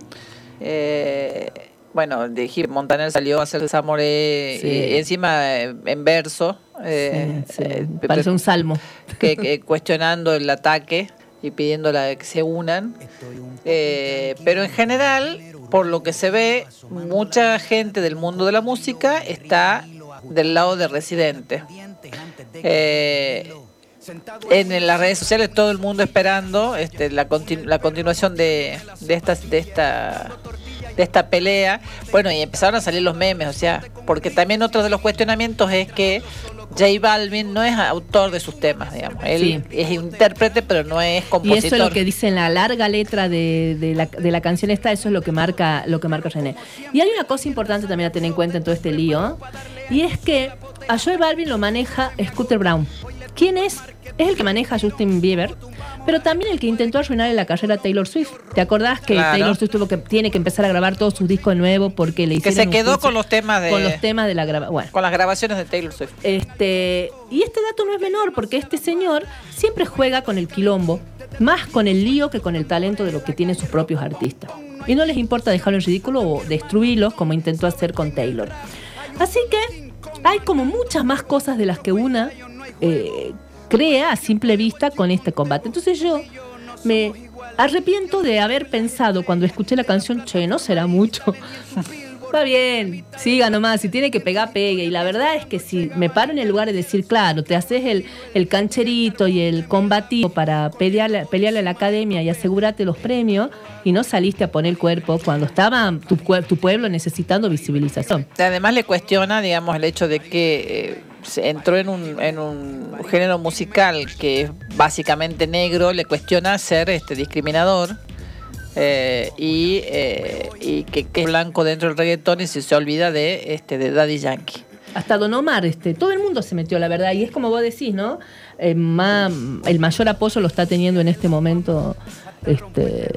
Eh, bueno, de Gil Montaner salió a hacer Zamoré Sí. y encima eh, en verso. eh, Sí, sí, eh, parece un salmo. que, que cuestionando el ataque y pidiéndola que se unan. Eh, pero en general, por lo que se ve, mucha gente del mundo de la música está del lado de Residente. Eh, en las redes sociales todo el mundo esperando este, la, continu- la continuación de, de, esta, de, esta, de esta pelea. Bueno, y empezaron a salir los memes, o sea, porque también otro de los cuestionamientos es que J Balvin no es autor de sus temas, digamos. Él Sí. es intérprete, pero no es Y compositor. eso es lo que dice en la larga letra de, de la, de la canción esta, eso es lo que marca, lo que marca René. Y hay una cosa importante también a tener en cuenta en todo este lío, y es que a Joe Balvin lo maneja Scooter Brown. ¿Quién es? Es el que maneja a Justin Bieber, pero también el que intentó arruinarle la carrera a Taylor Swift. ¿Te acordás que Claro. Taylor Swift tuvo que, tiene que empezar a grabar todos sus discos de nuevo porque le que hicieron se un quedó con los temas de con los temas de la grabación? Bueno. con las grabaciones de Taylor Swift. Este, y este dato no es menor porque este señor siempre juega con el quilombo, más con el lío que con el talento de lo que tienen sus propios artistas. Y no les importa dejarlo en ridículo o destruirlos como intentó hacer con Taylor. Así que hay como muchas más cosas de las que una eh, crea a simple vista con este combate. Entonces yo me arrepiento de haber pensado cuando escuché la canción, che, no será mucho. Está bien, siga nomás, si tiene que pegar, pegue. Y la verdad es que si me paro en el lugar de decir, claro, te haces el, el cancherito y el combativo para pelearle, pelearle a la academia y asegurarte los premios, y no saliste a poner el cuerpo cuando estaba tu, pueblo necesitando visibilización. Además le cuestiona, digamos, el hecho de que eh, se entró en un, en un género musical que es básicamente negro, le cuestiona ser este discriminador eh, y, eh, y que, que es blanco dentro del reggaetón y se, se olvida de este de Daddy Yankee. Hasta Don Omar, este, todo el mundo se metió, la verdad. Y es como vos decís, ¿no? Eh, ma- el mayor apoyo lo está teniendo en este momento este,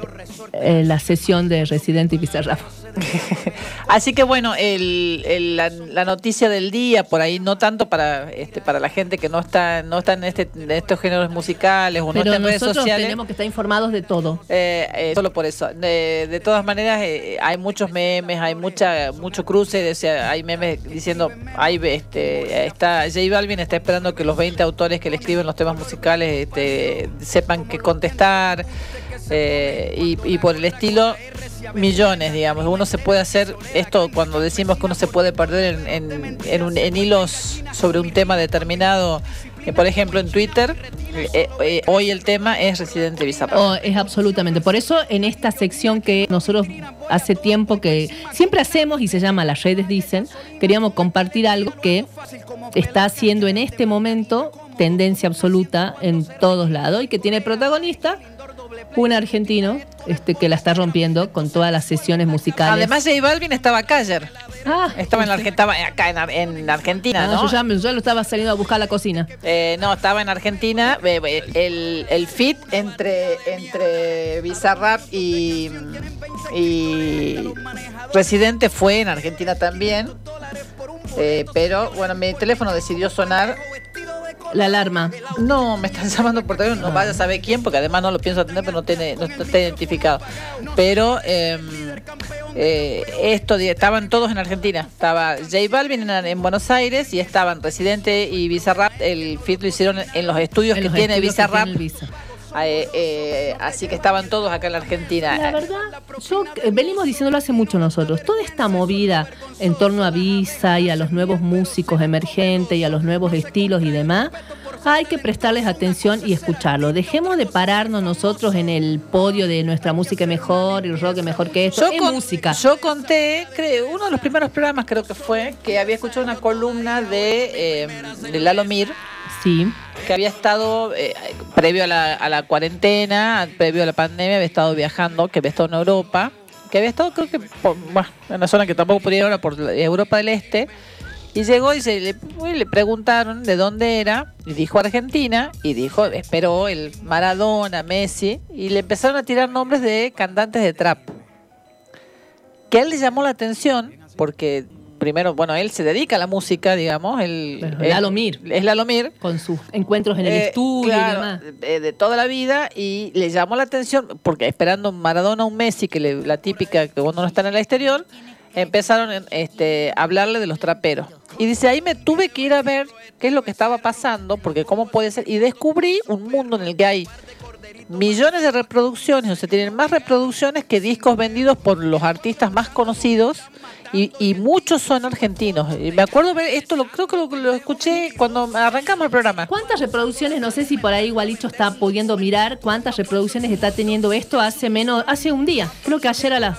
la sesión de Residente y Pizarra. Así que bueno, el, el- la, la noticia del día por ahí no tanto para este para la gente que no está no está en este en estos géneros musicales o no Pero está en redes nosotros sociales. tenemos que estar informados de todo. Eh, eh, solo por eso. De, de todas maneras, eh, hay muchos memes, hay mucha mucho cruce. O sea, hay memes diciendo, hay, este, está J Balvin está esperando que los 20 autores que le escriben los temas musicales este, sepan qué contestar. Eh, y, y por el estilo millones, digamos. Uno se puede hacer esto cuando decimos que uno se puede perder en, en- en un- en hilos sobre un tema determinado. eh, por ejemplo, en Twitter, eh, eh, hoy el tema es Residente Bizarrap. Oh, es absolutamente. Por eso en esta sección que nosotros hace tiempo que siempre hacemos y se llama Las redes dicen, queríamos compartir algo que está haciendo en este momento tendencia absoluta en todos lados y que tiene protagonista un argentino este, que la está rompiendo con todas las sesiones musicales. Además, J Balvin estaba acá ayer. Ah, estaba en la estaba acá en, en Argentina, Ah, ¿no? yo, ya, yo lo estaba saliendo a buscar a la cocina. Eh, no, estaba en Argentina. eh, eh, El, el fit entre, entre Bizarrap y, y Residente fue en Argentina también. Eh, pero bueno, mi teléfono decidió sonar. La alarma. No, me están llamando por teléfono, no vaya a saber quién, porque además no lo pienso atender, pero no tiene, no está identificado. Pero eh, eh, esto estaban todos en Argentina. Estaba J Balvin en, en Buenos Aires y estaban Residente y Bizarrap. El fit lo hicieron en, los estudios En que los tiene estudios que Bizarrap. tiene. Eh, eh, así que estaban todos acá en la Argentina. La verdad, yo eh, venimos diciéndolo hace mucho nosotros. Toda esta movida en torno a Visa y a los nuevos músicos emergentes y a los nuevos estilos y demás, hay que prestarles atención y escucharlo. Dejemos de pararnos nosotros en el podio de nuestra música mejor y el rock es mejor que esto. es con- música. yo conté, creo, uno de los primeros programas creo que fue, que había escuchado una columna de, eh, de Lalo Mir. Que había estado, eh, previo a la, cuarentena, previo a la pandemia, había estado viajando, que había estado en Europa, que había estado creo que por- en una zona que tampoco podía ahora por Europa del Este. Y llegó y se le, preguntaron de dónde era, y dijo Argentina, y dijo, esperó el Maradona, Messi, y le empezaron a tirar nombres de cantantes de trap. Que él le llamó la atención, porque primero, bueno, él se dedica a la música, digamos, él, él- Lalo Mir. es Lalo Mir. Con sus encuentros en el Eh, estudio claro, y demás. eh, de toda la vida y le llamó la atención porque esperando Maradona un Messi que le- la típica que cuando no están en el exterior empezaron este, a hablarle de los traperos y dice ahí me tuve que ir a ver qué es lo que estaba pasando porque cómo puede ser y descubrí un mundo en el que hay millones de reproducciones, o sea, tienen más reproducciones que discos vendidos por los artistas más conocidos y, y muchos son argentinos. Me acuerdo esto, creo que lo, escuché cuando arrancamos el programa. ¿Cuántas reproducciones? No sé si por ahí Gualicho está pudiendo mirar cuántas reproducciones está teniendo esto hace menos, hace un día. Creo que ayer a las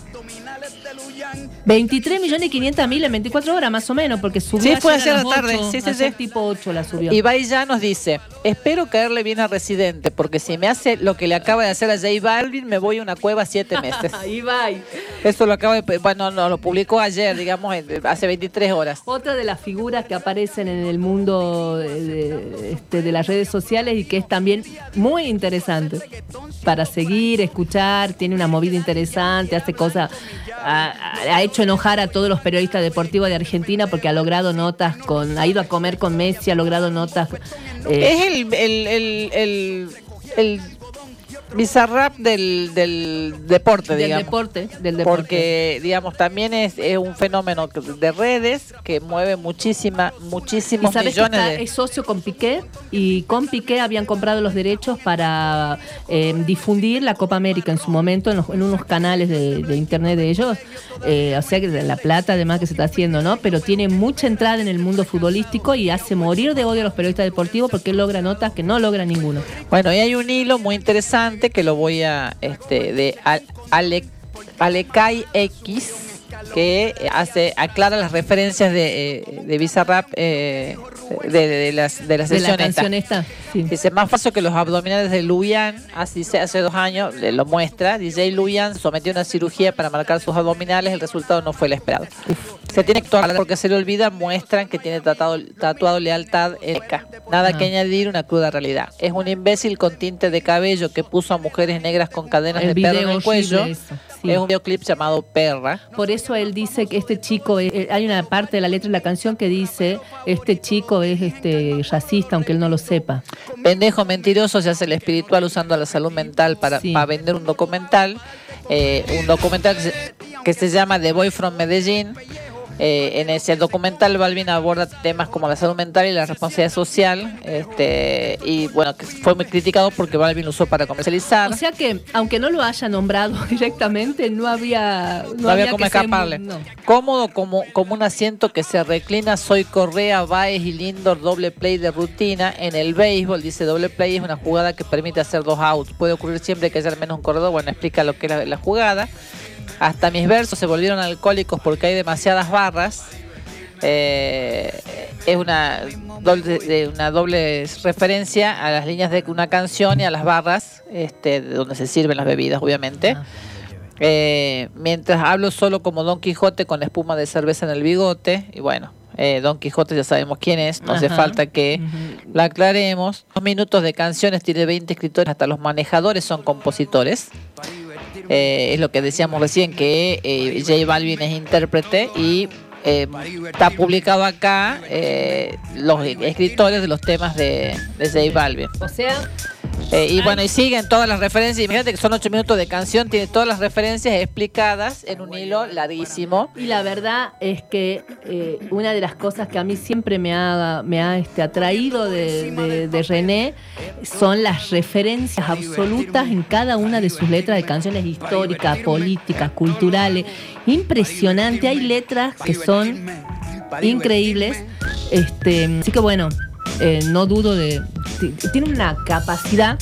23 millones y 500 mil en 24 horas más o menos, porque subió Sí, fue ayer a las la tarde, 8, sí, sí, ayer sí. tipo 8 la subió. Ibai ya nos dice, espero caerle bien a Residente, porque si me hace lo que le acaba de hacer a J Balvin, me voy a una cueva siete meses. Ibai. Eso lo acaba de, bueno, no, lo publicó ayer, digamos, eh, hace 23 horas. Otra de las figuras que aparecen en el mundo de, de- este, de las redes sociales y que es también muy interesante para seguir, escuchar, tiene una movida interesante, hace cosas, ha, ha hecho enojar a todos los periodistas deportivos de Argentina porque ha logrado notas con, ha ido a comer con Messi, ha logrado notas. eh, Es el, el, el, el bizarrap del, del deporte, Del digamos. deporte, del deporte. Porque, digamos, también es, es un fenómeno de redes que mueve muchísima, Y muchísimos sabes que millones está- de... es socio con Piqué y con Piqué habían comprado los derechos para eh, difundir la Copa América en su momento en, los- en unos canales de, de internet de ellos. Eh, o sea que la plata además que se está haciendo, ¿no? Pero tiene mucha entrada en el mundo futbolístico y hace morir de odio a los periodistas deportivos porque él logra notas que no logra ninguno. Bueno, y hay un hilo muy interesante que lo voy a, este, de Al- Ale, Alecay X, que hace, aclara las referencias de, eh, de Bizarrap eh, de, de las, de la De la sesión esta. canción esta. sí. Dice, más fácil que los abdominales de Luyan, así dice hace dos años, le lo muestra. DJ Luyan sometió una cirugía para marcar sus abdominales, el resultado no fue el esperado. Se tiene que actuar porque se le olvida, muestran que tiene tratado, tatuado lealtad en K. Nada Ah. que añadir, una cruda realidad. Es un imbécil con tinte de cabello que puso a mujeres negras con cadenas El de perro en el cuello. eso, sí. Es un videoclip llamado Perra. Por eso él dice que este chico, es- eh, hay una parte de la letra de la canción que dice, este chico es este racista, aunque él no lo sepa. Pendejo mentiroso se hace el espiritual usando la salud mental para, Sí. para vender un documental. eh, un documental que se, que se llama The Boy from Medellín. Eh, en ese documental Balvin aborda temas como la salud mental y la responsabilidad social. Este, y bueno, que fue muy criticado porque Balvin lo usó para comercializar. O sea que, aunque no lo haya nombrado directamente, no había. No, No, había que ser- escaparle. no. Cómodo como, como un asiento que se reclina, soy Correa, Baez y Lindor, doble play de rutina. En el béisbol, dice doble play es una jugada que permite hacer dos outs. Puede ocurrir siempre que haya al menos un corredor. Bueno, explica lo que es la, la jugada. Hasta mis versos se volvieron alcohólicos porque hay demasiadas barras. Eh, es una doble, una doble referencia a las líneas de una canción y a las barras este, de donde se sirven las bebidas, obviamente. Eh, mientras hablo solo como Don Quijote con espuma de cerveza en el bigote. Y bueno, eh, Don Quijote ya sabemos quién es, no hace falta que la aclaremos. Dos minutos de canciones, tiene 20 escritores, hasta los manejadores son compositores. Eh, es lo que decíamos recién, que eh, J Balvin es intérprete y eh, está publicado acá eh, los escritores de los temas de, de J Balvin. O sea, Eh, y bueno, y siguen todas las referencias. Imagínate que son ocho minutos de canción, tiene todas las referencias explicadas en un hilo larguísimo. Y la verdad es que eh, una de las cosas que a mí siempre me ha, me ha este, atraído de, de- de René son las referencias absolutas en cada una de sus letras de canciones históricas, políticas, culturales. Impresionante, hay letras que son increíbles. Este, así que bueno, eh, no dudo de... Tiene una capacidad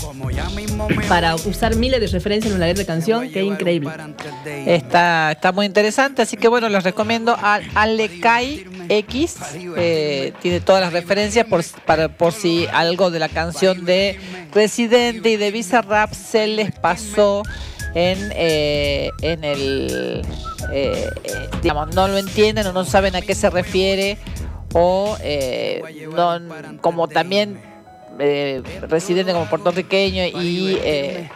para usar miles de referencias en una letra de canción que es increíble. Está, está muy interesante, así que bueno, les recomiendo al Alekai X. eh, tiene todas las referencias por, para, por si algo de la canción de Residente y de Visa Rap se les pasó en, eh, en el. eh, digamos, no lo entienden o no saben a qué se refiere. O eh, no, como también eh, residente como puertorriqueño y eh,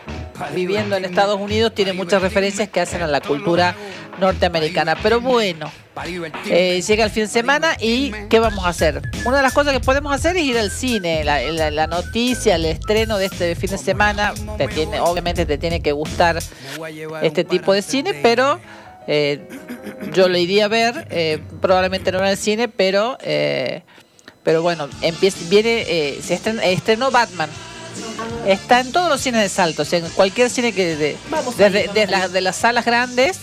viviendo en Estados Unidos tiene muchas referencias que hacen a la cultura norteamericana. Pero bueno, eh, llega el fin de semana y ¿qué vamos a hacer? Una de las cosas que podemos hacer es ir al cine. La, la- la noticia, el estreno de este fin de semana, te tiene, obviamente te tiene que gustar este tipo de cine, pero eh, yo lo iría a ver, eh, probablemente no en el cine, pero eh, pero bueno, empieza, viene, eh, se estren- estrenó Batman. Está en todos los cines de Salto, o sea, en cualquier cine que de, desde de, la- de las salas grandes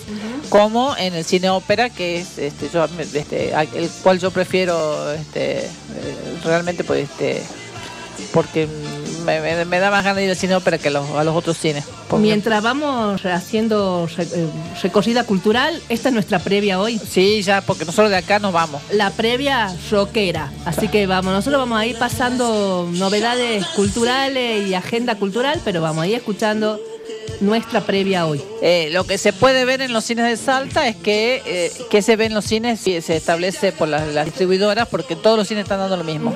como en el cine ópera, que es este, yo, este, el cual yo prefiero este, eh, realmente pues este porque me, me- me da más ganas de ir al cine ópera que a los, a los otros cines. Mientras vamos haciendo eh, recorrida cultural, esta es nuestra previa hoy. Sí, ya, porque nosotros de acá nos vamos. La previa rockera. Así que vamos, nosotros vamos a ir pasando novedades culturales y agenda cultural, pero vamos a ir escuchando nuestra previa hoy. Eh, lo que se puede ver en los cines de Salta es que, eh, que se ve en los cines y se establece por las, las distribuidoras porque todos los cines están dando lo mismo.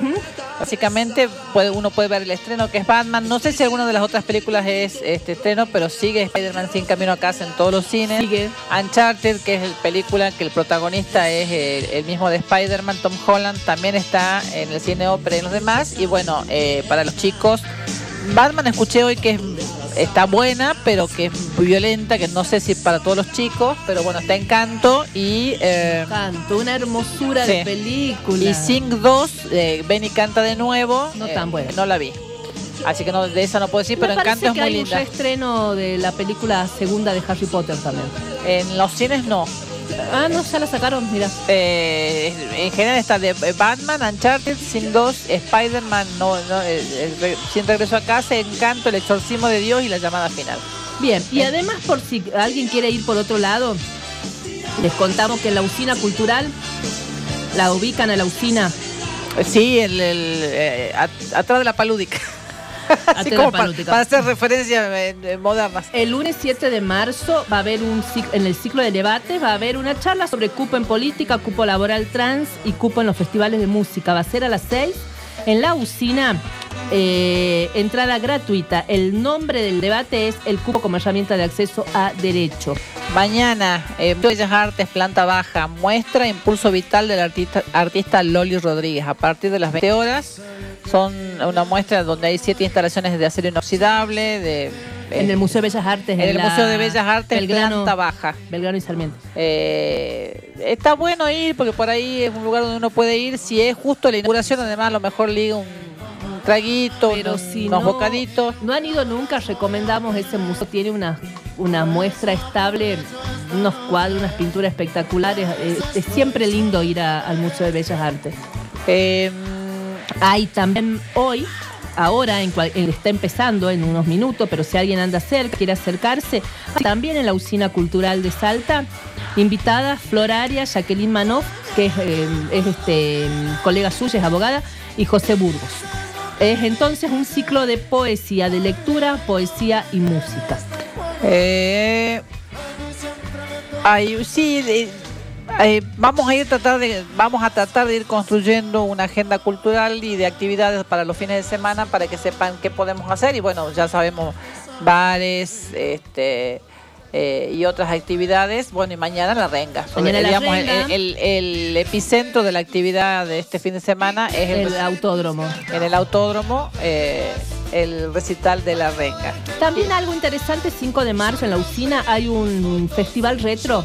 Básicamente puede, uno puede ver el estreno que es Batman. No sé si alguna de las otras películas es este estreno, pero sigue Spider-Man sin camino a casa en todos los cines. Sigue. Uncharted, que es la película que el protagonista es el, el mismo de Spider-Man, Tom Holland, también está en el cine ópera y en los demás. Y bueno, eh, para los chicos, Batman escuché hoy que es- está buena, pero que es violenta, que no sé si para todos los chicos, pero bueno, está Encanto y... eh, Canto, una hermosura Sí. de película. y Sing 2, eh, Benny canta de nuevo. No eh, tan buena. No la vi. Así que no, de esa no puedo decir, pero Me parece Encanto es que muy hay linda. un reestreno de la película segunda de Harry Potter también. En los cines no. Ah, no, ya la sacaron, mira. Eh, en general está de eh, Batman, Uncharted, Sin 2, Spider-Man, no, no, eh, eh, re- Sin Regreso a Casa, Encanto, El Exorcismo de Dios y La Llamada Final. Bien, y además por si alguien quiere ir por otro lado, les contamos que la usina cultural la ubican a la usina. Sí, el, el, eh, at- atrás de la palúdica. Así como para, para hacer referencias modernas. El lunes 7 de marzo va a haber un en el ciclo de debates va a haber una charla sobre cupo en política, cupo laboral trans y cupo en los festivales de música. Va a ser a las 6 en la usina. eh, entrada gratuita. El nombre del debate es el cupo como herramienta de acceso a derecho. Mañana, eh, Bellas Artes, planta baja, muestra Impulso Vital del artista, artista Loli Rodríguez. A partir de las 20 horas, son una muestra donde hay siete instalaciones de acero inoxidable, de... En el Museo de Bellas Artes. En el la Museo de Bellas Artes, Belgrano, planta baja. Belgrano y Sarmiento. Eh, está bueno ir porque por ahí es un lugar donde uno puede ir. Si es justo la inauguración, además a lo mejor liga un, un traguito, Pero unos, si unos no- bocaditos. No han ido nunca, recomendamos ese museo. Tiene una, una muestra estable, unos cuadros, unas pinturas espectaculares. Es, siempre lindo ir a- al Museo de Bellas Artes. Eh, Hay también hoy, ahora, eh, está empezando en unos minutos, pero si alguien anda cerca, quiere acercarse, también en la Usina Cultural de Salta, invitada Floraria, Jacqueline Manoff, que es, eh, es, este, colega suya, es abogada, y José Burgos. Es entonces un ciclo de poesía, de lectura, poesía y música. Eh, ay, sí, eh, vamos a ir tratar de, vamos a tratar de ir construyendo una agenda cultural y de actividades para los fines de semana para que sepan qué podemos hacer. Y bueno, ya sabemos bares, este eh, y otras actividades. Bueno, y mañana la renga. Mañana la Digamos, el-. El, el epicentro de la actividad de este fin de semana es el, El autódromo. en el autódromo, eh, el recital de la renga. También algo interesante, 5 de marzo en la usina hay un festival retro,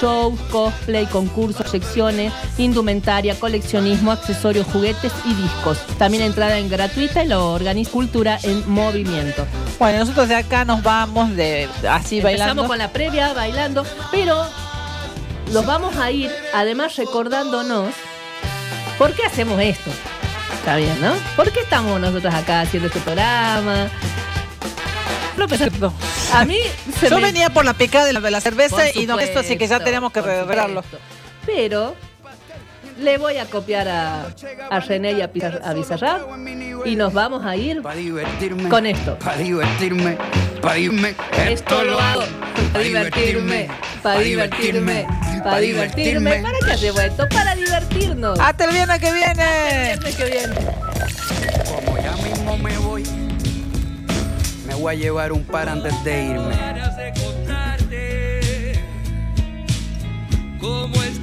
shows, cosplay, concursos, secciones, indumentaria, coleccionismo, accesorios, juguetes y discos. También entrada en gratuita y lo organiza Cultura en Movimiento. Bueno, nosotros de acá nos vamos de así Empezamos bailando. Con la previa, bailando, pero los vamos a ir además recordándonos por qué hacemos esto. Está bien, ¿no? ¿Por qué estamos nosotros acá haciendo este programa? Lo pensé- A mí se Yo me- venía por la picada de la, de la cerveza y no esto, así que ya tenemos que revelarlo. Pero le voy a copiar a, a René y a, Pizar- a Bizarrap y nos vamos a ir con esto. Para divertirme, para irme. Esto lo hago para divertirme, para divertirme, para divertirme. ¿Para qué hacemos esto? Para divertirnos. Hasta el viernes que viene. Hasta el viernes que viene. Como ya mismo me voy, me voy a llevar un par antes de irme. Como el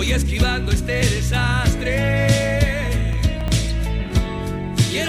voy esquivando este desastre.